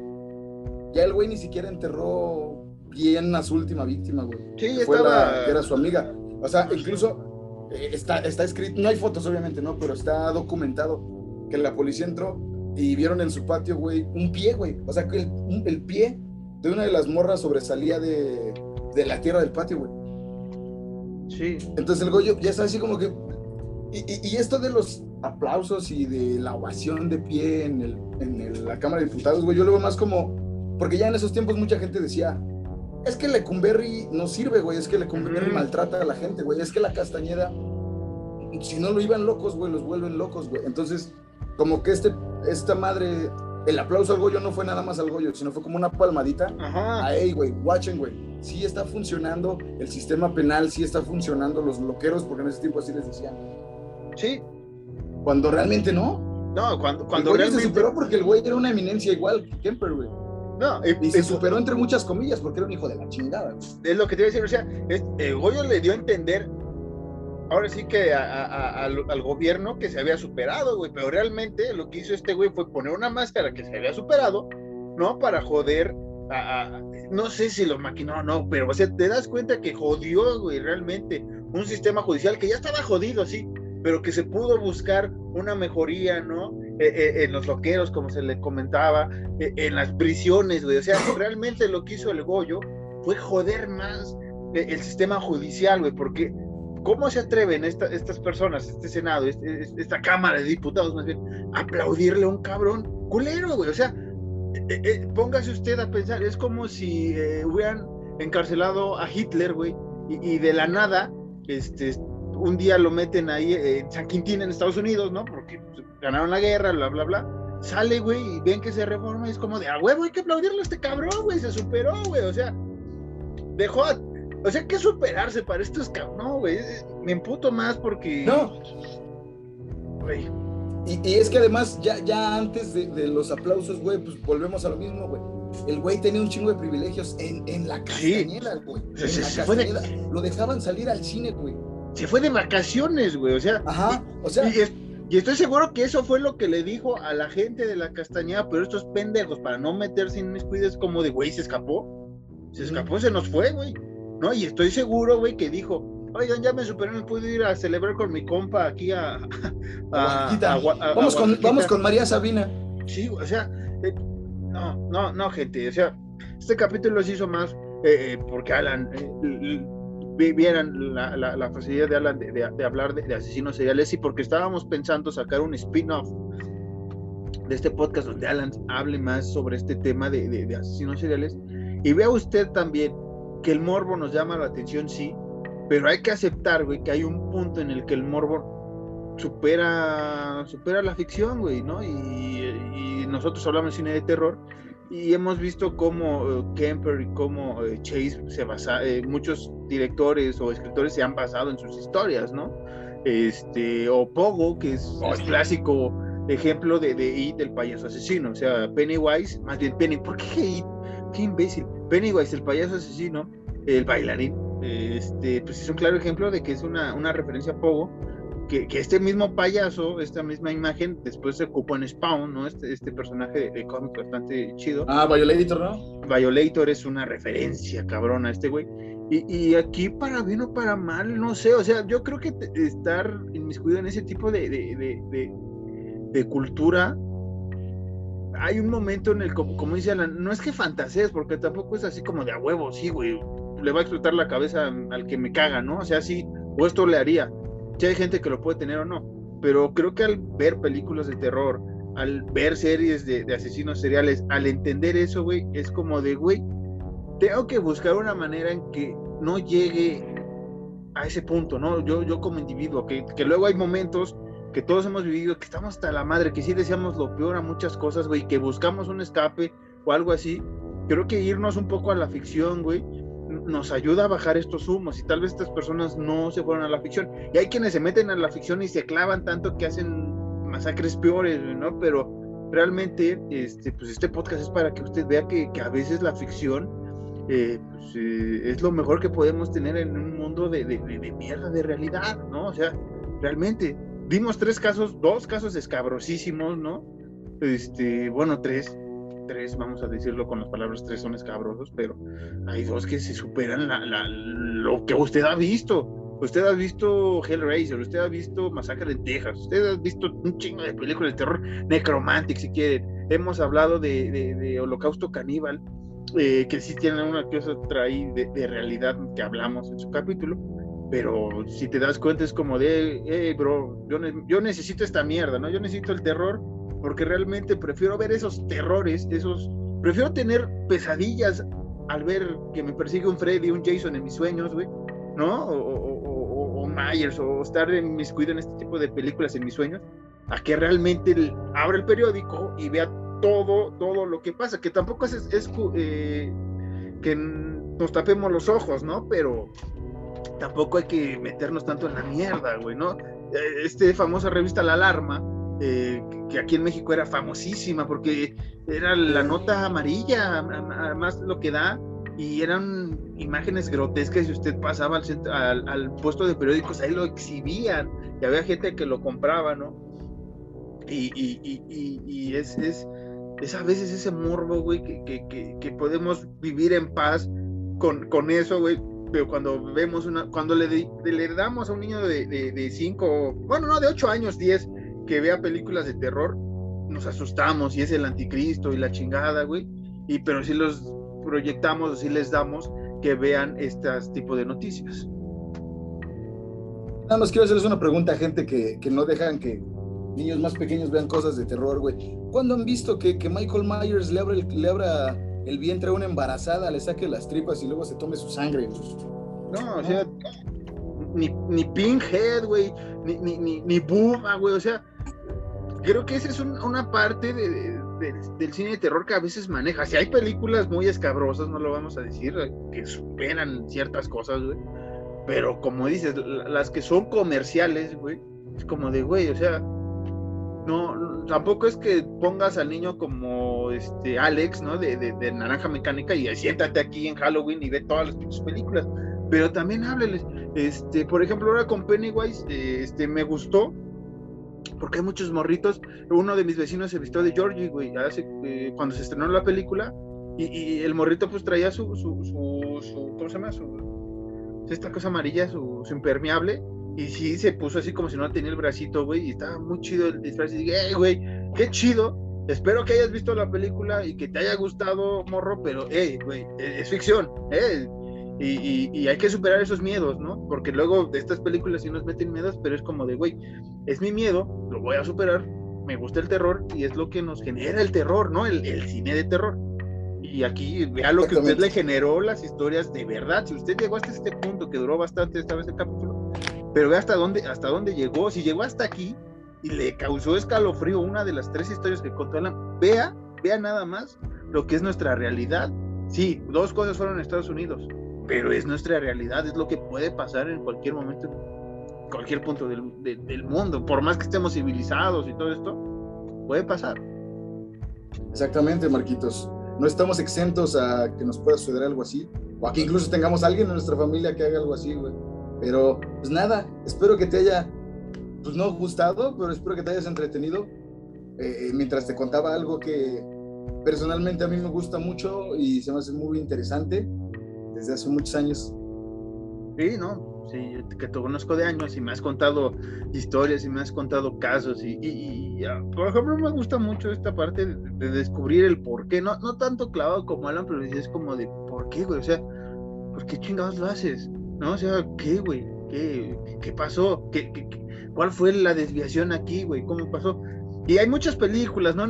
Speaker 1: ya el güey ni siquiera enterró bien a su última víctima, güey.
Speaker 2: Sí,
Speaker 1: que, fue
Speaker 2: estaba-
Speaker 1: la- que era su amiga. O sea, incluso eh, está, está escrito, no hay fotos obviamente, ¿no? Pero está documentado que la policía entró y vieron en su patio, güey, un pie, güey. O sea, que el, el pie de una de las morras sobresalía de, de la tierra del patio, güey.
Speaker 2: Sí.
Speaker 1: Entonces el Goyo ya está así como que... Y, y- y esto de los aplausos y de la ovación de pie en, el, en el- la Cámara de Diputados, güey, yo lo veo más como... Porque ya en esos tiempos mucha gente decía, es que Lecumberri no sirve, güey, es que Lecumberri
Speaker 2: Ujú.
Speaker 1: maltrata a la gente, güey, es que la Castañeda, si no lo iban locos, güey, los vuelven locos, güey. Entonces, como que este, esta madre, el aplauso al Goyo no fue nada más al Goyo, sino fue como una palmadita
Speaker 2: Ajá.
Speaker 1: a ey, güey, watchen, güey. Sí está funcionando el sistema penal, sí está funcionando los bloqueros, porque en ese tiempo así les decían.
Speaker 2: Sí.
Speaker 1: Cuando realmente no.
Speaker 2: No, cuando,
Speaker 1: Cuando
Speaker 2: cuando
Speaker 1: el güey
Speaker 2: realmente.
Speaker 1: se superó porque el güey era una eminencia igual que Kemper, güey.
Speaker 2: No, y-
Speaker 1: Y se
Speaker 2: y-
Speaker 1: superó entre muchas comillas porque era un hijo de la chingada.
Speaker 2: es lo que te iba a decir, o sea, es- el Goyo le dio a entender, ahora sí que a- a- a- al, al gobierno que se había superado, güey, pero realmente lo que hizo este güey fue poner una máscara que se había superado, ¿no? Para joder a, a- no sé si lo maquinó o no, pero o sea, te das cuenta que jodió, güey, realmente un sistema judicial que ya estaba jodido, sí, pero que se pudo buscar una mejoría, ¿no? Eh, eh, en los loqueros, como se le comentaba, eh, en las prisiones, güey, o sea, realmente lo que hizo el Goyo fue joder más eh, el sistema judicial, güey, porque ¿cómo se atreven esta- estas personas, este Senado, este- esta Cámara de Diputados más bien, a aplaudirle a un cabrón culero, güey? O sea, eh, eh, póngase usted a pensar, es como si eh, hubieran encarcelado a Hitler, güey, y, y de la nada, este, un día lo meten ahí en San Quintín en Estados Unidos, ¿no? Porque pues, ganaron la guerra, bla, bla, bla. Sale, güey, y ven que se reforma, y es como de, a huevo, hay que aplaudirle a este cabrón, güey, se superó, güey, o sea, dejó, a- o sea, que superarse para estos cabrones, no, güey, eh, me emputo más porque,
Speaker 1: No,
Speaker 2: güey,
Speaker 1: y, y es que además, ya, ya antes de, de los aplausos, güey, pues volvemos a lo mismo, güey. El güey tenía un chingo de privilegios en, en la
Speaker 2: Sí.
Speaker 1: castañeda, güey.
Speaker 2: Se-
Speaker 1: En la
Speaker 2: se fue de-
Speaker 1: castañeda. Lo dejaban salir al cine, güey.
Speaker 2: Se fue de vacaciones, güey, o sea,
Speaker 1: Ajá. O sea,
Speaker 2: Y, es- y estoy seguro que eso fue lo que le dijo a la gente de la Castañeda, pero estos pendejos, para no meterse en mis cuides, como de, güey, se escapó. Se escapó, se nos fue, güey. ¿No? Y estoy seguro, güey, que dijo, oigan, ya me superé, me puedo ir a celebrar con mi compa aquí a...
Speaker 1: vamos, con,
Speaker 2: Oaxaquita".
Speaker 1: vamos con María Sabina.
Speaker 2: Sí, o sea, eh, no, no, no, gente, o sea, este capítulo se hizo más eh, eh, porque Alan, eh, vieran la, la- la facilidad de Alan de, de- de hablar de, de asesinos seriales y porque estábamos pensando sacar un spin-off de este podcast donde Alan hable más sobre este tema de, de- de asesinos seriales y vea usted también que el morbo nos llama la atención, sí, pero hay que aceptar, güey, que hay un punto en el que el morbo supera supera la ficción, güey, ¿no? Y, y nosotros hablamos de cine de terror y hemos visto cómo eh, Kemper y cómo eh, Chase se basa, eh, muchos directores o escritores se han basado en sus historias, ¿no? Este, o Pogo, que es el clásico ejemplo de, de It, el payaso asesino, o sea, Pennywise, más bien Penny, ¿por qué It? Qué imbécil. Pennywise, el payaso asesino, el bailarín, este, pues es un claro ejemplo de que es una, una referencia a Pogo, que, que este mismo payaso, esta misma imagen, después se ocupó en Spawn, ¿no? Este, este personaje de, de cómic bastante chido.
Speaker 1: Ah, Violator, ¿no?
Speaker 2: Violator es una referencia, cabrón, a este güey. Y, y aquí, para bien o para mal, no sé, o sea, yo creo que estar inmiscuido en ese tipo de, de, de, de- de cultura, hay un momento en el, como, como dice Alan, no es que fantasees, porque tampoco es así como de a huevo, sí, güey, le va a explotar la cabeza al que me caga, ¿no? O sea, sí, o esto le haría. Si hay gente que lo puede tener o no, pero creo que al ver películas de terror, al ver series de, de asesinos seriales, al entender eso, güey, es como de, güey, tengo que buscar una manera en que no llegue a ese punto, ¿no? Yo, yo como individuo, que, que luego hay momentos que todos hemos vivido, que estamos hasta la madre, que sí deseamos lo peor a muchas cosas, güey, que buscamos un escape o algo así. Creo que irnos un poco a la ficción, güey, nos ayuda a bajar estos humos y tal vez estas personas no se fueron a la ficción. Y hay quienes se meten a la ficción y se clavan tanto que hacen masacres peores, ¿no? Pero realmente, este, pues este podcast es para que usted vea que, a veces la ficción eh, pues, eh, es lo mejor que podemos tener en un mundo de, de, de- de mierda, de realidad, ¿no? O sea, realmente. Vimos tres casos, dos casos escabrosísimos, ¿no? Este, bueno, tres, tres, vamos a decirlo con las palabras tres son escabrosos, pero hay dos que se superan lo que usted ha visto. Usted ha visto Hellraiser, usted ha visto Masacre en Texas, usted ha visto un chingo de películas de terror, Necromantic si quieren. Hemos hablado de, Holocausto Caníbal, eh, que sí tiene una cosa otra de, de, realidad que hablamos en su capítulo, pero si te das cuenta es como de, hey, bro, yo, yo necesito esta mierda, ¿no? Yo necesito el terror porque realmente prefiero ver esos terrores, esos, prefiero tener pesadillas al ver que me persigue un Freddy, un Jason en mis sueños, güey, ¿no? O, Myers, o estar en mis cuidados en este tipo de películas en mis sueños, a que realmente abra el periódico y vea todo, todo lo que pasa, que tampoco es, es eh, que nos tapemos los ojos, ¿no? Pero tampoco hay que meternos tanto en la mierda, güey, ¿no? Eh, este famosa revista La Alarma, eh, que aquí en México era famosísima porque era la nota amarilla, además lo que da, y eran imágenes grotescas y usted pasaba al, puesto de periódicos, ahí lo exhibían, y había gente que lo compraba, ¿no? Y, y, es, es, es, a veces ese morbo, güey, que, que, podemos vivir en paz con, con eso, güey, pero cuando vemos una, cuando le, le damos a un niño de 5, bueno, no, de 8 años, 10, que vea películas de terror, nos asustamos y es el anticristo y la chingada, güey. Y pero si los proyectamos, si les damos que vean este tipo de noticias.
Speaker 1: Nada más quiero hacerles una pregunta a gente que, que no dejan que niños más pequeños vean cosas de terror, güey. ¿Cuándo han visto que, que Michael Myers le abra, el, le abra el vientre a una embarazada, le saque las tripas y luego se tome su sangre?
Speaker 2: No, o sea, ni, ni Pinkhead, güey, ni, ni, ni, ni güey, o sea, creo que esa es una parte del cine de terror que a veces maneja. Si hay películas muy escabrosas, no lo vamos a decir, que superan ciertas cosas, güey. Pero como dices, las que son comerciales, güey, es como de, güey, o sea, no, tampoco es que pongas al niño como este Alex, ¿no? De, de, Naranja Mecánica y siéntate aquí en Halloween y ve todas las películas. Pero también hábleles. Este, por ejemplo, ahora con Pennywise, este, me gustó porque hay muchos morritos. Uno de mis vecinos se vistió de Georgie, güey, eh, cuando se estrenó la película, y, el morrito pues traía su, su, su, ¿cómo se llama? Su, esta cosa amarilla, su, impermeable, y sí se puso así como si no tenía el bracito, güey, y estaba muy chido el disfraz, y dije, hey, güey, qué chido, espero que hayas visto la película y que te haya gustado, morro, pero, hey, güey, es ficción, eh, y, hay que superar esos miedos, ¿no? Porque luego de estas películas sí nos meten miedos, pero es como de, güey, es mi miedo, lo voy a superar, me gusta el terror y es lo que nos genera el terror, ¿no? El, cine de terror. Y aquí vea lo que usted le generó las historias de verdad. Si usted llegó hasta este punto, que duró bastante esta vez el capítulo, pero vea hasta dónde, hasta dónde llegó. Si llegó hasta aquí y le causó escalofrío una de las tres historias que contó Alan, vea, vea nada más lo que es nuestra realidad. Sí, dos cosas fueron en Estados Unidos pero es nuestra realidad, es lo que puede pasar en cualquier momento, en cualquier punto del, mundo, por más que estemos civilizados y todo esto, puede pasar.
Speaker 1: Exactamente, Marquitos. No estamos exentos a que nos pueda suceder algo así, o a que incluso tengamos a alguien en nuestra familia que haga algo así, güey. Pero, pues nada, espero que te haya, pues no gustado, pero espero que te hayas entretenido eh, mientras te contaba algo que personalmente a mí me gusta mucho y se me hace muy interesante desde hace muchos años.
Speaker 2: Sí, ¿no? Sí, que te conozco de años y me has contado historias y me has contado casos y, por ejemplo me gusta mucho esta parte de, descubrir el por qué, no, no tanto clavado como Alan, pero es como de por qué, güey, o sea, ¿por qué chingados lo haces? ¿No? O sea, ¿qué, güey? ¿Qué, qué pasó? ¿Qué, qué, cuál fue la desviación aquí, güey? ¿Cómo pasó? Y hay muchas películas, ¿no?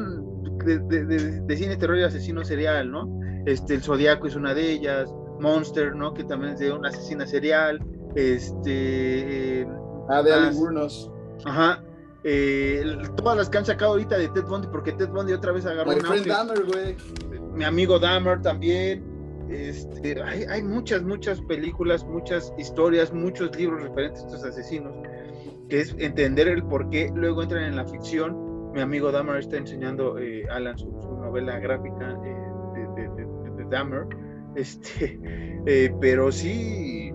Speaker 2: De, de, de, cine terror y asesino serial, ¿no? Este, El Zodíaco es una de ellas, Monster, ¿no? Que también es de una asesina serial. Este.
Speaker 1: Eh, ah, de Ali Burnos.
Speaker 2: Ajá. Eh, todas las que han sacado ahorita de Ted Bundy, porque Ted Bundy otra vez agarró.
Speaker 1: My friend Dahmer, güey.
Speaker 2: Mi amigo Dahmer también. Este, hay, hay, muchas, muchas películas, muchas historias, muchos libros referentes a estos asesinos, que es entender el por qué luego entran en la ficción. Mi amigo Dahmer está enseñando eh, Alan su, novela gráfica de, de, de, de Dahmer este, eh, pero sí,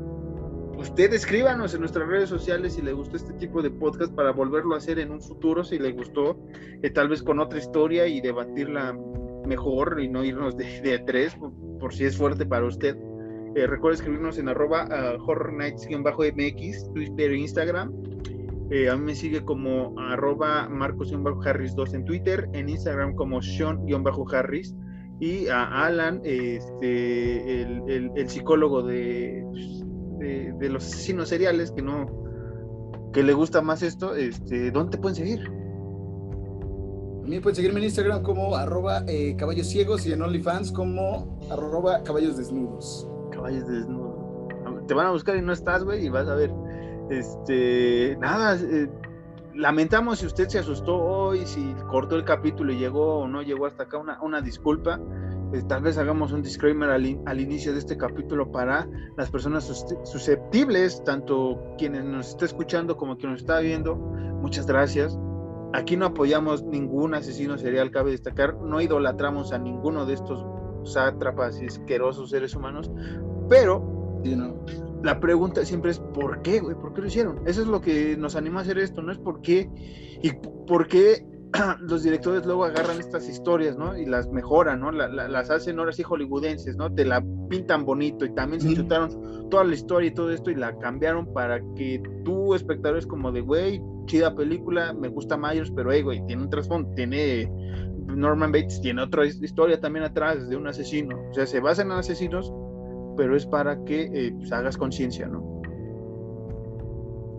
Speaker 2: usted escríbanos en nuestras redes sociales si le gustó este tipo de podcast para volverlo a hacer en un futuro, si le gustó, eh, tal vez con otra historia y debatirla mejor y no irnos de, tres, por, si es fuerte para usted. Eh, recuerda escribirnos en arroba uh, horror nights-mx, Twitter e Instagram. Eh, a mí me sigue como arroba marcos-harris2 en Twitter, en Instagram como sean-harris y a Alan, este, el, el, psicólogo de, de, los asesinos seriales que no que le gusta más esto, este, ¿dónde te pueden seguir?
Speaker 1: A mí pueden seguirme en Instagram como arroba eh, caballos ciegos y en OnlyFans como arroba caballos desnudos.
Speaker 2: Caballos desnudos. Te van a buscar y no estás, güey, y vas a ver. Este, nada, eh, lamentamos si usted se asustó hoy, si cortó el capítulo y llegó o no llegó hasta acá, una, una disculpa. Eh, tal vez hagamos un disclaimer al, inicio de este capítulo para las personas susceptibles, tanto quienes nos está escuchando como quien nos está viendo. Muchas gracias. Aquí no apoyamos ningún asesino serial, cabe destacar. No idolatramos a ninguno de estos sátrapas y asquerosos seres humanos, pero la pregunta siempre es ¿por qué, güey? ¿Por qué lo hicieron? Eso es lo que nos anima a hacer esto, no es por qué y por qué los directores luego agarran estas historias, ¿no? Y las mejoran, ¿no? las hacen ahora sí hollywoodenses, ¿no? Te la pintan bonito y también se chutaron toda la historia y todo esto y la cambiaron para que tú, espectador, es como de, güey, chida película, me gusta Myers, pero, hey, güey, tiene un trasfondo, tiene Norman Bates, tiene otra historia también atrás de un asesino. O sea, se basan en asesinos, pero es para que eh, pues, hagas conciencia, ¿no?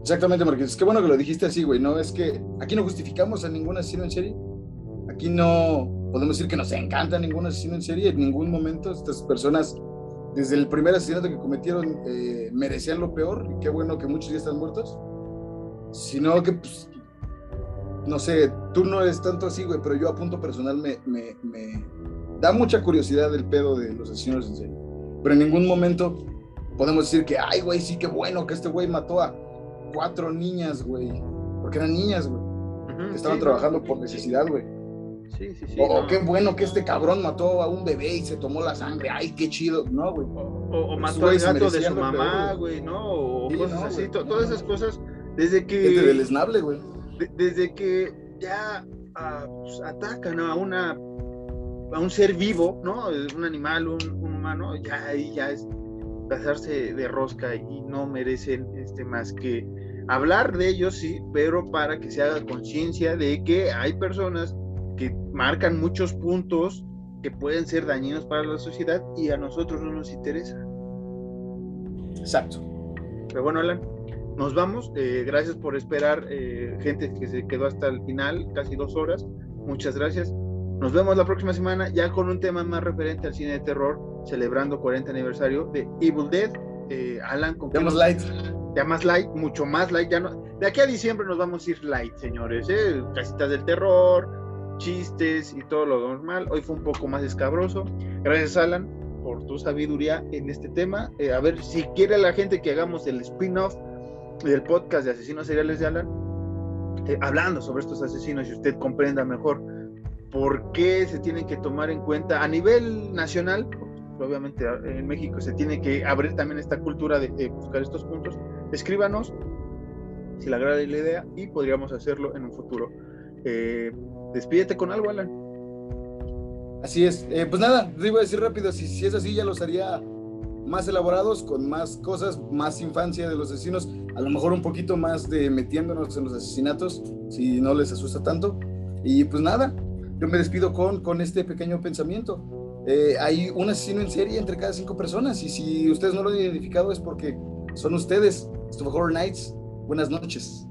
Speaker 1: Exactamente, Marqués. Qué bueno que lo dijiste así, güey. No es que aquí no justificamos a ningún asesino en serie. Aquí no podemos decir que nos encanta ningún asesino en serie. En ningún momento estas personas, desde el primer asesinato que cometieron, eh, merecían lo peor. Y qué bueno que muchos ya están muertos. Sino que, pues, no sé, tú no eres tanto así, güey, pero yo a punto personal me, me, me da mucha curiosidad el pedo de los asesinos en serie. Pero en ningún momento podemos decir que, ay, güey, sí, qué bueno que este güey mató a cuatro niñas, güey. Porque eran niñas, güey. estaban trabajando por necesidad, güey. Sí, sí, sí. O, qué bueno que este cabrón mató a un bebé y se tomó la sangre. Ay, qué chido. No, güey.
Speaker 2: O, mató al gato de su mamá, güey, ¿no? O cosas así. Todas esas cosas. Desde que. Gente
Speaker 1: deleznable, güey.
Speaker 2: desde que ya ah, pues, atacan a una. A un ser vivo, ¿no? Un animal, un, un humano, ya ahí ya es pasarse de rosca y no merecen este más que hablar de ellos, sí, pero para que se haga conciencia de que hay personas que marcan muchos puntos que pueden ser dañinos para la sociedad y a nosotros no nos interesa.
Speaker 1: Exacto.
Speaker 2: Pero bueno, Alan, nos vamos. Eh, gracias por esperar, eh, gente que se quedó hasta el final, casi dos horas. Muchas gracias. Nos vemos la próxima semana ya con un tema más referente al cine de terror, celebrando 40 aniversario de Evil Dead. Eh, Alan,
Speaker 1: ¿con ya más light.
Speaker 2: Ya más light, mucho más light. Ya no, de aquí a diciembre nos vamos a ir light, señores. ¿eh? Casitas del terror, chistes y todo lo normal. Hoy fue un poco más escabroso. Gracias, Alan, por tu sabiduría en este tema. Eh, a ver si quiere la gente que hagamos el spin-off del podcast de Asesinos Seriales de Alan, eh, hablando sobre estos asesinos y usted comprenda mejor por qué se tienen que tomar en cuenta a nivel nacional, obviamente en México se tiene que abrir también esta cultura de, buscar estos puntos, escríbanos si le agrada la idea y podríamos hacerlo en un futuro. Eh, despídete con algo, Alan.
Speaker 1: Así es. Eh, pues nada, les iba a decir rápido, si, si es así ya los haría más elaborados, con más cosas, más infancia de los asesinos, a lo mejor un poquito más de metiéndonos en los asesinatos, si no les asusta tanto. Y pues nada, yo me despido con, con este pequeño pensamiento. Eh, hay un asesino en serie entre cada cinco personas y si ustedes no lo han identificado es porque son ustedes. Esto Horror Nights. Buenas noches.